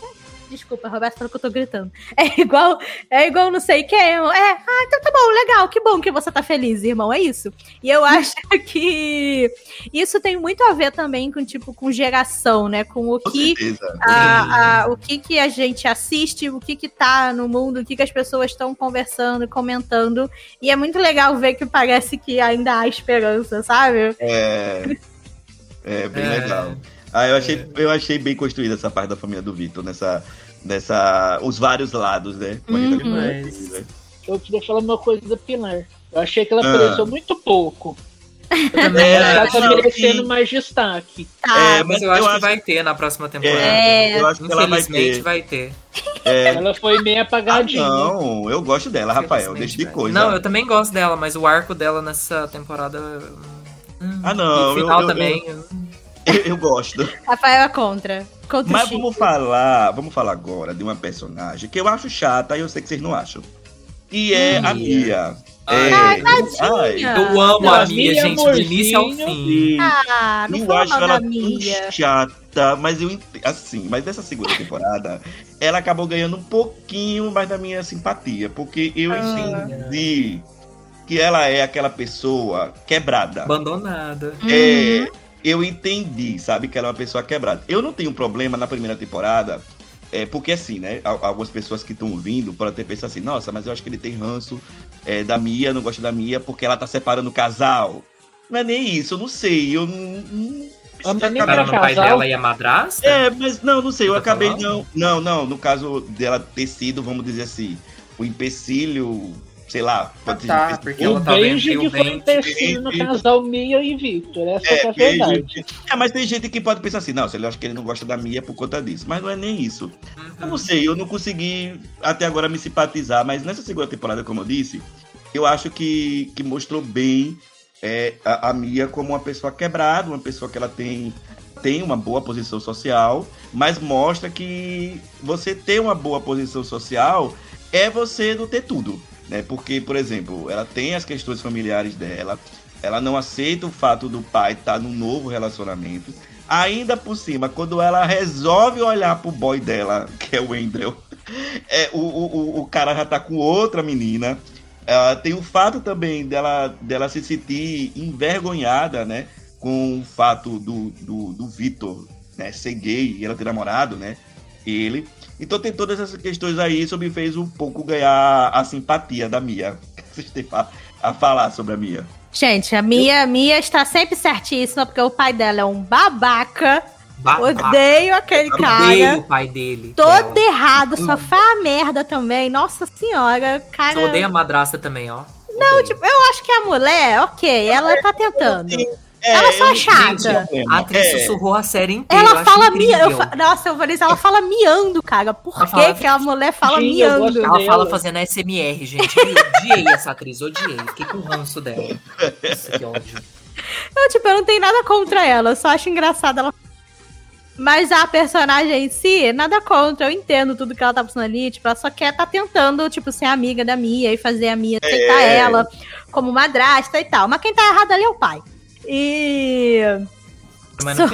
Desculpa, Roberto, falou que eu tô gritando. É igual, é igual não sei quem. É, ah, então tá bom, legal, que bom que você tá feliz, irmão, é isso. E eu acho que isso tem muito a ver também com, tipo, com geração, né? Com o que, a, a, o que que a gente assiste, o que que tá no mundo, o que que as pessoas estão conversando, comentando. E é muito legal ver que parece que ainda há esperança, sabe? É, é bem é. legal. Ah, eu achei, eu achei bem construída essa parte da família do Vitor, nessa, nessa. Os vários lados, né? Uhum. Mas... Né? Eu queria falar uma coisa da Pilar. Eu achei que ela ah. apareceu muito pouco. Eu também é, ela tá merecendo que... mais destaque. Ah, é, mas eu, eu acho, acho que vai ter na próxima temporada. É, eu acho que ela vai ter. vai ter. É. Ela foi meio apagadinha. Ah, não, eu gosto dela, Rafael. Deixa de coisa. Não, eu também gosto dela, mas o arco dela nessa temporada. Hum, ah, não. No final eu, também. Eu, eu, eu gosto. Rafael é contra. contra Mas vamos falar, vamos falar agora de uma personagem que eu acho chata e eu sei que vocês não acham. que é a Mia. Ai, É, Ai, tadinha. Eu amo Ah, a Mia, Mia, gente, do início ao fim. e Ah, não eu acho ela chata, mas eu assim, mas dessa segunda temporada, ela acabou ganhando um pouquinho mais da minha simpatia, porque eu Ah. entendi que ela é aquela pessoa quebrada. Abandonada. É, eu entendi, sabe, que ela é uma pessoa quebrada. Eu não tenho problema na primeira temporada, é, porque assim, né, al- algumas pessoas que estão ouvindo podem ter pensado assim, nossa, mas eu acho que ele tem ranço é, da Mia, não gosta da Mia, porque ela tá separando o casal. Não é nem isso, eu não sei, eu não... não Para no pai dela e a madrasta? é, mas não, não sei, eu Tá acabei falando? não. Não, não, no caso dela ter sido, vamos dizer assim, o empecilho, sei lá, Ah, tá, porque O ela tá beijo que foi empecilho no casal Mia e Victor. Essa que é a É, verdade. É, mas tem gente que pode pensar assim, não, se ele acha que ele não gosta da Mia por conta disso. Mas não é nem isso. Eu não sei, eu não consegui até agora me simpatizar, mas nessa segunda temporada, como eu disse, eu acho que, que mostrou bem é, a, a Mia como uma pessoa quebrada, uma pessoa que ela tem, tem uma boa posição social, mas mostra que você ter uma boa posição social é você não ter tudo. Né? Porque, por exemplo, ela tem as questões familiares dela, ela não aceita o fato do pai estar num novo relacionamento. Ainda por cima, quando ela resolve olhar pro boy dela, que é o Andrew, é, o, o, o- cara já tá com outra menina. Tem o fato também dela, dela se sentir envergonhada, né? Com o fato do, do, do Vitor né, ser gay e ela ter namorado, né? Ele. Então tem todas essas questões aí, isso me fez um pouco ganhar a simpatia da Mia. Vocês têm fa- a falar sobre a Mia. Gente, a Mia, Mia está sempre certíssima, porque o pai dela é um babaca. Babaca. Odeio aquele Odeio cara. o pai dele. Todo dela. errado, só faz merda também. Nossa senhora, cara. Só odeia a madrasta também, ó. Não, Odeio. tipo, eu acho que a mulher, ok, ela tá tentando. É, Ela só eu é chata. A atriz É, sussurrou a série inteira. eu Ela fala miando. fa- Nossa, eu vou dizer, ela fala miando, cara. Por Ela que, fala- que a mulher fala Sim, eu miando? Ela dela. fala fazendo SMR, gente. Eu odiei essa atriz, odiei. Fiquei com ranço dela. Nossa, que ódio. Não, tipo, eu não tenho nada contra ela, eu só acho engraçada ela. Mas a personagem em si, nada contra. Eu entendo tudo que ela tá passando ali. Tipo, ela só quer tá tentando, tipo, ser amiga da Mia e fazer a Mia aceitar É. ela como madrasta e tal. Mas quem tá errado ali é o pai. E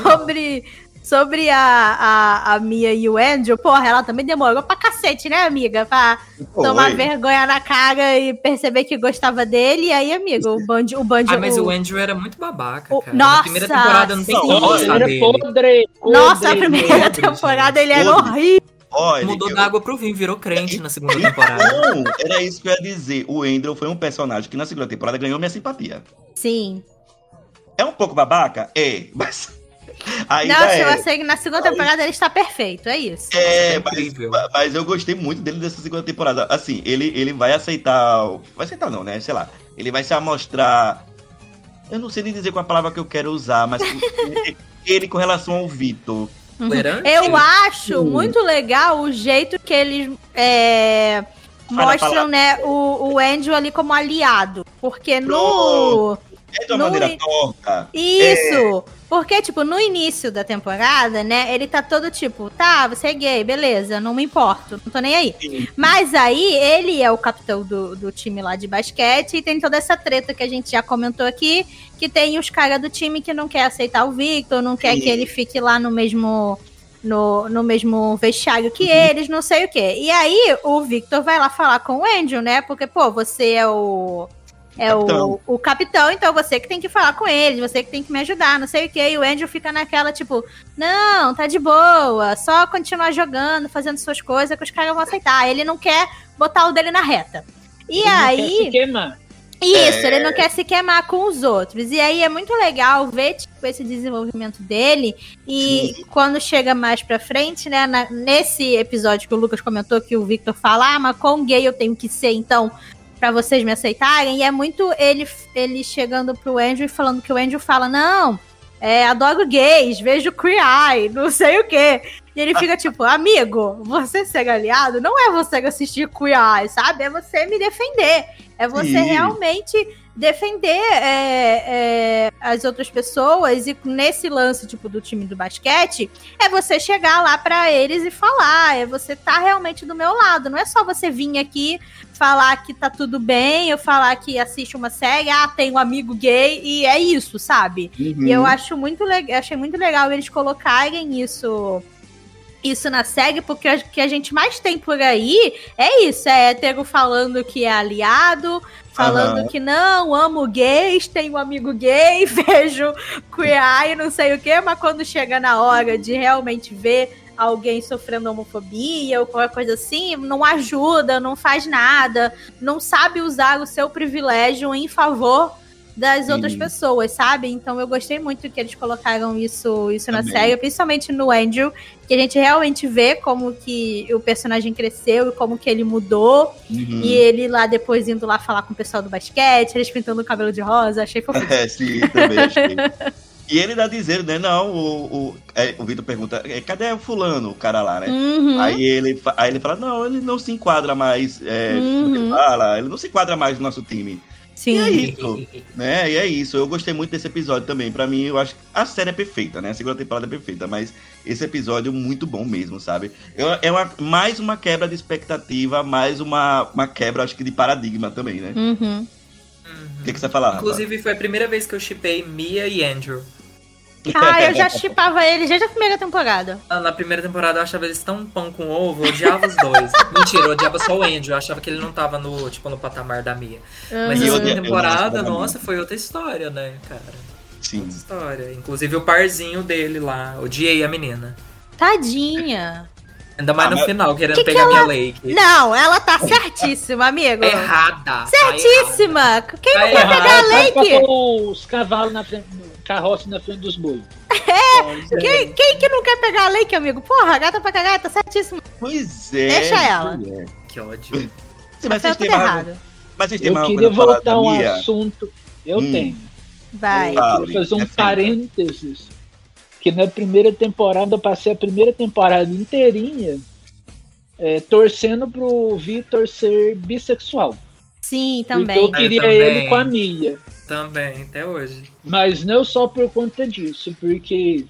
sobre, sobre a, a, a Mia e o Andrew, porra, ela também demorou pra cacete, né, amiga? Pra Oi. tomar vergonha na cara e perceber que gostava dele. E aí, amigo, o Band, o Band, Ah, mas o- o Andrew era muito babaca, O- cara. Na primeira Nossa, temporada não tem como gostar Ele dele. é podre, Nossa, a podre. primeira podre, temporada gente, ele era podre. horrível. Olha, Mudou eu- da água pro vinho, virou crente na segunda temporada. Não, era isso que eu ia dizer. O Andrew foi um personagem que na segunda temporada ganhou minha simpatia. Sim. É um pouco babaca? É, mas. Ainda Nossa, é. eu achei que na segunda temporada ele está perfeito, é isso. É, É mas, mas eu gostei muito dele dessa segunda temporada. Assim, ele, ele vai aceitar. Vai aceitar, não, né? Sei lá. Ele vai se amostrar. Eu não sei nem dizer qual a palavra que eu quero usar, mas ele, ele com relação ao Vitor. Tolerante? Eu acho muito legal o jeito que eles é, mostram, né, o, o Andrew ali como aliado. Porque no. É de uma No maneira i- torta. Isso! Porque, tipo, no início da temporada, né, ele tá todo tipo, tá, você é gay, beleza, não me importo, não tô nem aí. Sim. Mas aí, ele é o capitão do, do time lá de basquete e tem toda essa treta que a gente já comentou aqui, que tem os caras do time que não quer aceitar o Victor, não quer Sim. que ele fique lá no mesmo... No, no mesmo vestiário Uhum. que eles, não sei o quê. E aí, o Victor vai lá falar com o Andrew, né? Porque, pô, você é o... É o, Capitão. o capitão, então você que tem que falar com ele, você que tem que me ajudar, não sei o quê. E o Andrew fica naquela, tipo, não, tá de boa, só continuar jogando, fazendo suas coisas que os caras vão aceitar. Ele não quer botar o dele na reta. E Ele não quer aí. se queimar. Isso, É. ele não quer se queimar com os outros. E aí é muito legal ver tipo, esse desenvolvimento dele. E quando chega mais pra frente, né? na- nesse episódio que o Lucas comentou que o Victor fala, ah, mas com gay eu tenho que ser, então, pra vocês me aceitarem. E é muito ele, ele chegando pro Andrew e falando que o Andrew fala, não. É, adoro gays, vejo Queer Eye, não sei o quê. E ele fica tipo, amigo, você ser aliado não é você assistir Queer Eye, sabe? É você me defender. É você Sim. realmente defender é, é, as outras pessoas. E nesse lance, tipo, do time do basquete, é você chegar lá pra eles e falar. É você tá realmente do meu lado. Não é só você vir aqui falar que tá tudo bem, eu falar que assiste uma série, ah, tem um amigo gay, e é isso, sabe? Uhum. E eu acho muito legal, achei muito legal eles colocarem isso isso na série, porque o que a gente mais tem por aí é isso, é hétero falando que é aliado, falando Aham. que não, amo gays, tenho um amigo gay, vejo queer eye, não sei o quê, mas quando chega na hora de realmente ver alguém sofrendo homofobia ou qualquer coisa assim, não ajuda, não faz nada, não sabe usar o seu privilégio em favor das Sim. outras pessoas, sabe? Então eu gostei muito que eles colocaram isso, isso na série, principalmente no Andrew, que a gente realmente vê como que o personagem cresceu e como que ele mudou. Uhum. E ele lá depois indo lá falar com o pessoal do basquete, eles pintando o cabelo de rosa, achei fofinho. É, sim, também achei. E ele dá dizendo, né? Não, o, o, é, o Vitor pergunta, é, cadê o fulano, o cara lá, né? Uhum. Aí, ele, aí ele fala, não, ele não se enquadra mais. É, Uhum. ele fala, ele não se enquadra mais no nosso time. Sim. E é isso, né? E é isso. Eu gostei muito desse episódio também. Pra mim, eu acho que a série é perfeita, né? A segunda temporada é perfeita, mas esse episódio é muito bom mesmo, sabe? Eu- É uma, mais uma quebra de expectativa, mais uma, uma quebra, acho que, de paradigma também, né? Uhum. O que, que você fala, Rafa? Inclusive, foi a primeira vez que eu chipei Mia e Andrew. Ah, eu já chipava ele desde a primeira temporada. Ah, Na primeira temporada eu achava eles tão pão com ovo, eu odiava os dois. Mentira, eu odiava só o Andrew, eu achava que ele não tava no, tipo, no patamar da Mia. Mas E essa eu- segunda não temporada, nossa, foi outra história, né, cara? Sim. Outra história. Inclusive o parzinho dele lá, odiei a menina. Tadinha. Ainda mais Ah, no mas- final, querendo Que que pegar ela- minha Lake. Não, ela tá certíssima, amigo. Tá errada. tá Certíssima. Quem não Tá quer errada. pegar a Lake? os cavalos na frente, carroça na frente dos bois. errada. Quem, quem que não quer pegar a Lake, amigo? Porra, gata pra cagar, tá certíssima. Pois é. Deixa ela. é. Que ódio. Sim, Tá mas vocês tudo têm mais, errado. mas vocês têm Eu queria voltar a um Mia? assunto. Eu Hum. tenho. Vai. Eu queria fazer um defenda. parênteses. Que na primeira temporada, eu passei a primeira temporada inteirinha é, torcendo pro Vitor ser bissexual. Sim, Porque também. eu queria também. ele com a Mia. Também, até hoje. Mas não só por conta disso, porque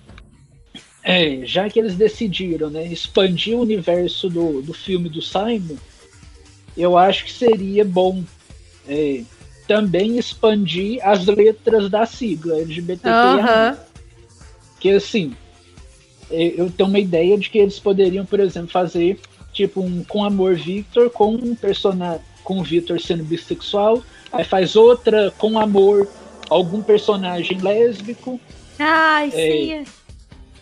é, já que eles decidiram né, expandir o universo do, do filme do Simon, eu acho que seria bom é, também expandir as letras da sigla LGBTQIA. Aham. Que assim, é, eu tenho uma ideia de que eles poderiam, por exemplo, fazer tipo um com amor Victor com um personagem com o Victor sendo bissexual, aí faz outra com amor algum personagem lésbico, Ai, sim.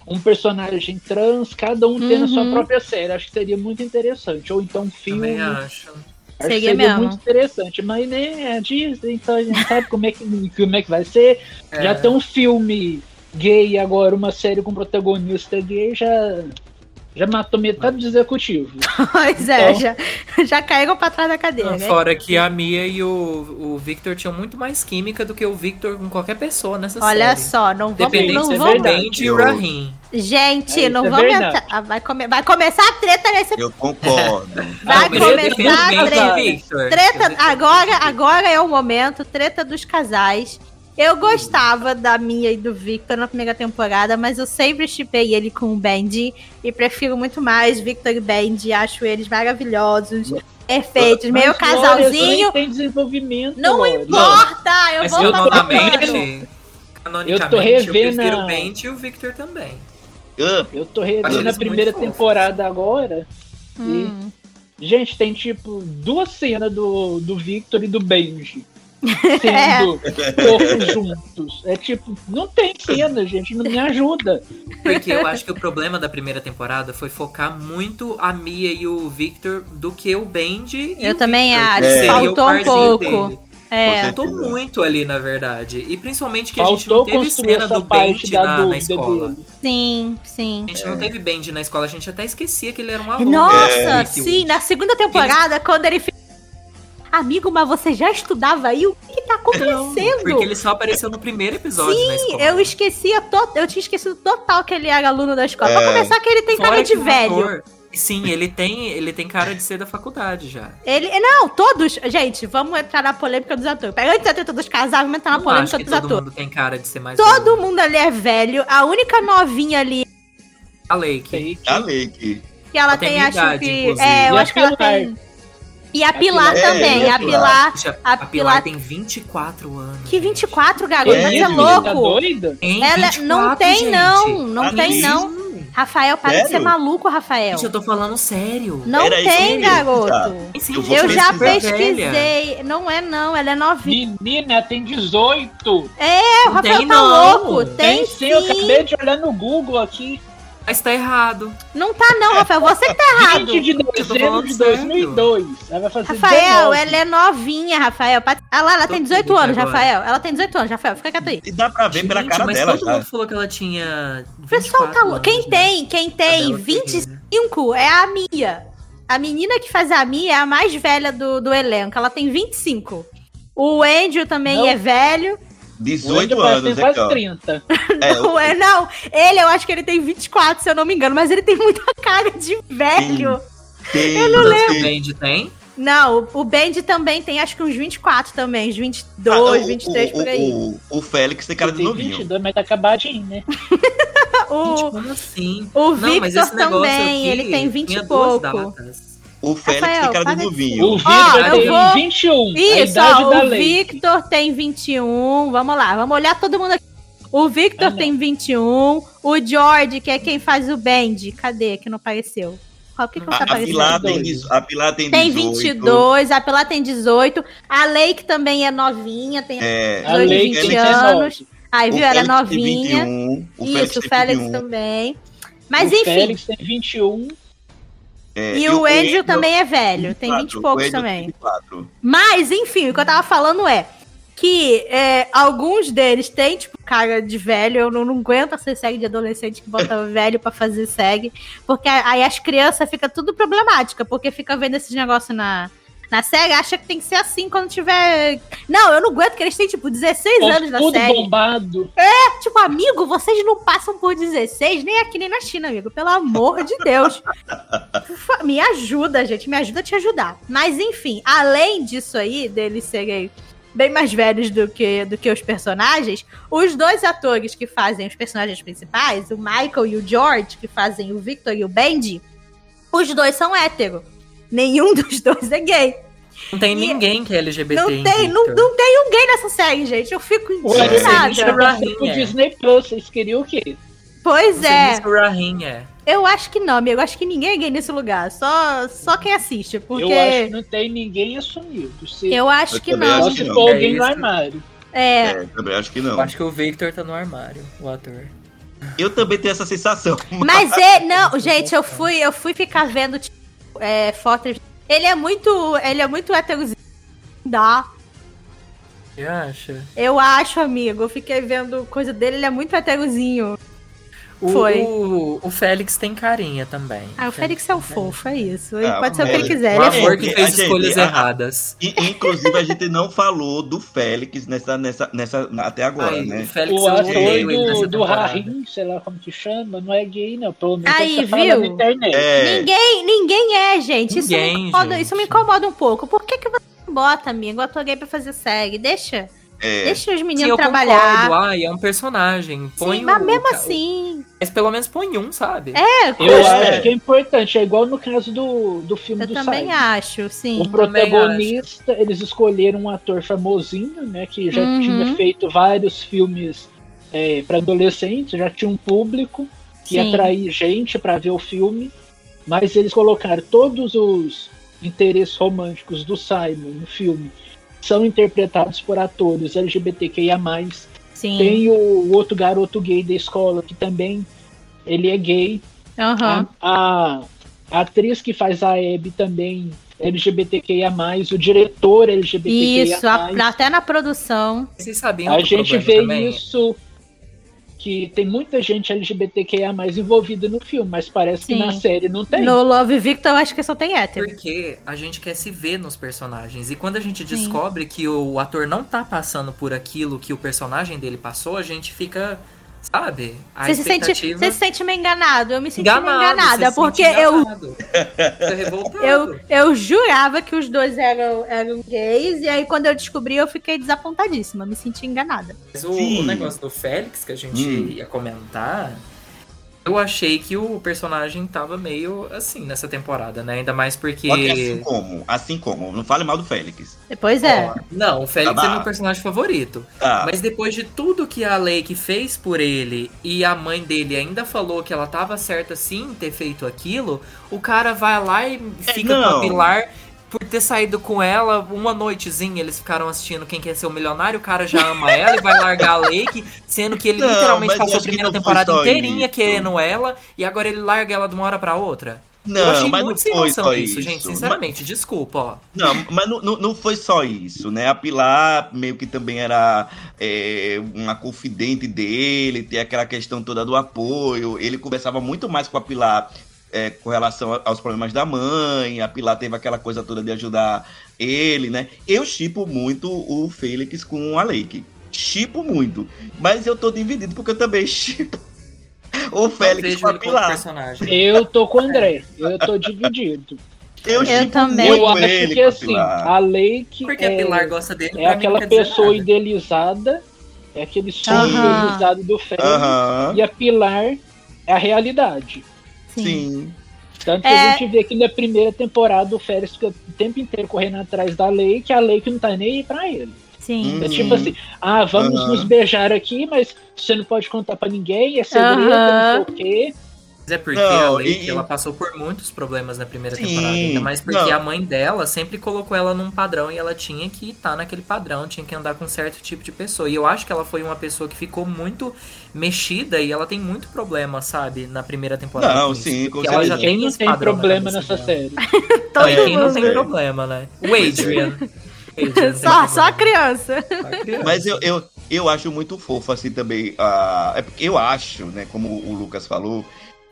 um personagem trans, cada um tendo a sua Uhum. própria série. Acho que seria muito interessante. Ou então um filme. Também Acho acho. que Seria seria mesmo. muito interessante. Mas nem é a Disney, então a gente sabe como é que, como é que vai ser. É, Já tem um filme gay agora, uma série com protagonista gay, já, já matou metade do executivo. Pois é, Então- já, já caíram pra trás da cadeira. Não, né? Fora que a Mia e o, o Victor tinham muito mais química do que o Victor com qualquer pessoa nessa Olha série. só, não vamos. Dependente Não se é vamos verdade. E o Rahim. gente, É, não é vamos entrar. Ah, Vai, come- vai começar a treta nesse Eu concordo. Vai eu começar a treta. Treta, agora, agora é o momento, treta dos casais. Eu gostava da Mia e do Victor na primeira temporada, mas eu sempre chipei ele com o Benji e prefiro muito mais Victor e Benji. Acho eles maravilhosos, perfeitos, meio Mas, Glória, casalzinho. nem tem desenvolvimento. Não Glória. importa, eu Mas vou eu falando. canonicamente, Eu tô revendo prefiro a- o Benji e o Victor também. Eu tô revendo a primeira muito fofos. temporada agora. Hum. Gente, tem tipo duas cenas do, do Victor e do Benji É. sendo corpos juntos. É tipo, não tem cena, gente, não me ajuda. Porque eu acho que o problema da primeira temporada foi focar muito a Mia e o Victor do que o Benji e Eu o também Victor, acho, o faltou um pouco. dele. É, Faltou muito ali, na verdade. E principalmente que a gente Faltou não teve cena do da na, na escola. dele. sim, sim. A gente não teve Benji na escola, a gente até esquecia que ele era um aluno. Nossa, É. sim, na segunda temporada, quando ele fica. Amigo, mas você já estudava aí? O que, que tá acontecendo? Porque ele só apareceu no primeiro episódio Sim, eu esquecia, to... eu tinha esquecido total que ele era aluno da escola. Pra É. começar que ele tem Fora cara de velho. ator- Sim, ele tem, ele tem cara de ser da faculdade já. Ele. Não, todos. Gente, vamos entrar na polêmica dos atores. Pega antes da treta dos casais, vamos entrar na Não polêmica acho que dos todo atores. mundo tem cara de ser mais Todo velho. mundo ali é velho. A única novinha ali, A Lake. A Lake. que ela Ela tem tem, minha acho idade, que. inclusive. É, eu E acho que ela tem. E a Pilar Pilar. também. É, a a Pilar. A a, Pilar- Pilar tem 24 anos. Que 24, garoto. É, Você é louco. Tá doida? Tem Ela 24, não tem, gente. não. Não tem, sim. não. Rafael, para de ser Sério? maluco, Rafael. Gente, eu tô falando sério. Não Era tem, mesmo, garoto. tá? Tem sim, Eu Eu já pesquisei. Não é, não. Ela é novinha. Menina, tem 18. É, o Rafael tem, tá não. louco. Tem, sim, eu sim. acabei de olhar no Google aqui. Mas tá errado. Não tá, não, Rafael. Você que tá errado. 20 de dezembro de sério. 2002. Ela vai fazer Rafael, 19. ela é novinha, Rafael. Ah lá, ela Tô tem 18 triste anos, agora. Rafael. Ela tem 18 anos, Rafael. Fica quieto aí. E dá pra ver pela Gente, cara mas dela todo já. mundo falou que ela tinha. O pessoal 24 tá Quem né? tem, quem tem Isabela 25 é a Mia. A menina que faz a Mia é a mais velha do, do elenco. Ela tem 25. O Andrew também Não. é velho. O 18 Andrew parece anos, tem quase ó. 30. É, Não, é, não. Ele, eu acho que ele tem 24, se eu não me engano. Mas ele tem muita cara de velho. tem, Eu não tem- lembro. O Band tem? Não, o, Bendy também tem acho que uns 24 também. Uns Ah, 22, o- 23 o, por aí. O, o Félix tem cara Ele de tem novinho. 22, mas tá acabadinho, né? Gente, O, como assim? o Não, mas Victor esse negócio também, aqui ele tem 20 tinha e pouco. datas. O Félix Rafael, tem cara novinho. O Victor eu tem vou- 21. a Isso, idade ó, da o lei. Victor tem 21. Vamos lá, vamos olhar todo mundo aqui. O Victor Ah, tem 21. O George, que é quem faz o Band. Cadê? Que não apareceu. Qual que, que não A, tá a Pilar aparecendo? tem, a Pilar tem Tem 18. 22, a Pilar tem 18. A Lake também é novinha, tem É, A 18, lei 20 tem anos. 19. Aí, o viu? Ela é Félix tem novinha. 21, o Isso, o tem Félix 21, também. Mas o enfim. Félix tem 21. É, E o Andrew também é velho, tem 24, 20 e poucos tem também. 24. Mas, enfim, o que eu tava falando é que é, alguns deles têm, tipo, cara de velho. Eu não, não aguento essa série de adolescente que bota velho pra fazer segue. Porque aí as crianças ficam tudo problemática, porque fica vendo esses negócios na. Na série, acha que tem que ser assim quando tiver. Não, eu não aguento que eles têm, tipo, 16 anos na tudo série. bombado. Tipo, amigo, vocês não passam por 16, nem aqui nem na China, amigo. Pelo amor de Deus. Me ajuda, gente. Me ajuda a te ajudar. Mas, enfim, além disso aí, deles serem bem mais velhos do que, do que os personagens, os dois atores que fazem os personagens principais, o Michael e o George, que fazem o Victor e o Bendy, os dois são hétero. Nenhum dos dois é gay. Não tem E- ninguém que é LGBT. Não em tem, não, não tem um gay nessa série, gente. Eu fico indignada. Rainha. pro Disney Plus, vocês queriam o quê? Pois é. o é. Eu acho que não, amigo. Eu acho que ninguém é gay nesse lugar. Só, só quem assiste. Porque Eu acho que não tem ninguém assumido. Se, eu acho Eu que não. acho que não. É alguém no armário. É. É, também acho que não. Eu acho que o Victor tá no armário, o ator. Eu também tenho essa sensação. Mas é. Não, gente, eu fui, eu fui ficar vendo tipo, é, fotos. Ele é muito. Ele é muito heterozinho. Dá. Você acha? Eu acho, amigo. Eu fiquei vendo coisa dele, ele é muito heterozinho. O, Foi. O, o Félix tem carinha também. Ah, o Félix é um fofo, é isso. Ele Ah, pode ser o que ele é. quiser. O Ele é amor fofo. que fez gente- escolhas a- erradas. E, inclusive, a gente não falou do Félix nessa, nessa, nessa, até agora, Ai, né? O Félix O eu ator nessa do, do. Rahim, sei lá como que chama, não é gay, não. Pelo menos Aí, viu? na internet. É, Ninguém, ninguém é, gente. Isso, me Ninguém, incomoda, gente. isso me incomoda um pouco. Por que, que você não bota, amigo, ator gay pra fazer segue? Deixa. É. Deixa os Sim, meninos eu trabalhar. concordo. Ai, é um personagem. Põe Sim, mas mesmo o- assim. Mas pelo menos põe um, sabe? É, Eu acho que é importante, é igual no caso do, do filme Eu do também Simon. acho, sim. O protagonista, eles escolheram um ator famosinho, né? Que já Uhum. tinha feito vários filmes é, para adolescentes, já tinha um público que ia Sim. atrair gente para ver o filme, mas eles colocaram todos os interesses românticos do Simon no filme são interpretados por atores LGBTQIA+. Sim. Tem o outro garoto gay da escola que também ele é gay. Aham. A, a atriz que faz a Abby também LGBTQIA+, o diretor LGBTQIA+. Isso, a- até na produção. Vocês sabiam A gente vê também isso. Que tem muita gente LGBTQIA mais envolvida no filme, mas parece Sim. que na série não tem. No Love Victor, eu acho que só tem hétero. Porque a gente quer se ver nos personagens. E quando a gente Sim. descobre que o ator não tá passando por aquilo que o personagem dele passou, a gente fica, sabe? A Você se, sente, expectativa... você se sente meio enganado. Eu me senti meio enganado, enganada, porque sente eu, enganado. Fica revoltado. eu, eu jurava que os dois eram, eram gays, e aí quando eu descobri, eu fiquei desapontadíssima, me senti enganada. Mas o, o negócio do Félix que a gente Hum. ia comentar, eu achei que o personagem tava meio assim nessa temporada, né? Ainda mais porque. Assim como, assim como, não fale mal do Félix. Depois é. Ó, Não, o Félix Tá é bom. meu personagem favorito. Tá. Mas depois de tudo que a Lake fez por ele e a mãe dele ainda falou que ela tava certa sim em ter feito aquilo, o cara vai lá e fica com não. a Pilar por ter saído com ela uma noitezinha. Eles ficaram assistindo Quem Quer Ser o Milionário, o cara já ama ela e vai largar a Lake, sendo que ele Não, literalmente mas eu passou a primeira temporada inteirinha isso. querendo ela e agora ele larga ela de uma hora pra outra. eu Não, achei mas muito não sem foi só isso, gente. Sinceramente, desculpa, ó. Não, mas não, não, não foi só isso, né? A Pilar meio que também era é, uma confidente dele, tem aquela questão toda do apoio. Ele conversava muito mais com a Pilar é, com relação aos problemas da mãe. A Pilar teve aquela coisa toda de ajudar ele, né? Eu chipo muito o Félix com a Lake. Chipo muito. Mas eu tô dividido porque eu também chipo o Félix com a Pilar. Eu tô com o André, eu tô dividido. Eu, Eu chipo também. muito Eu acho ele que com a assim, Pilar. a Lake Porque é, a Pilar gosta dele. é aquela pessoa nada. idealizada, é aquele sonho idealizado do Félix, e a Pilar é a realidade. Sim. Sim. Tanto que É. a gente vê que na primeira temporada o Félix fica o tempo inteiro correndo atrás da Lake, a Lake não tá nem aí pra ele. Sim. É tipo assim, ah, vamos Aham. nos beijar aqui, mas você não pode contar pra ninguém, é segredo, Aham. não sei o quê. Mas é porque Não, a Lake, e- ela passou por muitos problemas na primeira Sim, temporada. Ainda mais porque não. a mãe dela sempre colocou ela num padrão e ela tinha que estar naquele padrão, tinha que andar com um certo tipo de pessoa. E eu acho que ela foi uma pessoa que ficou muito mexida e ela tem muito problema, sabe, na primeira temporada. Não, sim, com ela já tem Quem não esse tem problema nessa dela. série? Todo É, quem não tem problema, né? O Adrian. Adrian Só, só a criança. Só a criança. Mas eu, eu, eu acho muito fofo, assim, também. ah, é porque eu acho, né, como o Lucas falou,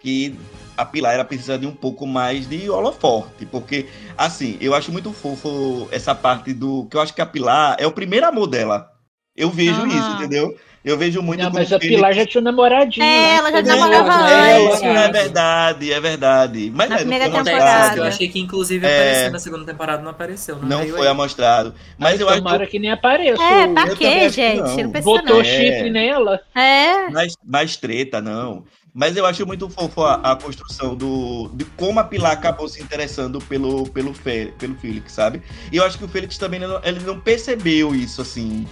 que a Pilar ela precisa de um pouco mais de holoforte. Porque, assim, eu acho muito fofo essa parte do. Que eu acho que a Pilar é o primeiro amor dela. Eu vejo Aham. isso, entendeu? Eu vejo muito Não, como mas a ele- Pilar já tinha um namoradinho. É, né? ela já namorava É, antes. é verdade, é verdade. Mas Na é, não primeira foi Acontece, mostrado. Eu achei que inclusive É. apareceu na segunda temporada, não apareceu. Não, Não foi aí. amostrado. Mas eu acho que nem apareça. É, pra quê, gente? não. Não precisa Botou não. É. chifre nela. É. mais, mais treta, não. Mas eu acho muito fofo a, a construção do de como a Pilar acabou se interessando pelo pelo Fe, pelo Felix, sabe? E eu acho que o Felix também não, ele não percebeu isso assim,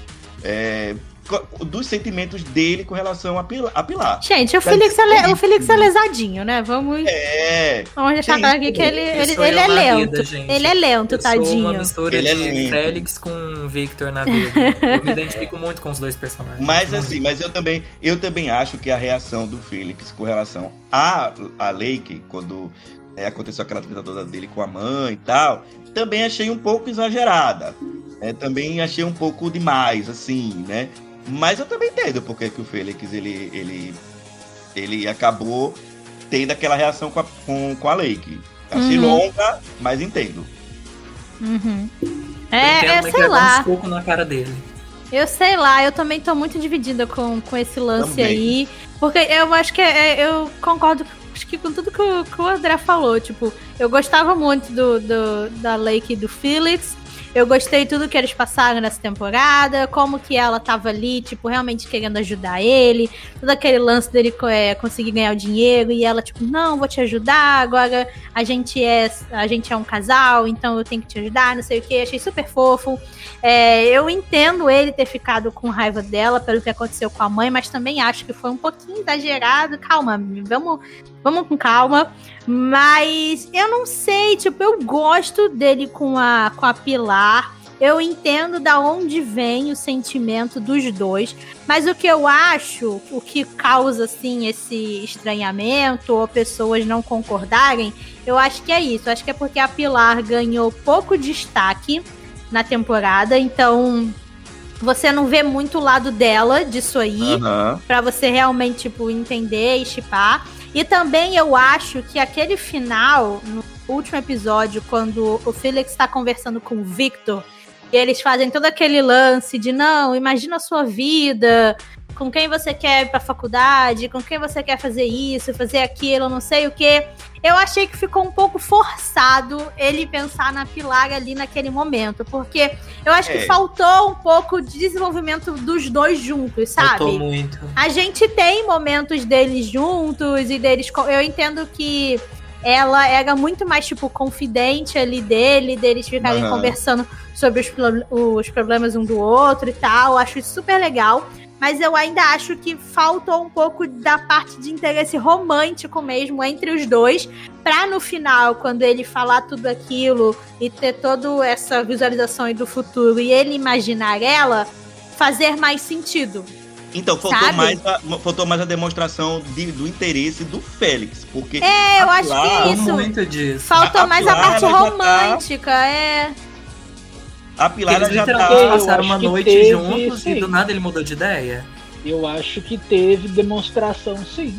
é, dos sentimentos dele com relação a Pilar. A Pilar. Gente, o Mas Felix, é, o Felix é lesadinho, né? Vamos, É, vamos deixar claro aqui que ele, ele, sou ele é lento. vida, gente. ele é lento, Eu sou uma tadinho. mistura Ele é de lento. Félix com Victor na vida. Eu me identifico muito com os dois personagens. mas Muito. assim, mas eu também, eu também acho que a reação do Felix com relação a, a Lake, quando é, aconteceu aquela treta toda dele com a mãe e tal, também achei um pouco exagerada. É, também achei um pouco demais, assim, né? Mas eu também entendo porque que o Félix ele, ele, ele acabou tendo aquela reação com a, com, com a Lake. Achei Uhum. longa, mas entendo. Uhum. Eu É, entendo, é, sei dar lá. um soco na cara dele. Eu sei lá, eu também tô muito dividida com, com esse lance Também. aí. Porque eu acho que é- é- eu concordo acho que com tudo que o, que o André falou. Tipo, eu gostava muito do, do- da Lake e do Felix. Eu gostei tudo que eles passaram nessa temporada, como que ela tava ali, tipo, realmente querendo ajudar ele, todo aquele lance dele é, conseguir ganhar o dinheiro e ela, tipo, não, vou te ajudar, agora a gente é a gente é um casal, então eu tenho que te ajudar, não sei o que, achei super fofo. É, eu entendo ele ter ficado com raiva dela pelo que aconteceu com a mãe, mas também acho que foi um pouquinho exagerado. Calma, vamos, vamos com calma. Mas eu não sei, tipo, eu gosto dele com a, com a Pilar. Eu entendo da onde vem o sentimento dos dois, mas o que eu acho, o que causa assim esse estranhamento ou pessoas não concordarem, eu acho que é isso. Eu acho que é porque a Pilar ganhou pouco destaque na temporada, então você não vê muito o lado dela disso aí, Aham. Pra você realmente, tipo, entender e chipar. E também eu acho que aquele final, no último episódio, quando o Felix tá conversando com o Victor, e eles fazem todo aquele lance de não, imagina a sua vida, com quem você quer ir pra faculdade, com quem você quer fazer isso, fazer aquilo, não sei o que. Eu achei que ficou um pouco forçado ele pensar na Pilar ali naquele momento, porque eu acho É. que faltou um pouco de desenvolvimento dos dois juntos, sabe? Faltou muito. A gente tem momentos deles juntos e deles. Eu entendo que ela era muito mais, tipo, confidente ali dele, deles ficarem Aham. conversando sobre os, os problemas um do outro e tal. Acho isso super legal. Mas eu ainda acho que faltou um pouco da parte de interesse romântico mesmo entre os dois. Pra no final, quando ele falar tudo aquilo e ter toda essa visualização aí do futuro e ele imaginar ela, fazer mais sentido. Então, faltou Sabe? mais, a, faltou mais a demonstração de- do interesse do Félix. Porque É, eu acho que é isso. muito disso. Faltou A- a mais a parte tá- romântica, é. A Pilar já tá. passaram uma que noite teve, juntos sim. e do nada ele mudou de ideia. Eu acho que teve demonstração, sim.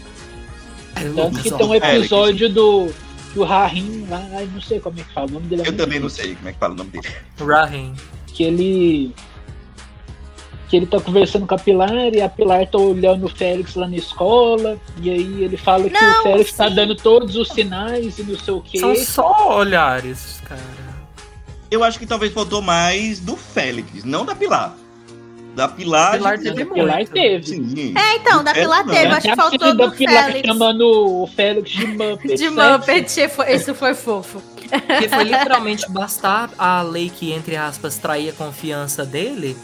Tanto que tem um episódio do, do Rahim lá, ai, não sei como é que fala o nome dele. é Eu também não sei como é que fala o nome dele. Rahim. Que ele. Que ele tá conversando com a Pilar e a Pilar tá olhando o Félix lá na escola. E aí ele fala que Não, o Félix tá sim. dando todos os sinais e não sei o quê. São só olhares, cara. Eu acho que talvez faltou mais do Félix, não da Pilar. Da Pilar. Pilar gente- teve Pilar muito. teve. Sim. É, então, da Pilar teve, não. acho que faltou do Pilar Félix. chamando o Félix de Muppet. De certo? Muppet, isso foi fofo. Porque foi literalmente bastar a lei que, entre aspas, trair a confiança dele.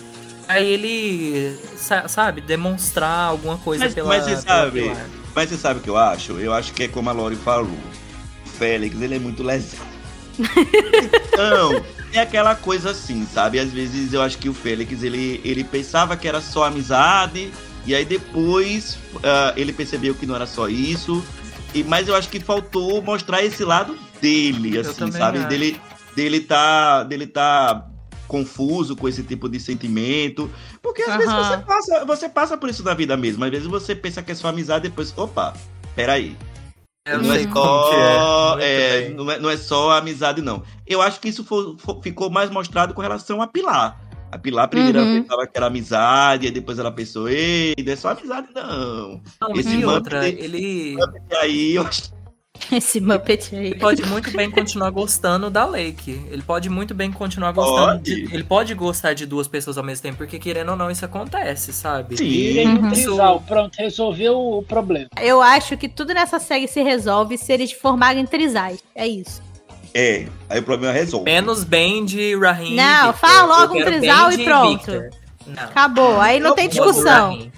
Aí ele, sa- sabe, demonstrar alguma coisa Mas- pela. mas você pela sabe, Pilar. Mas você sabe o que eu acho? Eu acho que é como a Lori falou. O Félix, ele é muito lesão. então, é aquela coisa assim, sabe? Às vezes eu acho que o Félix, ele, ele pensava que era só amizade, e aí depois ah, ele percebeu que não era só isso. E, mas eu acho que faltou mostrar esse lado dele, assim, sabe? acho. Dele, dele tá. Dele tá confuso com esse tipo de sentimento. Porque às vezes você passa, você passa por isso na vida mesmo. Às vezes você pensa que é só amizade e depois, opa, peraí. Eu não é só. é. É, não, é, não é só amizade, não. Eu acho que isso ficou mais mostrado com relação a Pilar. A Pilar primeiro Uhum. pensava que era amizade, e depois ela pensou, ei, não é só amizade, não. Não, Esse e outra, ele, E aí eu acho Esse Muppet aí. ele pode muito bem continuar gostando da Lake. Ele pode muito bem continuar gostando Pode. de. Ele pode gostar de duas pessoas ao mesmo tempo, porque querendo ou não, isso acontece, sabe? Sim. um Uhum. trisal. Pronto, resolveu o problema. Eu acho que tudo nessa série se resolve se eles formarem trisais. É isso. É, aí o problema resolve. Menos bem de Raheem. e Não, Victor. fala logo um trisal e pronto. Não. Acabou. Aí não Eu tem discussão. Raheem.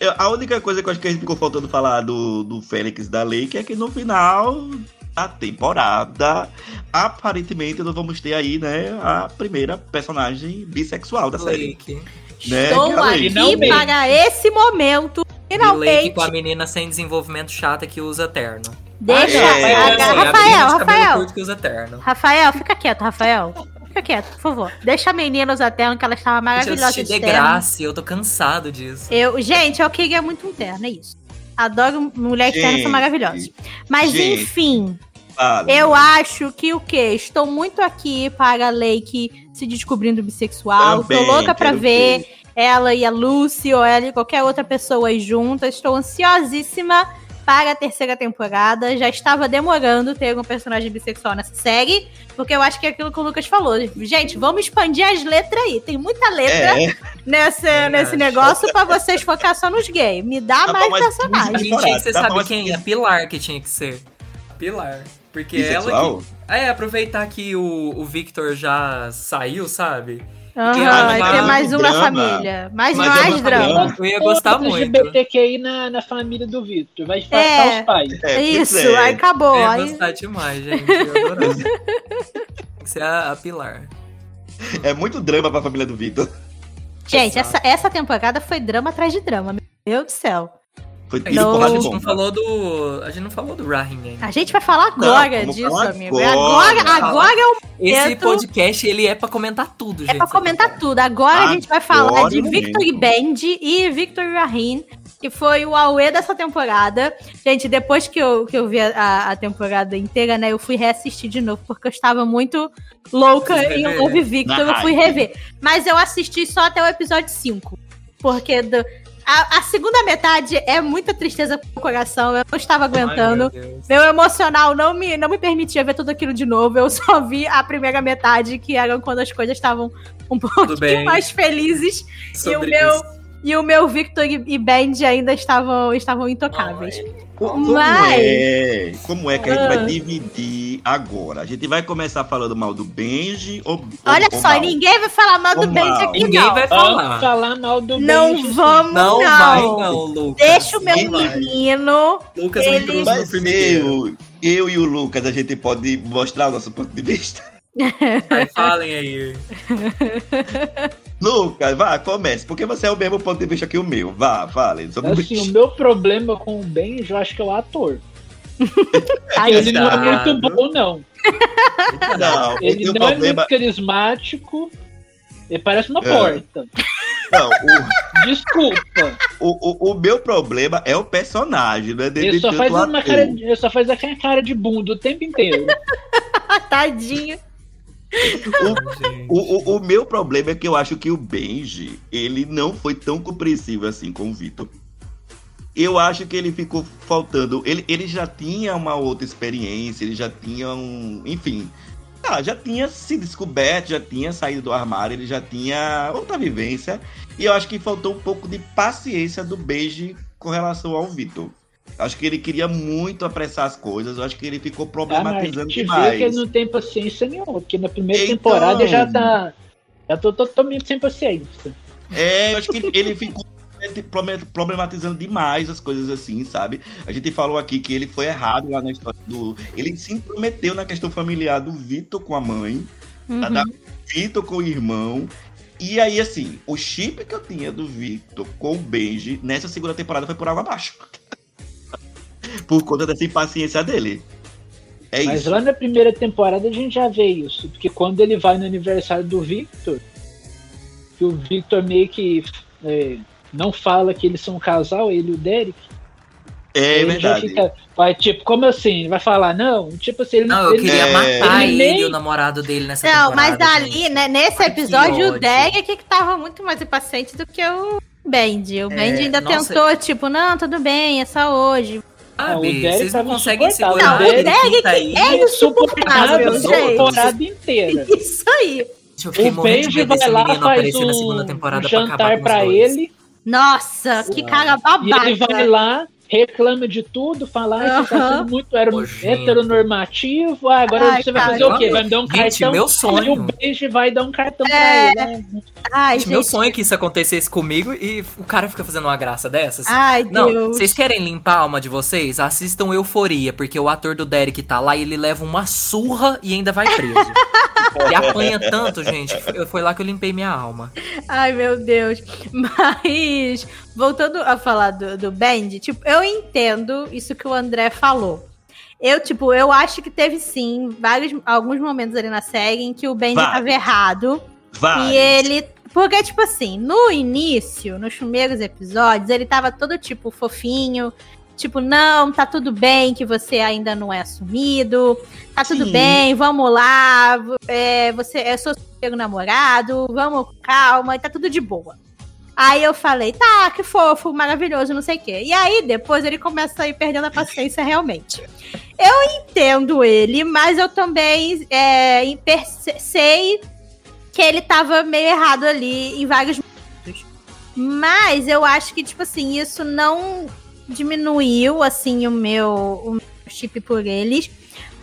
A, eu- a única coisa que eu acho que a gente ficou faltando falar do, do Félix da Lake é que no final da temporada, aparentemente nós vamos ter aí, né, a primeira personagem bissexual da série. Lake. Né, Estou que é aqui Finalmente. para esse momento. E Lake Finalmente. com a menina sem desenvolvimento chata que usa terno. Deixa. É, a- é, é, Rafael, cabelo Rafael. que. Rafael, fica quieto, Rafael. Fica quieto, por favor. Deixa a menina usar terno, que ela estava Gente, maravilhosa de de graça eu tô cansado disso. Eu, gente, eu queria muito um terno, é isso. Adoro mulheres de terno, são Gente, maravilhosas. Mas gente. enfim, Fala. eu acho que o quê? Estou muito aqui para a Lake se descobrindo bissexual. Também, Tô louca pra quero ver ver. ela e a Lucy, ou ela e qualquer outra pessoa aí juntas. Estou ansiosíssima para a terceira temporada. Já estava demorando ter um personagem bissexual nessa série, porque eu acho que é aquilo que o Lucas falou. Gente, vamos expandir as letras aí. Tem muita letra É, nesse, Também nesse acho. negócio pra vocês focar só nos gays. Me dá Tá mais A personagens. gente, você tá sabe quem é? Pilar que tinha que ser. Pilar. Porque bissexual? ela que... É, aproveitar que o, o Victor já saiu, sabe? Vai vai ter mais um na drama. família. Mais Mas mais eu- drama. Eu ia gostar Outros muito. LGBTQI na, na família do Victor. Vai É. afastar os pais. É, Isso, é. aí acabou. Eu ia Aí... gostar demais, gente. Eu adorava. Tem que ser a, a Pilar. É muito drama pra família do Vitor. Gente, Exato. essa, essa temporada foi drama atrás de drama. Meu Deus do céu. Foi A tiro, Não. porrada e gente não bomba. falou do. A gente não falou do Rahim ainda. A gente vai falar agora vamos disso, falar amigo. agora. Agora, agora é o Esse momento- podcast, ele é pra comentar tudo, gente. É pra comentar tudo. Agora a gente vai falar de é Victor. Band e Victor Rahim, que foi o Aue dessa temporada. Gente, depois que eu, que eu vi a, a temporada inteira, né, eu fui reassistir de novo, porque eu estava muito louca em rever. ouvir Victor, Na eu fui rever. Mas eu assisti só até o episódio 5. Porque do- a, a segunda metade é muita tristeza pro coração, eu não estava Ai, aguentando. meu Deus. Meu emocional não me, não me permitia ver tudo aquilo de novo. Eu só vi a primeira metade, que era quando as coisas estavam um pouquinho mais felizes. E o Sobre meu, isso. E o meu Victor e Band ainda estavam, estavam intocáveis. Co- Como Mas- é? Como é que a gente Ah. vai dividir agora? A gente vai começar falando mal do Benji ou. Olha ou só, mal? ninguém vai falar mal do Ou Band mal. aqui, Ninguém não. vai Vamos falar. falar mal do Não Benji, vamos, Não, não. vai, não, Lucas. Deixa o meu vai. menino. Lucas ele- me trouxe Vai no primeiro. eu, eu e o Lucas, a gente pode mostrar o nosso ponto de vista. Vai, falem aí. Lucas, vá, comece, porque você é o mesmo ponto de vista que o meu. Vá, fale. Sobre o Assim, o meu problema com o Benji, eu acho que é o ator. Ai, Ele não é Cuidado. muito bom, não. Não, Ele não é problema. muito carismático. Ele parece uma É. porta. Não, o, Desculpa. o, o, o meu problema é o personagem, né? Ele só faz uma cara, de- ele só faz aquela cara de bunda o tempo inteiro. Tadinho. O, o, o meu problema é que eu acho que o Benji, ele não foi tão compreensivo assim com o Vitor. Eu acho que ele ficou faltando. Ele, ele já tinha uma outra experiência, ele já tinha um. Enfim. ah, já tinha se descoberto, já tinha saído do armário, ele já tinha outra vivência. E eu acho que faltou um pouco de paciência do Benji com relação ao Vitor. Acho que ele queria muito apressar as coisas, eu acho que ele ficou Ah, mas a problematizando gente vê demais. que ele não tem paciência nenhuma, porque na primeira Então. temporada já tá. Já tô totalmente sem paciência. É, eu acho que ele ficou problem- problematizando demais as coisas assim, sabe? A gente falou aqui que ele foi errado lá na história do. Ele se intrometeu na questão familiar do Vitor com a mãe, Uhum. da Vitor com o irmão. E aí, assim, o chip que eu tinha do Victor com o Benji nessa segunda temporada foi por água abaixo. Por conta dessa impaciência dele. É Mas isso. lá na primeira temporada a gente já vê isso. Porque quando ele vai no aniversário do Victor, que o Victor meio que é, não fala que eles são um casal, ele e o Derek. É ele já verdade. fica. Vai, tipo, como assim? Ele vai falar, não? Tipo assim, ele Não, eu ele- queria É. matar ele ele, nem- e o namorado dele nessa Não, temporada. mas dali, gente. né, nesse episódio, o. Derek que tava muito mais impaciente do que o Band. O Band ainda nossa. tentou, tipo, não, tudo bem, é só hoje. Sabe, Não, o Derek vocês não conseguem segurar Não, o Derek aí. é insuportável, temporada inteira. Isso aí. O Benji vai lá, faz aparecer na segunda um, temporada pra acabar jantar com pra dois. ele. Nossa, que cara E babaca. ele vai lá, reclama de tudo, fala "Ai, você tá sendo muito heteronormativo. Ah, agora Ai, você vai cara. fazer o quê? Vai me dar um Gente, cartão. meu E o sonho. Benji vai dar um cartão É. pra ele. né? Ai, Gente, meu gente. sonho é que isso acontecesse comigo e o cara fica fazendo uma graça dessas. Ai, Não, Deus. vocês querem limpar a alma de vocês? Assistam Euforia, porque o ator do Derek tá lá e ele leva uma surra e ainda vai preso. e apanha tanto, gente. Foi- Foi lá que eu limpei minha alma. Ai, meu Deus. Mas, voltando a falar do, do Band, tipo, eu entendo isso que o André falou. Eu, tipo, eu acho que teve sim vários, alguns momentos ali na série em que o Band Vários. tava errado. Vai. E ele. Porque, tipo assim, no início, nos primeiros episódios, ele tava todo, tipo, fofinho. Tipo, não, tá tudo bem que você ainda não é assumido. Tá tudo Sim. bem, vamos lá. É, você, eu sou seu namorado, vamos calma, e tá tudo de boa. Aí eu falei, tá, que fofo, maravilhoso, não sei o quê. E aí depois ele começa a ir perdendo a paciência realmente. Eu entendo ele, mas eu também é, sei que ele tava meio errado ali em vários momentos. Mas eu acho que, tipo assim, isso não diminuiu, assim, o meu, o meu chip por eles.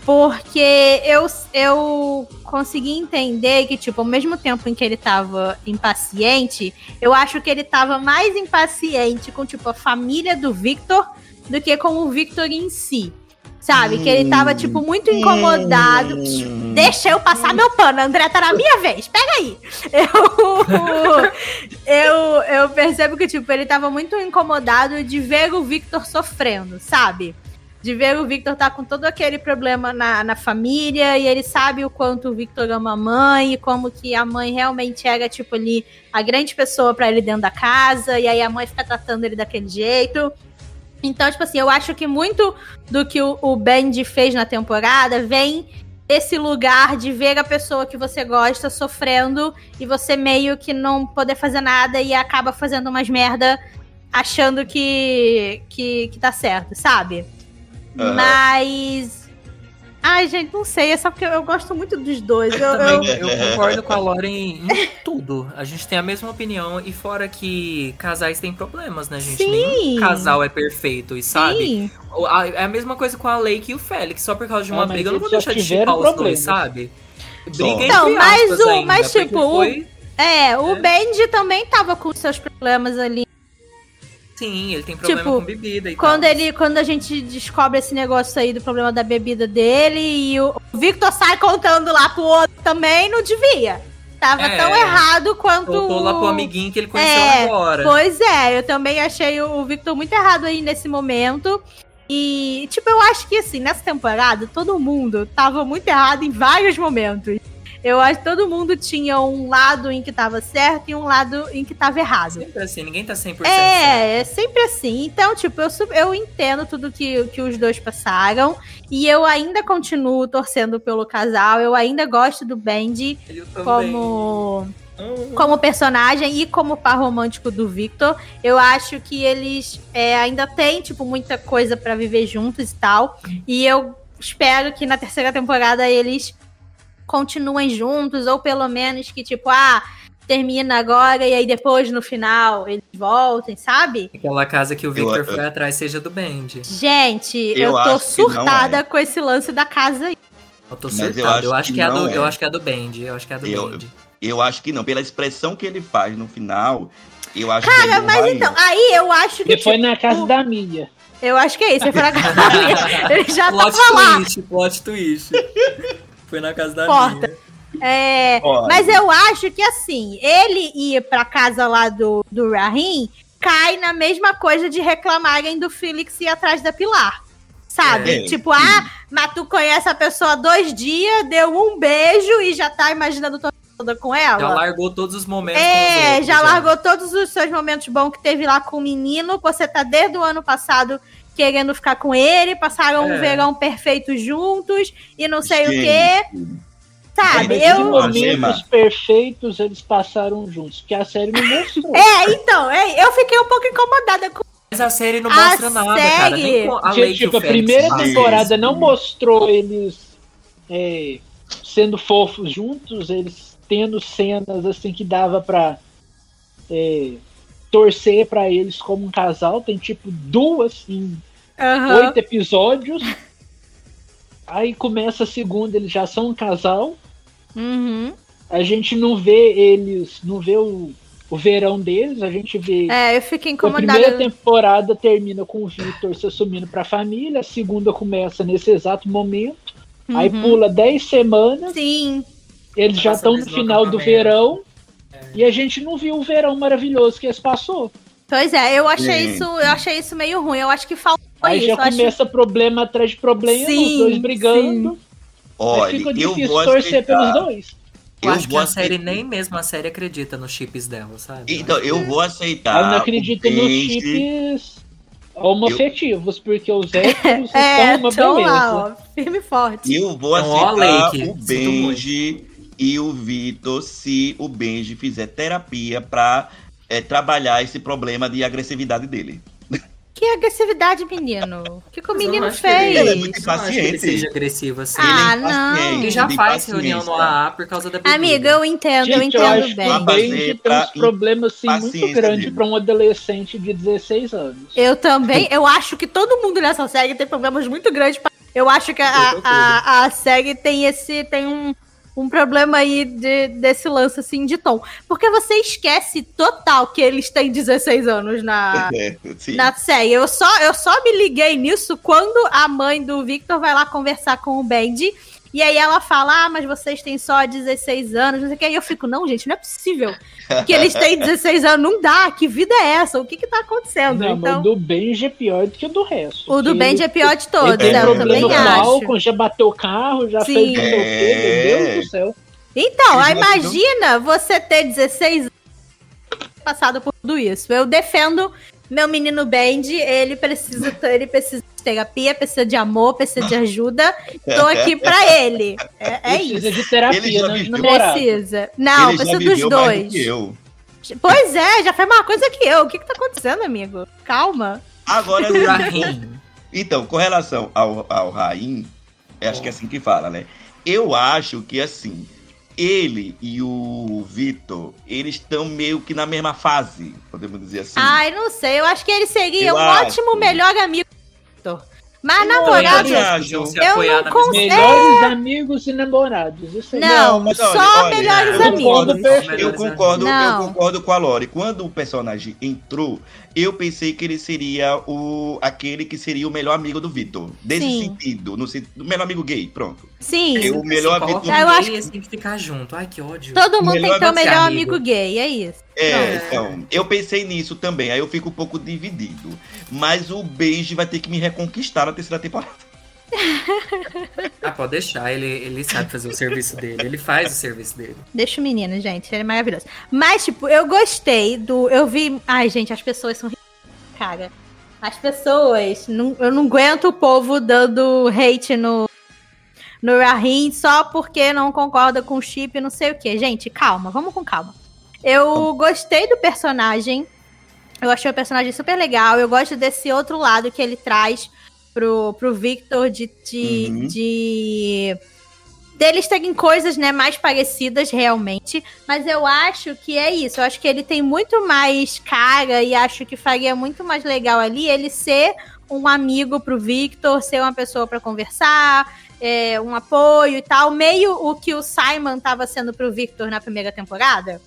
Porque eu, eu consegui entender que, tipo, ao mesmo tempo em que ele tava impaciente, eu acho que ele tava mais impaciente com, tipo, a família do Victor do que com o Victor em si. Sabe? Que ele tava, tipo, muito incomodado. Hum. Deixa eu passar meu pano, André, tá na minha vez. Pega aí. Eu, eu, eu percebo que, tipo, ele tava muito incomodado de ver o Victor sofrendo, sabe? De ver o Victor tá com todo aquele problema na, na família e ele sabe o quanto o Victor ama a mãe e como que a mãe realmente era, tipo, ali a grande pessoa pra ele dentro da casa e aí a mãe fica tratando ele daquele jeito. Então, tipo assim, eu acho que muito do que o, o Bendy fez na temporada vem esse lugar de ver a pessoa que você gosta sofrendo e você meio que não poder fazer nada e acaba fazendo umas merda achando que, que, que tá certo, sabe? Aham. Mas. Ai, gente, não sei. É só porque eu gosto muito dos dois. Eu, eu- eu concordo com a Lauren em tudo. A gente tem a mesma opinião. E fora que casais têm problemas, né, gente? Sim. Nenhum casal é perfeito, e sabe? Sim. É a mesma coisa com a Lake e o Félix. Só por causa de uma Ah, briga, eu não vou deixar de chipar os dois, sabe? Briga Então, mas aspas o- ainda, mas, tipo, o- foi- É, o É. Benji também tava com seus problemas ali. Sim, ele tem problema Tipo, com bebida e Quando tal. ele, quando a gente descobre esse negócio aí do problema da bebida dele e o Victor sai contando lá pro outro também, não devia. Tava É. tão errado quanto. Voltou lá pro amiguinho que ele conheceu É, agora. Pois é, eu também achei o o Victor muito errado aí nesse momento. E, tipo, eu acho que assim, nessa temporada, todo mundo tava muito errado em vários momentos. Eu acho que todo mundo tinha um lado em que tava certo e um lado em que tava errado. Sempre assim, ninguém tá 100% certo. É, é sempre assim. Então, tipo, eu, eu entendo tudo que, que os dois passaram. E eu ainda continuo torcendo pelo casal. Eu ainda gosto do Bendy como, Hum. como personagem e como par romântico do Victor. Eu acho que eles é, ainda têm, tipo, muita coisa pra viver juntos e tal. E eu espero que na terceira temporada eles continuem juntos, ou pelo menos que, tipo, ah, termina agora e aí depois no final eles voltem, sabe? Aquela casa que o Victor Eu- foi atrás seja do Band. Gente, eu, Eu tô acho não surtada é. com esse lance da casa aí. Eu tô Mas eu surtado. Eu acho acho, que que, é do, é. eu acho que é a do Band. Eu acho que é a do Eu- Band. Eu acho que não. Pela expressão que ele faz no final, eu acho Cara, que ele não mas então, aí eu acho que. Ele foi tipo, na casa da Mia. Eu acho que é isso. Ele foi na casa da minha. Ele já plot tava lá. twist, plot twist. Foi na casa da Porta. minha. É, Olha. mas eu acho que assim, ele ir pra casa lá do, do Rahim cai na mesma coisa de reclamarem do Felix ir atrás da Pilar. Sabe? É, tipo, sim. ah, mas tu conhece a pessoa há dois dias, deu um beijo e já tá imaginando tua toda com ela. Já largou todos os momentos É, outros, já largou todos os seus momentos bons que teve lá com o menino. Você tá desde o ano passado querendo ficar com ele, passaram um É. verão perfeito juntos e não sei o quê. Sabe? Que Eu. Momentos perfeitos eles passaram juntos, porque a série não mostrou. É, então, é, eu fiquei um pouco incomodada com. Mas a série não A mostra nada, cara. série- Nem com a Gente, tipo, a Félix primeira temporada não mostrou eles é, sendo fofos juntos, eles tendo cenas assim que dava pra é, torcer pra eles como um casal. Tem tipo duas em oito episódios. Aí começa a segunda, eles já são um casal. Uhum. A gente não vê eles, não vê o, o verão deles, a gente vê. É, eu fiquei A primeira incomodada. temporada termina com o Victor se assumindo pra família, a segunda começa nesse exato momento. Aí Uhum. pula 10 semanas, Sim. eles já estão no final do acampamento. verão. E a gente não viu o verão maravilhoso que eles passou. Pois é, eu achei Gente. isso, eu achei isso meio ruim. Eu acho que faltou Aí isso. já eu acho- começa problema atrás de problema, Sim, os dois brigando. Aí Olha, fica eu difícil vou torcer aceitar. pelos dois. Eu, Eu acho que a série, aceitar. nem mesmo a série acredita nos chips dela, sabe? Então, eu vou aceitar. eu não acredito o nos chips homoafetivos, porque os héteros É, são uma tão beleza. lá, ó, firme e forte. Eu vou Então, ó, aceitar Lake, o Benji e o Vitor se o Benji fizer terapia pra é, trabalhar esse problema de agressividade dele. Que agressividade, menino. O que, que o eu menino acho que ele- Ele é fez? muito eu que ele impaciente. seja agressivo assim. Ah, Ele é impaciente, não. Ele já faz reunião no AA por causa da bebida. Amiga, eu entendo, eu Gente, eu entendo acho bem. que o Benji tem uns problemas assim, muito dele. pra um adolescente de 16 anos. Eu também, eu acho que todo mundo nessa série tem problemas muito grandes. pra- Eu acho que a, Eu tô a, a série tem esse, tem um, um problema aí de, desse lance assim de tom. Porque você esquece total que eles têm 16 anos na, É, na série. Eu só, eu só me liguei nisso quando a mãe do Victor vai lá conversar com o Bendy. E aí ela fala, ah, mas vocês têm só 16 anos, não sei o que. E eu fico, não, gente, não é possível que eles têm 16 anos. Não dá, que vida é essa? O que que tá acontecendo? Não, então, o do Benji é pior do que o do resto. o do Que Bendy é pior de todos, tem né? Eu problema também com o acho. álcool, já bateu o carro, já Sim. fez não sei o quê, É. meu Deus do céu. Então, aí não- imagina você ter 16 anos passado por tudo isso. Eu defendo meu menino Bendy, ele precisa, ele precisa terapia, precisa de amor, precisa de ajuda. Tô aqui pra ele. É, é precisa isso. de terapia, já não. Precisa. Não, Ele já precisa dos do dois. que eu. Pois é, já fez uma coisa que eu. O que que tá acontecendo, amigo? Calma. Agora, O Rahim. então, com relação ao, ao Raim, acho que é assim que fala, né? Eu acho que assim, ele e o Vitor, eles estão meio que na mesma fase, podemos dizer assim. Ai, não sei. Eu acho que ele seria Eu um acho. ótimo melhor amigo. Victor. Mas Eu namorado. também acho. Se Eu apoiar não consigo- Melhores amigos e namorados. Isso aí. Não, mas só olha, olha, melhores eu concordo, amigos. Eu concordo, eu Não. concordo com a Lore. Quando o personagem entrou, eu pensei que ele seria o aquele que seria o melhor amigo do Vitor. Desse Sim. sentido, no sentido, o melhor amigo gay, pronto. Sim. Eu- o melhor amigo- um Eu gay, acho eles têm que ficar junto. Ai, que ódio. Todo mundo tem que ter o melhor Amigo. amigo gay, é isso. É, Não. então, eu pensei nisso também, aí eu fico um pouco dividido. Mas o Beige vai ter que me reconquistar na terceira temporada. Ah, pode deixar. Ele, ele sabe fazer o serviço dele. Ele faz o serviço dele. Deixa o menino, gente, ele é maravilhoso. Mas, tipo, eu gostei do. Eu vi. Ai, gente, as pessoas são. Cara, as pessoas. Não, eu não aguento o povo dando hate no. No Rahim só porque não concorda com o chip não sei o que. Gente, calma, vamos com calma. Eu gostei do personagem. Eu achei o personagem super legal. Eu gosto desse outro lado que ele traz pro, pro Victor de, de, Uhum. de deles terem coisas, né, mais parecidas realmente, mas eu acho que é isso, eu acho que ele tem muito mais cara e acho que faria muito mais legal ali ele ser um amigo pro Victor, ser uma pessoa pra conversar, é, um apoio e tal, meio o que o Simon tava sendo pro Victor na primeira temporada.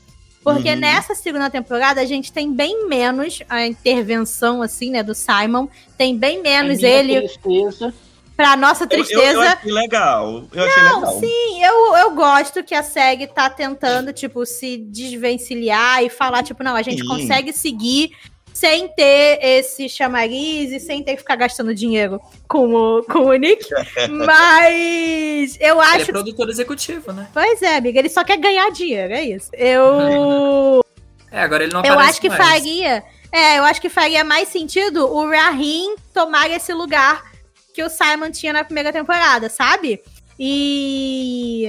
Porque Uhum. nessa segunda temporada a gente tem bem menos a intervenção, assim, né, do Simon. Tem bem menos ele, Tristeza. pra nossa Eu- Eu, eu, tristeza. achei legal. Eu achei Não, legal. sim, eu, eu gosto que a SEG tá tentando, tipo, se desvencilhar e falar, tipo, não, a gente Sim. consegue seguir sem ter esse chamariz e sem ter que ficar gastando dinheiro com o, com o Nick. Mas eu Ele é acho. produtor executivo, né? Pois é, amiga, ele só quer ganhar dinheiro, é isso. Eu. É, agora ele não Eu acho que mais. faria. É, eu acho que faria mais sentido o Rahim tomar esse lugar que o Simon tinha na primeira temporada, sabe? E.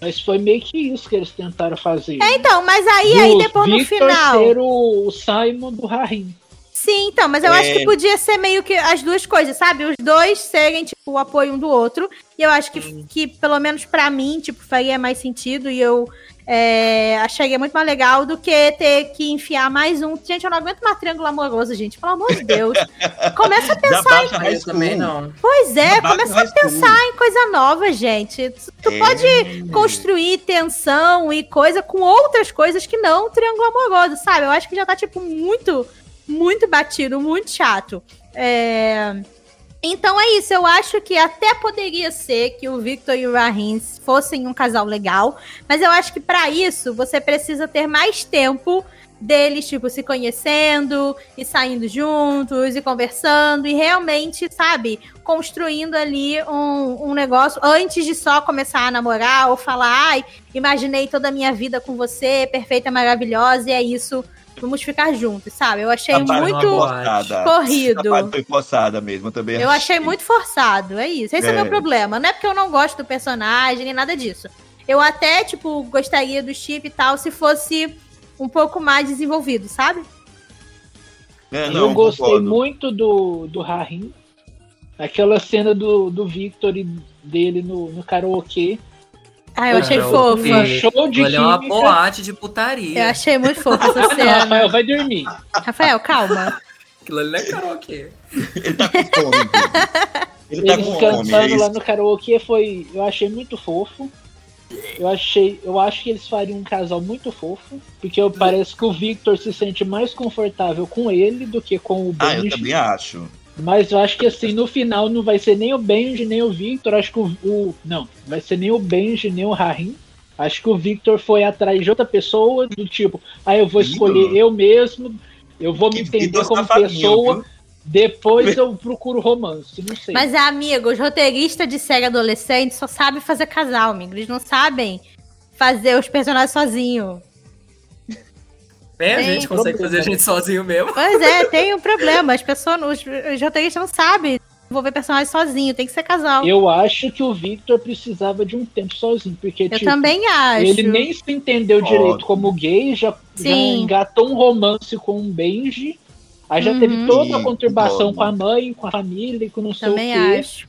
Mas foi meio que isso que eles tentaram fazer. É, então, mas aí, aí depois no Victor final. ser o o Simon do Rahim. Sim, então, mas eu É. acho que podia ser meio que as duas coisas, sabe? Os dois serem, tipo, o apoio um do outro. E eu acho que, que pelo menos pra mim, tipo, faria mais sentido. E eu é, acharia muito mais legal do que ter que enfiar mais um. Gente, eu não aguento mais triângulo amoroso, gente. Pelo amor de Deus. Começa a pensar High eu também não. Pois é, começa a pensar em coisa nova, gente. Tu É. pode construir tensão e coisa com outras coisas que não triângulo amoroso, sabe? Eu acho que já tá, tipo, muito, muito batido, muito chato. É... Então é isso, eu acho que até poderia ser que o Victor e o Rahim fossem um casal legal, mas eu acho que pra isso você precisa ter mais tempo deles, tipo, se conhecendo e saindo juntos e conversando e realmente, sabe, construindo ali um, um negócio antes de só começar a namorar ou falar, ai, imaginei toda a minha vida com você, perfeita, maravilhosa, e é isso, vamos ficar juntos, sabe? Eu achei muito foi forçada. corrido. A foi forçada mesmo, eu também Eu achei muito forçado, é isso. Esse é o É. meu problema. Não é porque eu não gosto do personagem, nem nada disso. Eu até, tipo, gostaria do chip e tal se fosse um pouco mais desenvolvido, sabe? É, eu não, gostei concordo. muito do, do Rahim. Aquela cena do, do Victor e dele no, no karaokê. Ah, eu achei Não, fofa. Um show de Olha, é uma boate de Eu putaria. achei muito fofa essa cena. Rafael, vai dormir. Rafael, calma. Aquilo ali não é karaokê. Ele tá com fome. Ele tá Eles com fome. é cantando lá isso. no karaokê foi. Eu achei muito fofo. Eu achei, eu acho que eles fariam um casal muito fofo, porque eu, parece que o Victor se sente mais confortável com ele do que com o Ah, eu Benji. também acho. Mas eu acho que assim, no final não vai ser nem o Benji, nem o Victor. Acho que o. o- não, vai ser nem o Benji, nem o Rahim. Acho que o Victor foi atrás de outra pessoa, do tipo, ah, eu vou escolher eu mesmo, eu vou me entender como pessoa, viu? depois eu procuro romance, não sei. Mas, amigo, os roteiristas de série adolescente só sabem fazer casal, amigo. Eles não sabem fazer os personagens sozinhos. É, a Tem gente consegue problema. fazer a gente sozinho mesmo. Pois é, tem um problema. As pessoas, os, os roteiristas não sabem desenvolver personagens sozinho. Tem que ser casal. Eu, Eu acho que o Victor precisava de um tempo sozinho, porque tipo, também acho. ele nem se entendeu direito Ótimo. como gay, já, já engatou um romance com um Benji. Aí já Uhum. teve toda a conturbação com a mãe, com a família, e com não sei Também o quê. acho.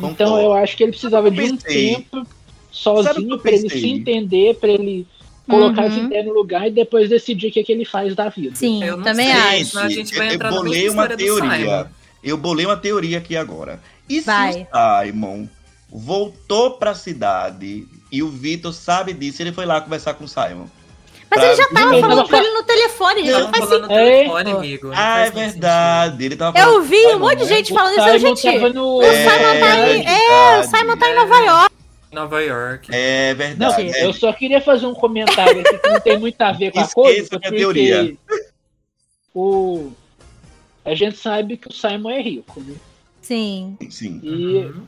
Então eu acho que ele precisava de um tempo sozinho eu pra ele se entender, pra ele colocar as Uhum. ideias no lugar e depois decidir o que, que ele faz da vida. Sim, Eu não também sei. acho. Gente, senão a gente vai eu, eu bolei uma teoria. Eu bolei uma teoria aqui agora. E Vai. se o Simon voltou pra cidade e o Vitor sabe disso, ele foi lá conversar com o Simon. Mas Pra- ele já tava Ele falando com ele no telefone, gente. Não Não, faz sentido. no É. telefone, amigo. não Ah, é verdade. Ele tava Eu vi um monte de gente O falando isso, gente. O Simon tá em. É, o Simon tá em Nova York. Nova York. É Não, verdade. eu só queria fazer um comentário aqui que não tem muito a ver com a coisa, minha porque teoria. o a gente sabe que o Simon é rico, né? Sim. Sim. E, Uhum.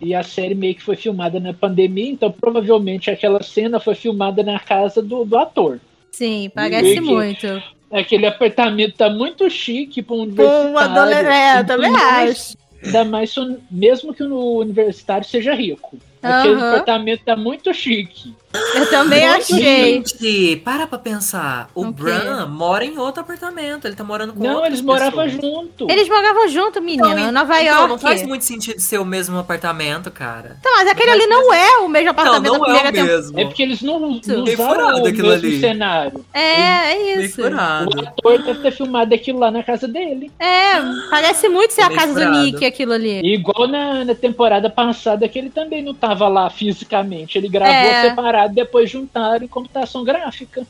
e a série meio que foi filmada na pandemia, então provavelmente aquela cena foi filmada na casa do, do ator. Sim, parece muito. Aquele apartamento tá muito chique para um Pô, um adole- universitário. É, eu Ainda também mais- acho. Ainda mais mesmo que o universitário seja rico. Aquele Aham. apartamento tá muito chique. Eu também achei. Gente, para pra pensar. O O quê? Bran mora em outro apartamento. Ele tá morando com Não, eles moravam pessoas. junto. Eles moravam junto, menina, Então, em Nova então, York. não faz muito sentido ser o mesmo apartamento, cara. Então, mas aquele ali não é o mesmo Não, apartamento não da é o mesmo. É porque eles não, não usaram o mesmo ali. cenário. É, é isso. O ator deve ter filmado aquilo lá na casa dele. É, parece muito ser a casa do. Nick, aquilo ali. Igual na, na temporada passada, que ele também não tava lá fisicamente. Ele gravou É. separado, depois juntaram em computação gráfica.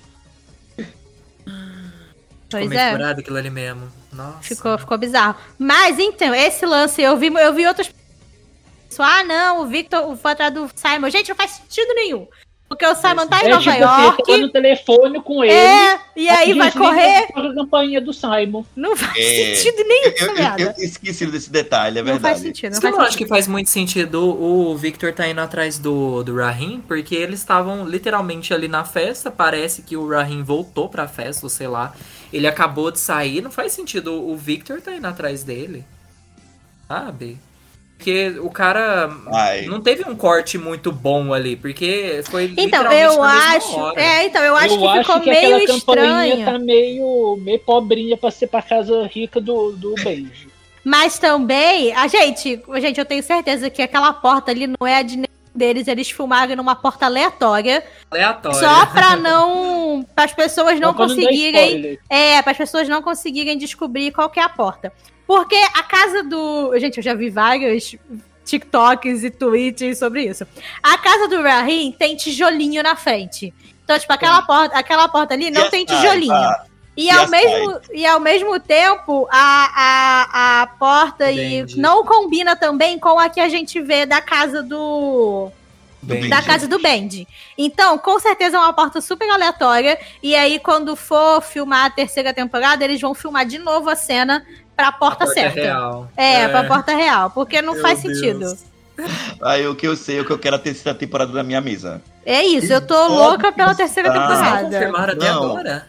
Pois Ficou meio é. aquilo ali mesmo. Nossa. Ficou, ficou bizarro. Mas então, esse lance, eu vi, eu vi outras pessoas. Ah, não, o Victor foi atrás do Simon. Gente, não faz sentido nenhum. Porque o Simon tá em é Nova tipo assim, tava York. no telefone com ele. É, e aí vai correr. a campainha do Simon. Não faz É. sentido nenhum Eu, eu- eu esqueci desse detalhe, é não faz verdade. sentido, não Você faz não acha que faz muito sentido o Victor tá indo atrás do, do Rahim? Porque eles estavam literalmente ali na festa. Parece que o Rahim voltou pra festa, ou sei lá. Ele acabou de sair. Não faz sentido o Victor tá indo atrás dele. Sabe? Porque o cara Ai. não teve um corte muito bom ali. Porque foi Então, eu acho. hora. É, então, eu acho eu que acho ficou que meio estranho. tá meio, meio pobrinha pra ser pra casa rica do, do Benji. Mas também, a gente, gente, eu tenho certeza que aquela porta ali não é a de deles, eles filmaram numa porta aleatória, Aleatório. só pra não, para as pessoas não conseguirem, é, para as pessoas não conseguirem descobrir qual que é a porta. Porque a casa do, gente, eu já vi vários TikToks e tweets sobre isso. A casa do Rahim tem tijolinho na frente. Então, tipo, aquela porta, aquela porta ali não tem tijolinho. E E ao, mesmo, e ao mesmo tempo, a, a, a porta e não combina também com a que a gente vê da casa do. Bem, Da casa do Bendy. Então, com certeza é uma porta super aleatória. E aí, quando for filmar a terceira temporada, eles vão filmar de novo a cena pra a porta, porta certa. real. É, pra porta real. Porque não Meu faz Deus. sentido. Aí o que eu sei, o que eu quero é a terceira temporada da minha mesa. É isso, eu tô louca pela terceira não temporada. confirmaram até Não. agora?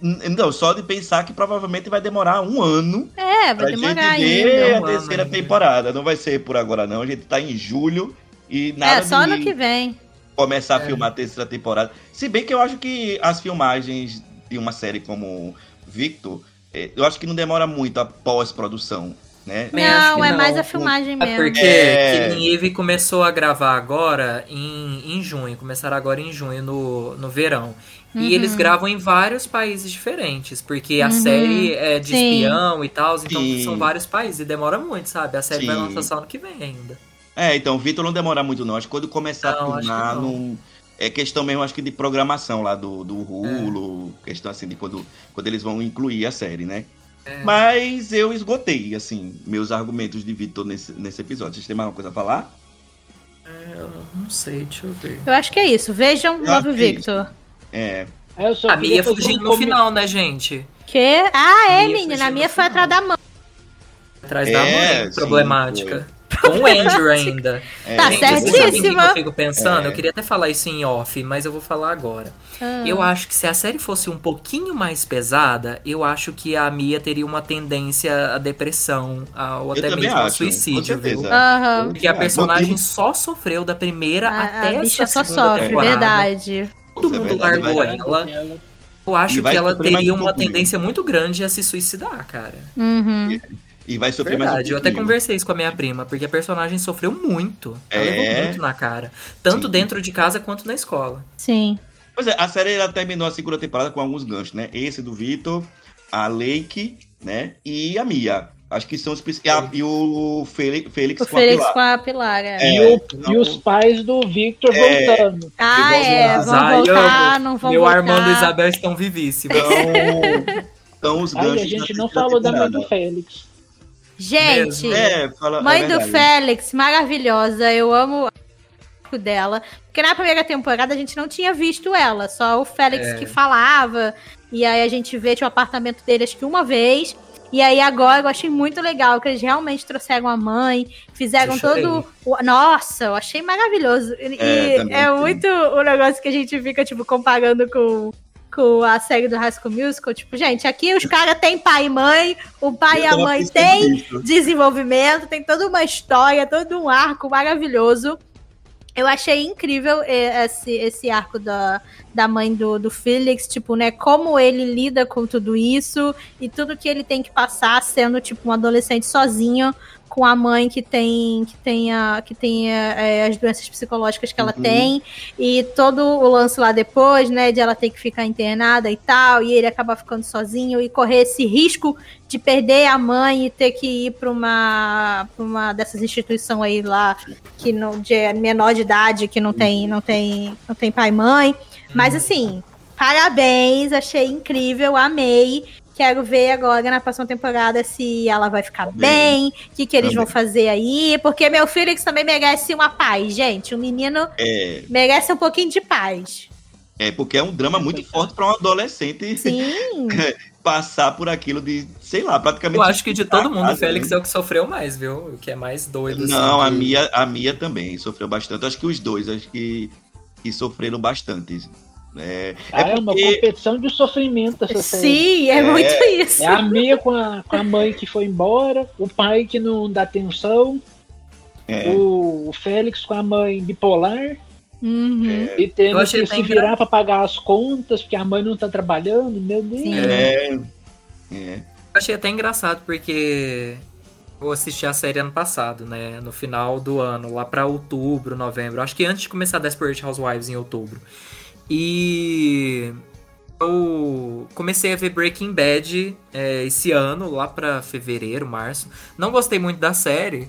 Não, só de pensar que provavelmente vai demorar um ano É, pra vai demorar gente ver ainda. a Um terceira ano ainda. temporada. Não vai ser por agora, não. A gente tá em julho e nada É, só ano que vem. começar a É. filmar a terceira temporada. Se bem que eu acho que as filmagens de uma série como Victor, eh, eu acho que não demora muito a pós-produção, né? Não, que é não. mais a filmagem É mesmo. porque É. Killing Eve começou a gravar agora em, em junho. Começaram agora em junho, no, no verão. Uhum. E eles gravam em vários países diferentes. Porque a Uhum. série é de Sim. espião e tal. Então Sim. são vários países. E demora muito, sabe? A série vai Sim. lançar só ano que vem ainda. É, então, o Vitor não demora muito, não. Acho que quando começar Não, a turnar, que não. não... é questão mesmo, acho que de programação lá do, do Hulu, questão assim de quando, quando eles vão incluir a série, né? É. Mas eu esgotei, assim, meus argumentos de Vitor nesse, nesse episódio. Vocês têm mais alguma coisa a falar? É, eu não sei, deixa eu ver. Eu acho que é isso. Vejam Love é Victor. É, Aí eu só A Mia fugindo no final, né, gente? Que? Ah, é, Mia menina. A no foi atrás da mão. Atrás É, da mãe, sim, problemática. Com o Andrew ainda. é, Tá Gente, vocês sabem o que certíssima. Eu fico pensando, É. eu queria até falar isso em off, mas eu vou falar agora. Ah. Eu acho que se a série fosse um pouquinho mais pesada, eu acho que a Mia teria uma tendência à depressão, ao Eu até mesmo ao suicídio, com viu? Aham. Porque a É, personagem só sofreu da primeira A, até a bicha essa só segunda sofre, temporada. verdade. Todo é mundo verdade, largou vai- ela. Eu acho E que ela teria um uma tendência muito grande a se suicidar, cara. Uhum. E vai sofrer mais um Verdade, eu até conversei isso com a minha prima, porque a personagem sofreu muito. Ela É. levou muito na cara. Tanto Sim. dentro de casa quanto na escola. Sim. Pois é, a série ela terminou a segunda temporada com alguns ganchos, né? Esse do Vitor, a Lake, né? E a Mia. Acho que são os princi- e, o Félix, Félix O com a Félix Pilar. com a Pilar. é. É, E, o- então- e os pais do Victor É. voltando. Ah, é. Vão voltar, não vão Meu voltar. Armando e Isabel estão vivíssimos. Então, então os ganchos. a gente da não falou da mãe do Félix. Gente. É, fala, mãe é do. Félix, maravilhosa. Eu amo o dela. Porque na primeira temporada a gente não tinha visto ela, só o Félix É. que falava. E aí a gente vê o apartamento dele acho que uma vez. E aí agora eu achei muito legal que eles realmente trouxeram a mãe, fizeram Eu todo. o- Nossa, eu achei maravilhoso. E É, é muito o negócio que a gente fica, tipo, comparando com, com a série do High School Musical. Tipo, gente, aqui os caras têm pai e mãe, o pai Eu e a mãe pensando têm desenvolvimento, tem toda uma história, todo um arco maravilhoso. Eu achei incrível eh, esse, esse arco da, da mãe do, do Felix, tipo, né? Como ele lida com tudo isso e tudo que ele tem que passar sendo, tipo, um adolescente sozinho com a mãe que tem que tem, a, que tem eh, as doenças psicológicas que ela Uhum. tem. E todo o lance lá depois, né, de ela ter que ficar internada e tal, e ele acabar ficando sozinho e correr esse risco de perder a mãe e ter que ir para uma, pra uma dessas instituições aí lá que não de menor de idade que não tem não tem não tem pai e mãe. Mas assim parabéns achei incrível amei quero ver agora na próxima temporada se ela vai ficar bem o que que eles Também. vão fazer aí porque meu Felix também merece uma paz gente o menino É, merece um pouquinho de paz é porque é um drama muito forte para um adolescente sim passar por aquilo de, sei lá, praticamente. Eu acho que de todo mundo, o casa, Félix né? é o que sofreu mais, viu? O que é mais doido. assim, Não, a de- Mia, a Mia também sofreu bastante. Acho que os dois, acho que, que sofreram bastante. É, Ah, é, uma porque- competição de sofrimento essa série. sim é, É. muito isso É a Mia com a, com a mãe que foi embora, o pai que não dá atenção, é, o, o Félix com a mãe bipolar Uhum. e tendo que se virar pra pagar as contas porque a mãe não tá trabalhando. Meu Deus. Sim. é, é. Eu achei até engraçado porque eu assisti a série ano passado, né? No final do ano, lá pra outubro, novembro. Acho que antes de começar Desperate Housewives em outubro. E eu comecei a ver Breaking Bad é, esse ano, lá pra fevereiro, março. Não gostei muito da série,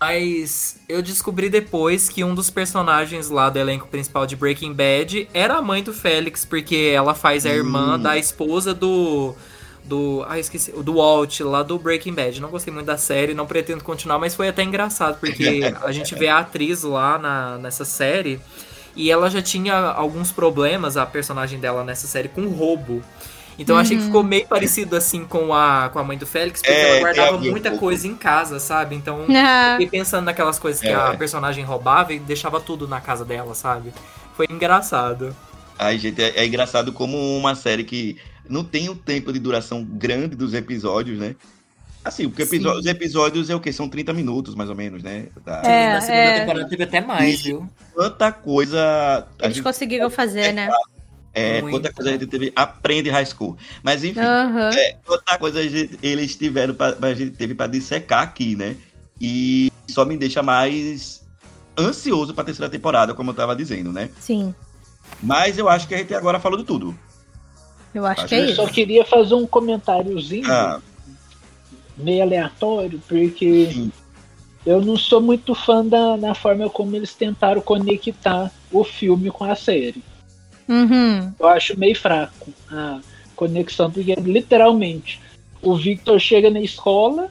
mas eu descobri depois que um dos personagens lá do elenco principal de Breaking Bad era a mãe do Félix, porque ela faz a irmã Hum. da esposa do. Do. Ah, esqueci. Do Walt, lá do Breaking Bad. Não gostei muito da série, não pretendo continuar, mas foi até engraçado, porque a gente vê a atriz lá na, nessa série. E ela já tinha alguns problemas, a personagem dela nessa série, com roubo. Então eu achei que ficou meio parecido assim com a, com a mãe do Félix, porque É, ela guardava muita pouco. coisa em casa, sabe? Então Ah, fiquei pensando naquelas coisas que É. a personagem roubava e deixava tudo na casa dela, sabe? Foi engraçado. Ai, gente, é, é engraçado como uma série que não tem um tempo de duração grande dos episódios, né? Assim, porque Sim. os episódios é o quê? São 30 minutos, mais ou menos, né? Tá. É, na segunda é. temporada teve até mais, viu? Quanta coisa a eles gente, conseguiram fazer, né? é, Muito. quanta coisa a gente teve, aprende high school. Mas enfim, Aham. É, outra coisa a gente- eles tiveram pra, a gente teve para dissecar aqui, né? E só me deixa mais ansioso para terceira temporada, como eu tava dizendo, né? Sim, Mas eu acho que a gente agora falou de tudo. eu acho Acho que é Eu isso. só queria fazer um comentáriozinho Ah, meio aleatório, porque Sim. eu não sou muito fã da, da forma como eles tentaram conectar o filme com a série. Uhum. Eu acho meio fraco a conexão, porque literalmente o Victor chega na escola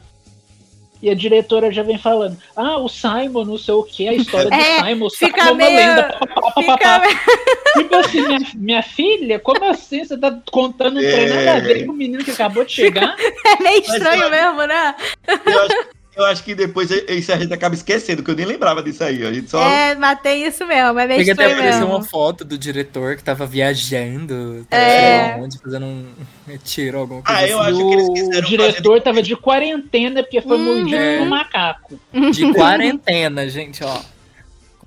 e a diretora já vem falando: Ah, o Simon, não sei o que, a história do É, Simon, o fica Simon é uma meio- lenda. pá, pá, Fica... pá. Tipo assim, minha, minha filha, como assim? Você tá contando um trem nada a ver com o menino que acabou de chegar? É meio Mas estranho eu- mesmo, né? Eu acho, eu acho que depois isso a gente acaba esquecendo, que eu nem lembrava disso aí. A gente só. É, mas tem isso mesmo, é meio Porque até apareceu mesmo. uma foto do diretor que tava viajando, tava É. onde, fazendo um tiro, alguma coisa Ah, eu assim. acho que eles o, quiseram o diretor tava de quarentena porque foi Uhum. mordido É. por um macaco. De quarentena, gente, ó.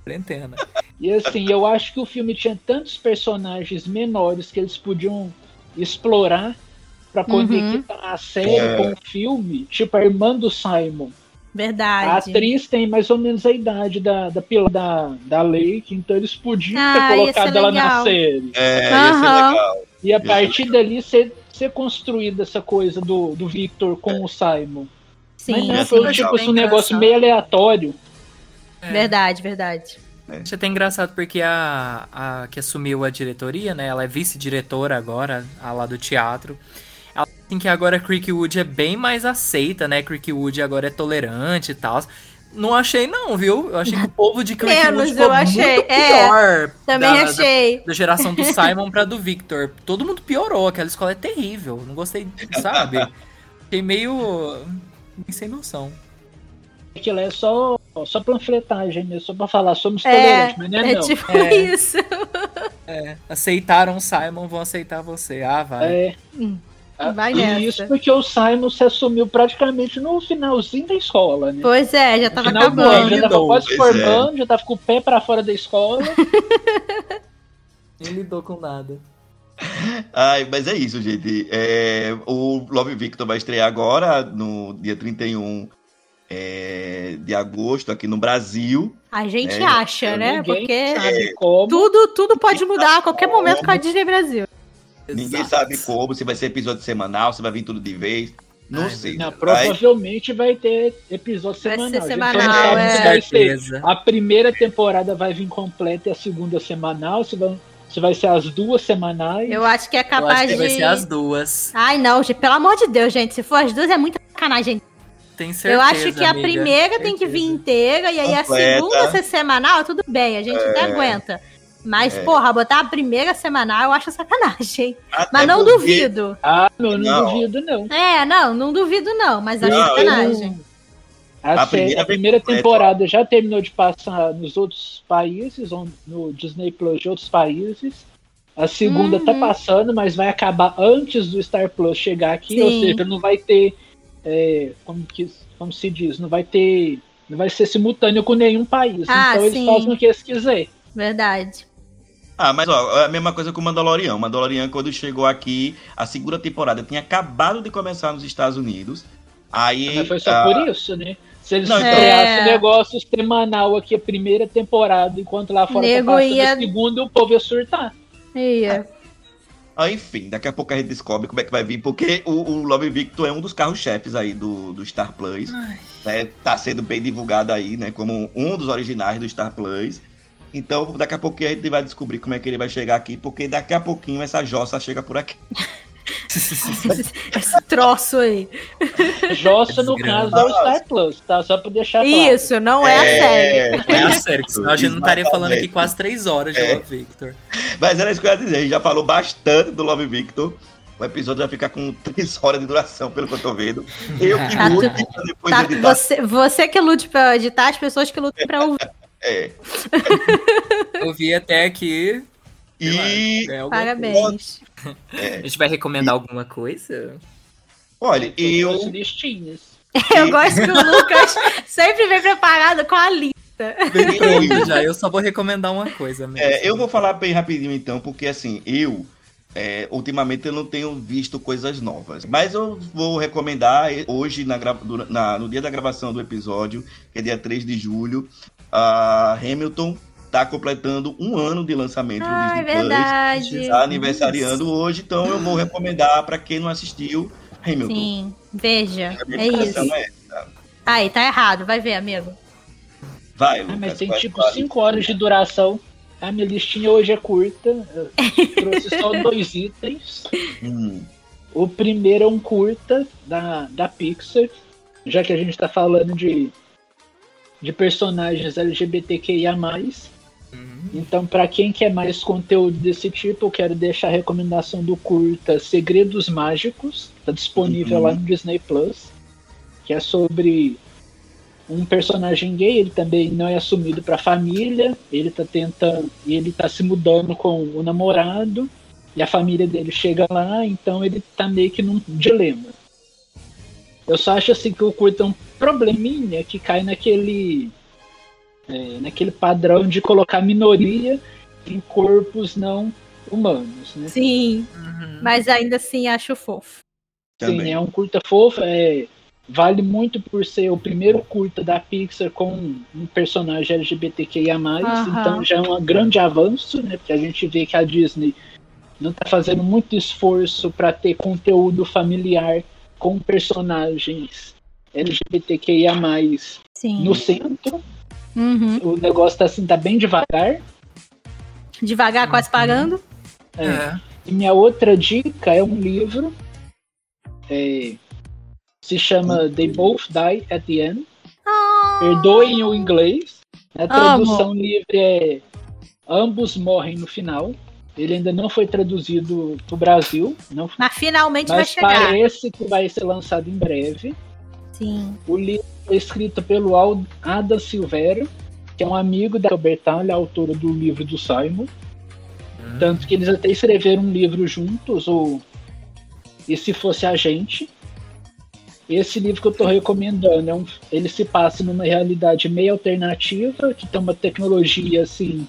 Quarentena. E assim, eu acho que o filme tinha tantos personagens menores que eles podiam explorar pra conectar a série É. com o filme. Tipo, a irmã do Simon. A Verdade. atriz tem mais ou menos a idade da, da, pila- da, da Lake, então eles podiam Ah, ter ia colocado ela na série. É, ia ser Aham. legal. E a partir dali ser, ser construída essa coisa do, do Victor com o Simon. Sim, Mas não, Ia sim. foi tipo assim, um negócio meio aleatório. É. Verdade, verdade. Isso é até engraçado porque a, a que assumiu a diretoria, né? Ela é vice-diretora agora, a lá do teatro. Tem que agora Creekwood é bem mais aceita, né? Creekwood agora é tolerante e tal. Não achei não, viu? Eu achei que o povo de Creekwood Menos, ficou eu achei. muito É, pior. Também da, achei. Da, da geração do Simon pra do Victor. Todo mundo piorou, aquela escola é terrível. Não gostei, sabe? Fiquei meio... sem noção. Aquilo é só, só panfletagem mesmo, só pra falar, somos É, tolerantes, mas não é, é não. tipo É. isso. É, aceitaram o Simon, vão aceitar você. Ah, vai. É. Hum, Ah, vai e nessa. isso porque o Simon se assumiu praticamente no finalzinho da escola, né? Pois é, já tava final do ano, acabando. já tava quase formando, já tava com o pé pra fora da escola. Nem lidou com nada. Ai, mas é isso, gente. É, o Love Victor vai estrear agora, no dia 31 é, de agosto, aqui no Brasil. A gente É, acha, né? Ninguém Porque sabe como. tudo, tudo pode mudar a qualquer momento com a Disney Brasil. Ninguém sabe como, se vai ser episódio semanal, se vai vir tudo de vez. Não Ai, sei. Não, provavelmente vai ter episódio Vai semanal. ser A semanal, sabe é. vai. A primeira temporada vai vir completa e a segunda semanal. Se vai, se vai ser as duas semanais. Eu acho que é capaz que de. vai ser as duas. Ai, não, gente, pelo amor de Deus, gente. Se for as duas, é muita sacanagem. Tem certeza. Eu acho que a amiga. primeira tem que vir inteira e aí a Completa. segunda ser semanal, tudo bem, a gente até aguenta. Mas, É. porra, botar a primeira semanal eu acho sacanagem. Até Mas não porque- duvido. Ah, meu, não, Não. duvido, não. É, não, não duvido não, mas acho Não, sacanagem. A, primeira a primeira temporada já terminou de passar nos outros países, no Disney Plus de outros países. A segunda tá Uhum. passando, mas vai acabar antes do Star Plus chegar aqui, ou Sim. seja, não vai ter. é, como, que, como se diz? Não vai ter. Não vai ser simultâneo com nenhum país. Ah, então eles sim. fazem o que eles quiserem. Verdade. Ah, mas ó, é a mesma coisa com o Mandalorian. O Mandalorian, quando chegou aqui, a segunda temporada tinha acabado de começar nos Estados Unidos. Aí. Mas foi só ah, por isso, né? Se eles Não, então- estreassem É. negócio semanal aqui, a primeira temporada, enquanto lá fora Nego tá ia- a segunda, o povo ia surtar. Ia. ah, enfim, daqui a pouco a gente descobre como é que vai vir, porque o, o Love Victor é um dos carros-chefes aí do, do Star Plus. Né? Tá sendo bem divulgado aí, né? Como um dos originais do Star Plus. Então, daqui a pouquinho a gente vai descobrir como é que ele vai chegar aqui, porque daqui a pouquinho essa jossa chega por aqui. Esse troço aí. Jossa, no caso, é o. Star Plus, tá? Só pra deixar claro. Isso, não é, a série. É a série, que senão a gente não estaria falando aqui quase três horas de É. Love Victor. Mas era isso que eu ia dizer, a gente já falou bastante do Love Victor. O episódio vai ficar com três horas de duração, pelo que eu tô vendo. Eu que lute pra depois Tá, editar. você, você que lute pra editar, as pessoas que lutam pra ouvir. É. Eu vi até aqui. E, É alguma Parabéns. coisa. A gente vai recomendar alguma coisa? olha, eu. Eu gosto que o Lucas sempre vem preparado com a lista. Pronto já. Eu só vou recomendar uma coisa mesmo. É, eu vou falar bem rapidinho então, porque assim, eu é, ultimamente eu não tenho visto coisas novas. Mas eu vou recomendar hoje, na, na- no dia da gravação do episódio, que é dia 3 de julho, a Hamilton tá completando um ano de lançamento Ah, é Disney Plus. verdade. Tá aniversariando hoje, então eu vou recomendar para quem não assistiu Hamilton. Sim, veja. É isso. é essa. Aí, tá errado. Vai ver, amigo. Vai, Ah, Lucas. mas tem vai, tipo fale. 5 horas de duração. A minha listinha hoje é curta. Eu trouxe só dois itens. Hum, O primeiro é um curta da, da Pixar, já que a gente tá falando de, de personagens LGBTQIA. Então, para quem quer mais conteúdo desse tipo, eu quero deixar a recomendação do curta Segredos Mágicos, tá disponível Uhum. lá no Disney Plus, que é sobre um personagem gay, ele também não é assumido para a família, ele tá tentando, e ele tá se mudando com o namorado, e a família dele chega lá, então ele tá meio que num dilema. Eu só acho assim que o curta é um probleminha que cai naquele é, naquele padrão de colocar minoria em corpos não humanos, né? Sim, Uhum. mas ainda assim acho fofo. Sim, também. é um curta fofo, é, vale muito por ser o primeiro curta da Pixar com um personagem LGBTQIA+, Aham. então já é um grande avanço, né? Porque a gente vê que a Disney não está fazendo muito esforço para ter conteúdo familiar com personagens LGBTQIA+, Sim. no centro. Uhum. O negócio tá assim, tá bem devagar. Devagar, quase parando. É. É. E minha outra dica é um livro. é, se chama They Both Die at the End. Ah, Perdoem o inglês. A tradução livre é Ambos Morrem no Final. Ele ainda não foi traduzido para o Brasil, não, mas finalmente vai mas chegar. parece que vai ser lançado em breve. Sim. O livro é escrito pelo Adam Silveira, que é um amigo da Bertalha, autora do livro do Simon. Tanto que eles até escreveram um livro juntos, o E Se Fosse a Gente. Esse livro que eu estou recomendando, é um, ele se passa numa realidade meio alternativa, que tem uma tecnologia assim,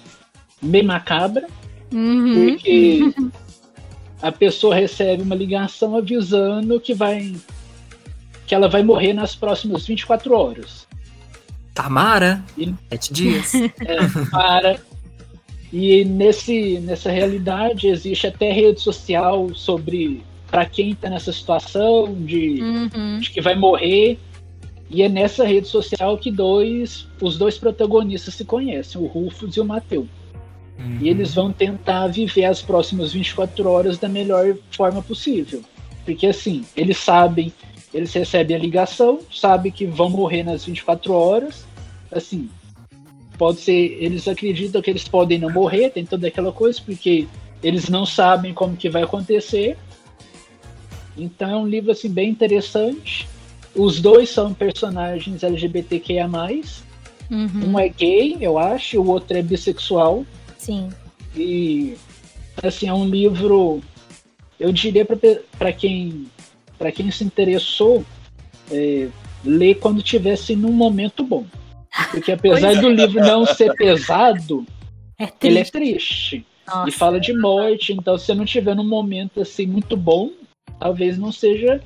meio macabra, Uhum. porque a pessoa recebe uma ligação avisando que vai que ela vai morrer nas próximas 24 horas. Tamara, E- sete dias. É, para. E nesse, nessa realidade existe até rede social sobre para quem está nessa situação de, Uhum. de que vai morrer. E é nessa rede social que dois, os dois protagonistas se conhecem, o Rufus e o Mateu. E eles vão tentar viver as próximas 24 horas da melhor forma possível. Porque assim, eles sabem, eles recebem a ligação, sabem que vão morrer nas 24 horas. Assim, pode ser, eles acreditam que eles podem não morrer, tem toda aquela coisa, porque eles não sabem como que vai acontecer. Então é um livro assim bem interessante. Os dois são personagens LGBTQIA+. Uhum. Um é gay, eu acho, o outro é bissexual. Sim. E assim, é um livro, eu diria para quem para quem se interessou, é, ler quando tivesse num momento bom. Porque apesar do livro não ser pesado, É ele é triste. Nossa. E fala de morte, então se você não tiver num momento assim muito bom, talvez não seja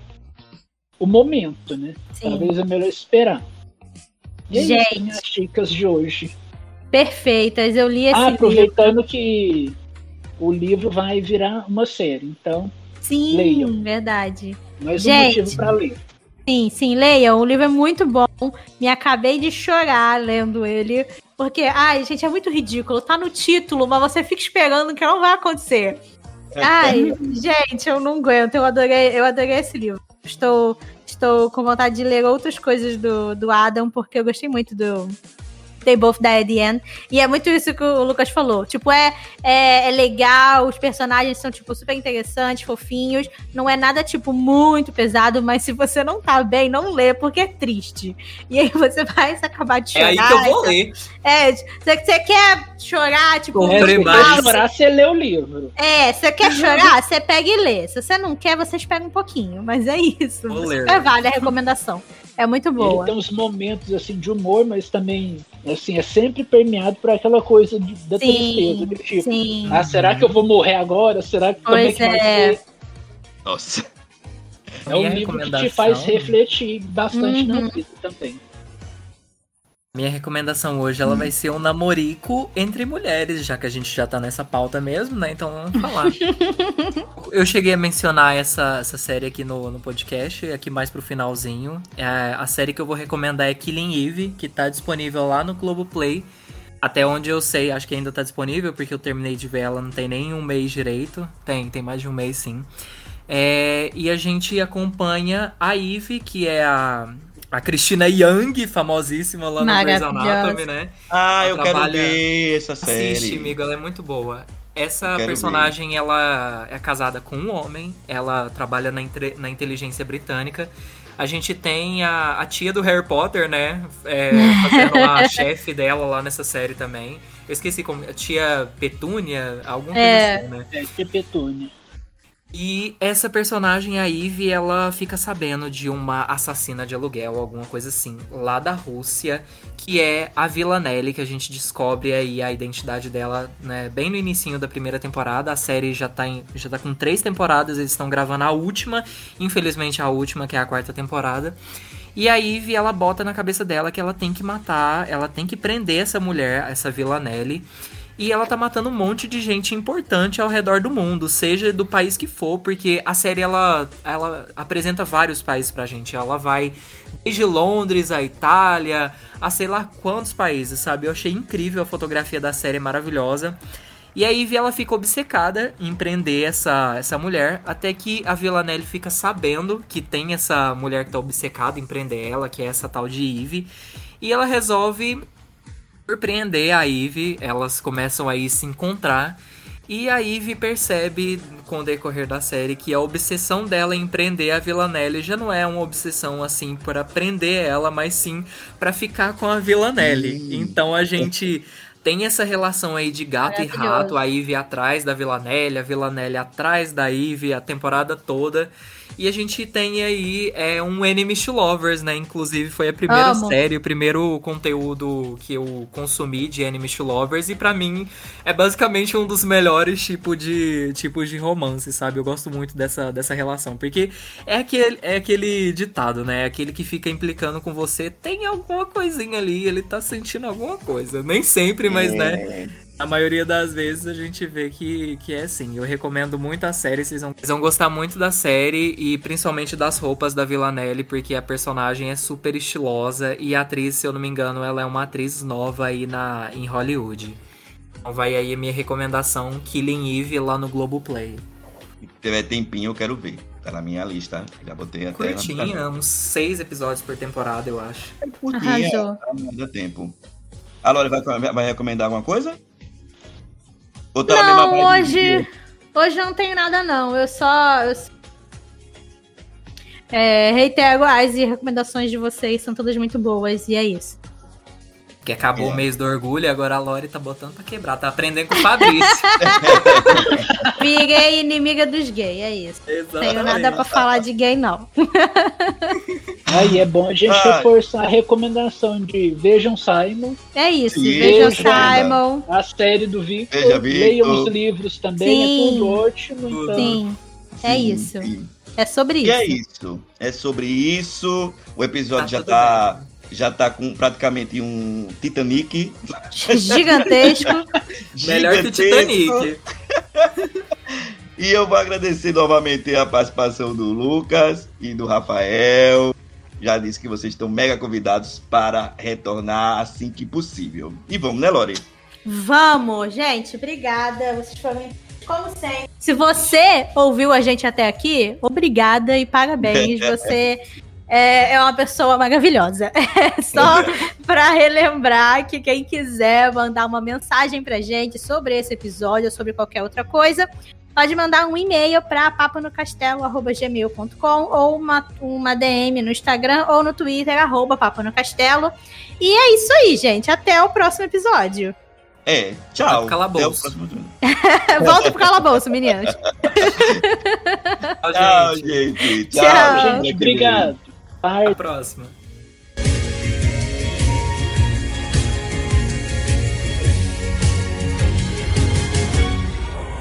o momento, né? Sim. Talvez é melhor esperar. E é Gente. isso, minhas dicas de hoje. Perfeitas. Eu li esse Ah, livro. aproveitando que o livro vai virar uma série, então Sim, leiam. verdade. mais Gente. um motivo para ler. Sim, sim, leiam. O livro é muito bom. Me acabei de chorar lendo ele. Porque, ai, gente, é muito ridículo. Tá no título, mas você fica esperando que não vai acontecer. Ai, gente, eu não aguento. Eu adorei, eu adorei esse livro. Estou, estou com vontade de ler outras coisas do, do Adam, porque eu gostei muito do They Both Die at the End. E é muito isso que o Lucas falou. Tipo, é, é, é legal, os personagens são, tipo, super interessantes, fofinhos. Não é nada, tipo, muito pesado, mas se você não tá bem, não lê, porque é triste. E aí você vai se acabar de É chorar. aí que eu vou ler. É, você, você quer chorar, tipo, É, se você chorar, você lê o livro. é, você quer chorar? Você pega e lê. Se você não quer, você espera um pouquinho. Mas é isso. Vou ler. vale a recomendação. É muito Ele boa. tem uns momentos assim de humor, mas também assim é sempre permeado por aquela coisa de- da tristeza, Sim, do tipo, sim. ah, será que eu vou morrer agora? Será que como é Pois que vai é. ser? Nossa. É um livro que te faz refletir bastante na Uhum. vida também. Minha recomendação hoje ela vai ser um namorico entre mulheres, já que a gente já tá nessa pauta mesmo, né? Então vamos falar. Eu cheguei a mencionar essa, essa série aqui no, no podcast, aqui mais pro finalzinho. É, a série que eu vou recomendar é Killing Eve, que tá disponível lá no Globoplay. Até onde eu sei, acho que ainda tá disponível, porque eu terminei de ver ela não tem nem um mês direito. Tem, tem mais de um mês sim. É, e a gente acompanha a Eve, que é a, a Cristina Young, famosíssima lá no Grey's Anatomy, né? Ah, ela eu quero ver essa série. Assiste, amigo, ela é muito boa. Essa personagem, ver. ela é casada com um homem, ela trabalha na, na inteligência britânica. A gente tem a, a tia do Harry Potter, né? É, fazendo a chefe dela lá nessa série também. Eu esqueci como. A tia Petúnia, alguma coisa é. assim, né? É, tia Petúnia. E essa personagem, a Eve, ela fica sabendo de uma assassina de aluguel, alguma coisa assim, lá da Rússia, que é a Villanelle, que a gente descobre aí a identidade dela, né, bem no início da primeira temporada. A série já tá, em, já tá com três temporadas, eles estão gravando a última, infelizmente a última, que é a quarta temporada. E a Eve, ela bota na cabeça dela que ela tem que matar, ela tem que prender essa mulher, essa Villanelle, e ela tá matando um monte de gente importante ao redor do mundo, seja do país que for, porque a série ela, ela apresenta vários países pra gente. Ela vai desde Londres a Itália, a sei lá quantos países, sabe? Eu achei incrível a fotografia da série, maravilhosa. E a Ivy ela fica obcecada em prender essa, essa mulher, até que a Villanelle fica sabendo que tem essa mulher que tá obcecada em prender ela, que é essa tal de Ivy. E ela resolve surpreender a Eve, elas começam aí se encontrar. E a Eve percebe, com o decorrer da série, que a obsessão dela em prender a Villanelle já não é uma obsessão assim para prender ela, mas sim para ficar com a Villanelle. Então a gente tem essa relação aí de gato e rato, a Eve atrás da Villanelle, a Villanelle atrás da Eve a temporada toda. E a gente tem aí é, um Enemy to Lovers, né? Inclusive foi a primeira Amo. série, o primeiro conteúdo que eu consumi de Enemy to Lovers. E para mim é basicamente um dos melhores tipos de, tipos de romance, sabe? Eu gosto muito dessa, dessa relação. Porque é aquele, é aquele ditado, né? É aquele que fica implicando com você. Tem alguma coisinha ali, ele tá sentindo alguma coisa. Nem sempre, mas né, é. né? A maioria das vezes a gente vê que, que é assim. Eu recomendo muito a série, vocês vão, vocês vão gostar muito da série e principalmente das roupas da Villanelle, porque a personagem é super estilosa e a atriz, se eu não me engano, ela é uma atriz nova aí na, em Hollywood. Então vai aí a minha recomendação, Killing Eve lá no Globoplay. Se tiver tempinho, eu quero ver. Tá na minha lista. Já botei até. Curtinha, uns seis episódios por temporada, eu acho. É curtinha, Arrasou. dá tempo. A Lore vai, vai recomendar alguma coisa? Ou tá não, hoje, hoje não tem nada não. Eu só, eu é, reitero as recomendações de vocês, são todas muito boas e é isso. Que acabou é. o mês do orgulho e agora a Lori tá botando pra quebrar. Tá aprendendo com o Fabrício. Fiquei inimiga dos gays, é isso. Exatamente. Tenho nada pra falar de gay, não. Aí é bom a gente Ai. reforçar a recomendação de Vejam Simon. É isso, Sim, Vejam Simon. A série do Victor. Veja, Leiam os livros também, Sim. é tudo ótimo. Então... Sim, é isso. Sim. É sobre isso. E é isso. É sobre isso. O episódio tá já tá. Bem já tá com praticamente um Titanic. Gigantesco. Melhor que o Titanic. e eu vou agradecer novamente a participação do Lucas e do Rafael. Já disse que vocês estão mega convidados para retornar assim que possível. E vamos, né, Lori? Vamos, gente. Obrigada. Vocês foram como sempre. Se você ouviu a gente até aqui, obrigada e parabéns. Você é, é uma pessoa maravilhosa. É só para relembrar que quem quiser mandar uma mensagem pra gente sobre esse episódio ou sobre qualquer outra coisa, pode mandar um e-mail para papanocastelo.gmail.com ou uma, uma DM no Instagram ou no Twitter, arroba papanocastelo. E é isso aí, gente. Até o próximo episódio. É, tchau. Calabouço. Volta pro calabouço, meninas. Tchau, gente. Tchau, tchau gente. Obrigado. Até a próxima.